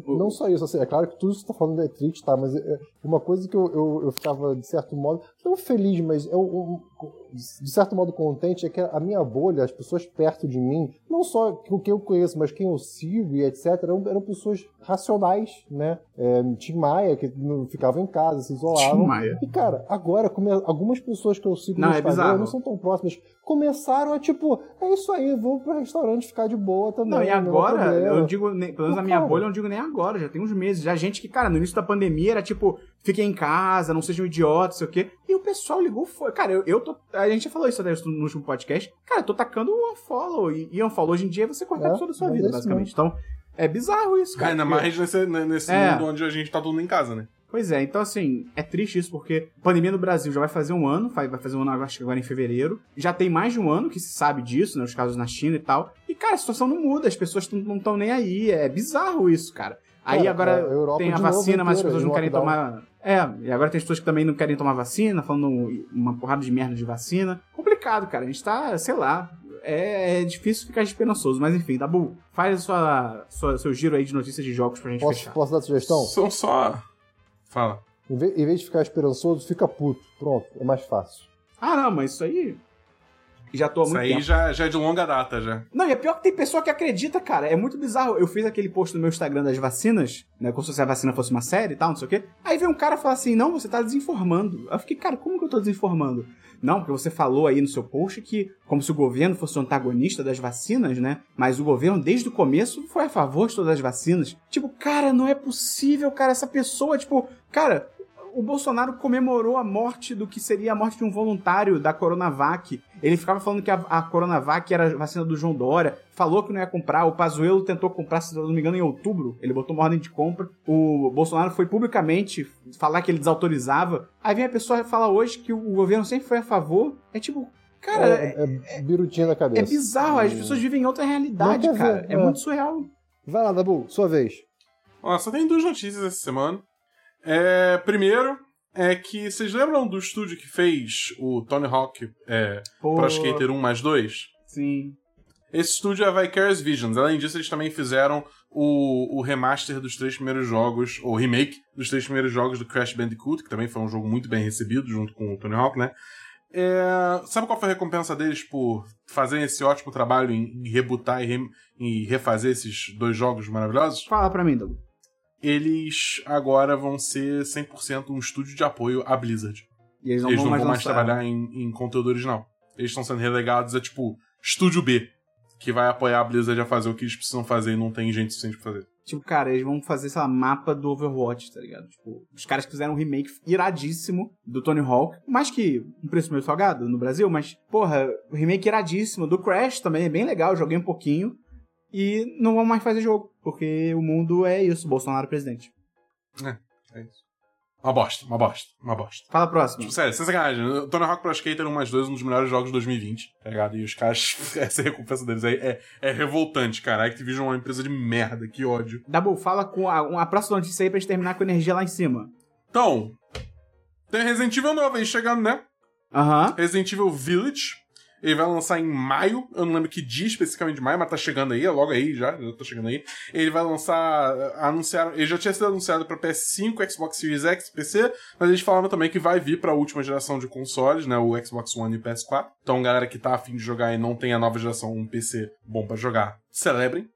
não só isso, assim, é claro que tudo isso que você tá falando é triste, tá? Mas é uma coisa que eu, eu, eu ficava, de certo modo, não feliz, mas eu, eu- de certo modo contente, é que a minha bolha, as pessoas perto de mim, não só o que eu conheço, mas quem eu sigo e etc., eram, eram pessoas racionais, né? É, Tim Maia, que não ficavam em casa, se isolavam. Tim Maia. E, cara, agora, come- algumas pessoas que eu sigo Não, no é Instagram bizarro. não são tão próximas, começaram a, tipo, é isso aí, vou pro restaurante ficar de boa também. Não, e há agora, problema. eu não digo, nem, pelo menos na minha bolha, eu não digo nem agora, já tem uns meses. Já gente que, cara, no início da pandemia era tipo, fiquem em casa, não sejam idiotas, sei o quê. E o pessoal ligou, foi. Cara, eu, eu tô. A gente já falou isso até no último podcast. Cara, eu tô tacando o unfollow. E, e unfollow hoje em dia é você cortar É, a pessoa da sua vida, é basicamente. Então, é bizarro isso, cara. Ainda mais nesse, nesse É. mundo onde a gente tá todo mundo em casa, né? Pois é, então assim, é triste isso, porque a pandemia no Brasil já vai fazer um ano, vai fazer um ano acho que agora em fevereiro. Já tem mais de um ano que se sabe disso, né? Os casos na China e tal. E, cara, a situação não muda, as pessoas não estão nem aí. É bizarro isso, cara. Aí Cara, agora a Europa tem a vacina, mas as pessoas não querem lockdown. tomar. É, e agora tem as pessoas que também não querem tomar vacina, falando uma porrada de merda de vacina. Complicado, cara. A gente tá, sei lá. É, é difícil ficar esperançoso, mas enfim, Dabu, faz sua, sua- seu giro aí de notícias de jogos pra gente Posso, fechar. posso dar sugestão? São só. Fala. Em vez, em vez de ficar esperançoso, fica puto. Pronto, é mais fácil. Ah, não, mas isso aí. Já tô há Isso muito aí tempo. já, já é de longa data já. Não, e é pior que tem pessoa que acredita, cara. É muito bizarro. Eu fiz aquele post no meu Instagram das vacinas, né? Como se a vacina fosse uma série e tal, não sei o quê. Aí veio um cara falar assim: não, você tá desinformando. Aí eu fiquei, cara, como que eu tô desinformando? Não, porque você falou aí no seu post que, como se o governo fosse o antagonista das vacinas, né? Mas o governo, desde o começo, foi a favor de todas as vacinas. Tipo, cara, não é possível, cara. Essa pessoa, tipo, cara, o Bolsonaro comemorou a morte do que seria a morte de um voluntário da Coronavac. Ele ficava falando que a, a Coronavac era a vacina do João Dória, falou que não ia comprar. O Pazuello tentou comprar, se eu não me engano, em outubro. Ele botou uma ordem de compra. O Bolsonaro foi publicamente falar que ele desautorizava. Aí vem a pessoa falar hoje que o governo sempre foi a favor. É tipo, cara, é, é, é birutinha na é cabeça. bizarro. As pessoas vivem em outra realidade, cara. ver, É é. muito surreal. Vai lá, Dabu, sua vez. Ó, só tem duas notícias essa semana. É, primeiro é que vocês lembram do estúdio que fez o Tony Hawk é, Pô, Pro Skater 1 mais 2? Sim. Esse estúdio é Vicarious Visions. Além disso, eles também fizeram o, o remaster dos três primeiros jogos, ou remake dos três primeiros jogos do Crash Bandicoot, que também foi um jogo muito bem recebido junto com o Tony Hawk, né? É, sabe qual foi a recompensa deles por fazerem esse ótimo trabalho em, em rebootar e, re- refazer esses dois jogos maravilhosos? Fala pra mim, Doug. Eles agora vão ser 100% um estúdio de apoio à Blizzard. E eles não Eles vão não mais vão mais lançar. trabalhar em, em conteúdo original. Eles estão sendo relegados a, tipo, Estúdio B, que vai apoiar a Blizzard a fazer o que eles precisam fazer e não tem gente suficiente pra fazer. Tipo, cara, eles vão fazer, sei lá, mapa do Overwatch, tá ligado? Tipo, os caras que fizeram um remake iradíssimo do Tony Hawk, mais que um preço meio salgado no Brasil, mas, porra, o remake iradíssimo do Crash também é bem legal, joguei um pouquinho. E não vão mais fazer jogo, porque o mundo é isso, Bolsonaro presidente. É isso. Uma bosta, uma bosta, uma bosta. Fala a próxima. Tipo, sério, sem sacanagem. Tony Hawk Pro Skater 1 mais 2 um dos melhores jogos de 2020, tá ligado? E os caras, essa recompensa deles aí é, é revoltante, cara. A Activision é uma empresa de merda, que ódio. Dabu, fala com a, uma próxima notícia aí pra gente terminar com energia lá em cima. Então, tem Resident Evil novo aí chegando, né? Aham. Resident Evil Village. Ele vai lançar em maio. Eu não lembro que dia especificamente de maio, mas tá chegando aí, é logo aí já. Já tá chegando aí. Ele vai lançar. Anunciaram. Ele já tinha sido anunciado pra PS5, Xbox Series X, PC. Mas eles falaram também que vai vir pra última geração de consoles, né? O Xbox One e o PS4. Então, galera que tá afim de jogar e não tem a nova geração, um PC bom pra jogar, celebrem.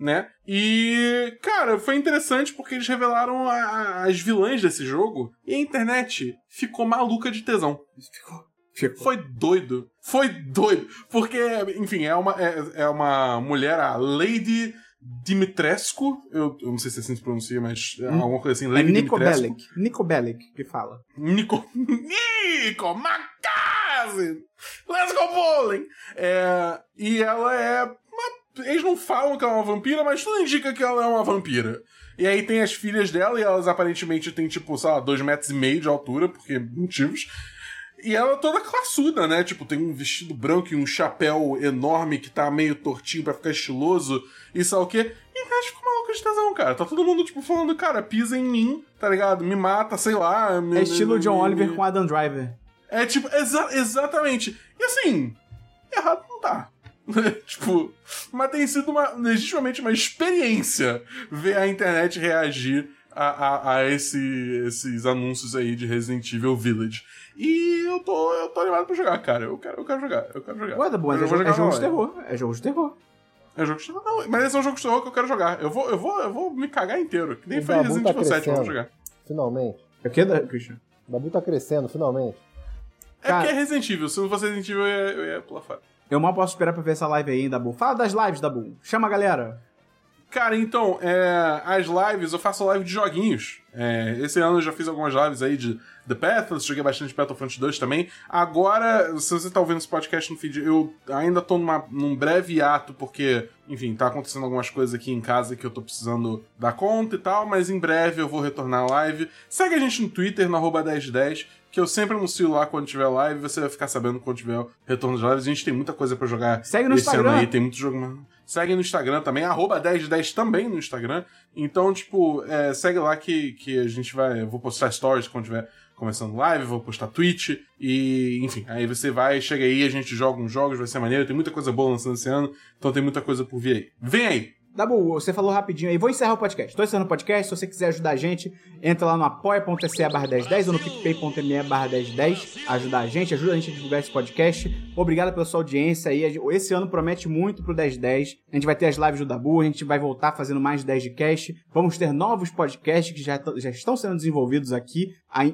Né? E, cara, foi interessante porque eles revelaram a- a- as vilãs desse jogo e a internet ficou maluca de tesão. Ficou. Ficou. Foi doido. Foi doido. Porque, enfim, é uma, é, é uma mulher, a Lady Dimitrescu. Eu, eu não sei se assim se pronuncia, mas é Hum. alguma coisa assim. É Lady Nico Dimitrescu. Bellic. Nico Bellic que fala. Nico. Nico Macase! Let's go bowling! É, e ela é. uma- eles não falam que ela é uma vampira, mas tudo indica que ela é uma vampira. E aí tem as filhas dela, e elas aparentemente têm, tipo, sei lá, dois metros e meio de altura, porque motivos. E ela toda classuda, né? Tipo, tem um vestido branco e um chapéu enorme que tá meio tortinho pra ficar estiloso e lá o quê. internet ficou maluca de tesão, cara. Tá todo mundo, tipo, falando, cara, pisa em mim, tá ligado? Me mata, sei lá. Me, É estilo me- John me- Oliver com Adam Driver. É tipo, exa- exatamente. E assim, errado não tá. tipo, mas tem sido uma, legitimamente uma experiência ver a internet reagir a, a, a esse, esses anúncios aí de Resident Evil Village. E eu tô, eu tô animado pra jogar, cara. Eu quero, eu quero jogar, eu quero jogar. Ué, tá bom, mas é, jogo, é jogo de terror. É jogo de terror. É jogo de terror. Não, mas esse é um jogo de terror que eu quero jogar. Eu vou, eu vou, eu vou me cagar inteiro. Que nem O foi Dabu Resident tá Evil 7, eu vou crescendo. jogar. Finalmente. É o que, da- Christian? O Dabu tá crescendo, finalmente. É Cara- porque é Resident Evil. Se não fosse Resident Evil, eu ia, eu ia pular fora. Eu mal posso esperar pra ver essa live aí, Dabu. Fala das lives, Dabu. Chama a galera. Cara, então, é, as lives, eu faço live de joguinhos. É, esse ano eu já fiz algumas lives aí de The Pathless, joguei bastante Battlefront 2 também. Agora, se você tá ouvindo esse podcast no feed, eu ainda tô numa, num breve ato, porque, enfim, tá acontecendo algumas coisas aqui em casa que eu tô precisando dar conta e tal, mas em breve eu vou retornar a live. Segue a gente no Twitter, no arroba 1010, que eu sempre anuncio lá quando tiver live, você vai ficar sabendo quando tiver o retorno de lives. A gente tem muita coisa pra jogar Segue no esse Instagram. ano aí, tem muito jogo. Segue no Instagram também, arroba 1010 também no Instagram. Então, tipo, é, segue lá que, que a gente vai. Eu vou postar stories quando tiver começando live, vou postar tweet. E, enfim, aí você vai, chega aí, a gente joga uns jogos, vai ser maneiro. Tem muita coisa boa lançando esse ano, então tem muita coisa por vir aí. Vem aí! Dabu, você falou rapidinho aí. Vou encerrar o podcast. Tô encerrando o podcast. Se você quiser ajudar a gente, entra lá no apoia.se barra 1010 ou no picpay.me barra 1010. Ajudar a gente, ajuda a gente a divulgar esse podcast. Obrigado pela sua audiência aí. Esse ano promete muito pro 1010. A gente vai ter as lives do Dabu, a gente vai voltar fazendo mais 10 de cast. Vamos ter novos podcasts que já, já estão sendo desenvolvidos aqui.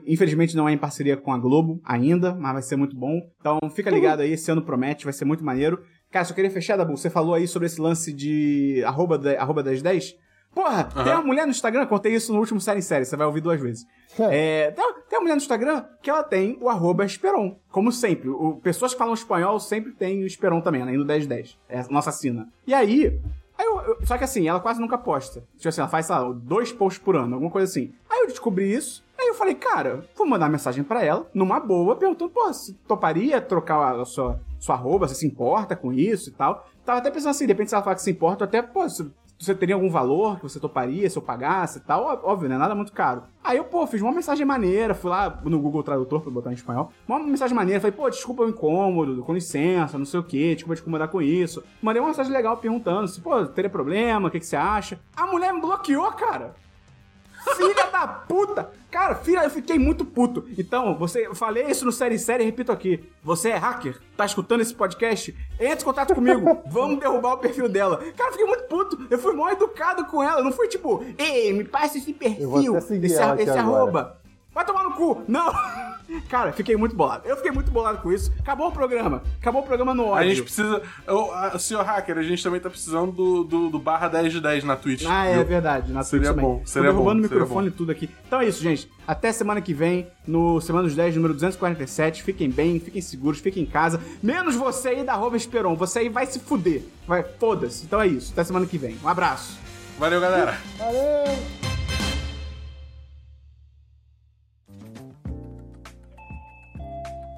Infelizmente não é em parceria com a Globo ainda, mas vai ser muito bom. Então fica ligado aí, esse ano promete, vai ser muito maneiro. Cara, só queria fechar, Dabu. Você falou aí sobre esse lance de arroba, de, arroba 1010. Porra, tem Aham. uma mulher no Instagram, contei isso no último série em série, você vai ouvir duas vezes. É, tem, uma- tem uma mulher no Instagram que ela tem o arroba Esperon. Como sempre. O, pessoas que falam espanhol sempre tem o Esperon também, além do 1010. É a nossa assina. E aí. aí eu- eu- só que assim, ela quase nunca posta. Tipo assim, ela faz, sei lá, dois posts por ano, alguma coisa assim. Aí eu descobri isso. Aí eu falei, cara, vou mandar mensagem pra ela, numa boa, perguntando, pô, se toparia trocar a sua, sua arroba, você se importa com isso e tal. Tava até pensando assim, de repente se ela falar que se importa, até, pô, se você teria algum valor que você toparia se eu pagasse e tal, óbvio, né? Nada muito caro. Aí eu, pô, fiz uma mensagem maneira, fui lá no Google Tradutor pra botar em espanhol, uma mensagem maneira, falei, pô, desculpa o incômodo, com licença, não sei o que, desculpa te incomodar com isso. Mandei uma mensagem legal perguntando se, pô, teria problema, o que, que você acha? A mulher me bloqueou, cara. Filha da puta! Cara, filha, eu fiquei muito puto. Então, você, eu falei isso no Série Série e repito aqui. Você é hacker? Tá escutando esse podcast? Entre em contato comigo. Vamos derrubar o perfil dela. Cara, eu fiquei muito puto. Eu fui mal educado com ela. Não fui tipo, ei, me passa esse perfil, esse, esse arroba. Vai tomar no cu! Não! Cara, fiquei muito bolado. Eu fiquei muito bolado com isso. Acabou o programa. Acabou o programa no A ódio. gente precisa. Ô, a- senhor hacker, a gente também tá precisando do, do, do barra 10 de 10 na Twitch. Ah, é viu? verdade. Na Seria Twitch também. bom, Tô seria derrubando bom, o microfone e tudo aqui. Então é isso, gente. Até semana que vem, no Semana dos 10, número 247. Fiquem bem, fiquem seguros, fiquem em casa. Menos você aí da arroba Esperon. Você aí vai se fuder. Vai, foda-se. Então é isso. Até semana que vem. Um abraço. Valeu, galera. Valeu!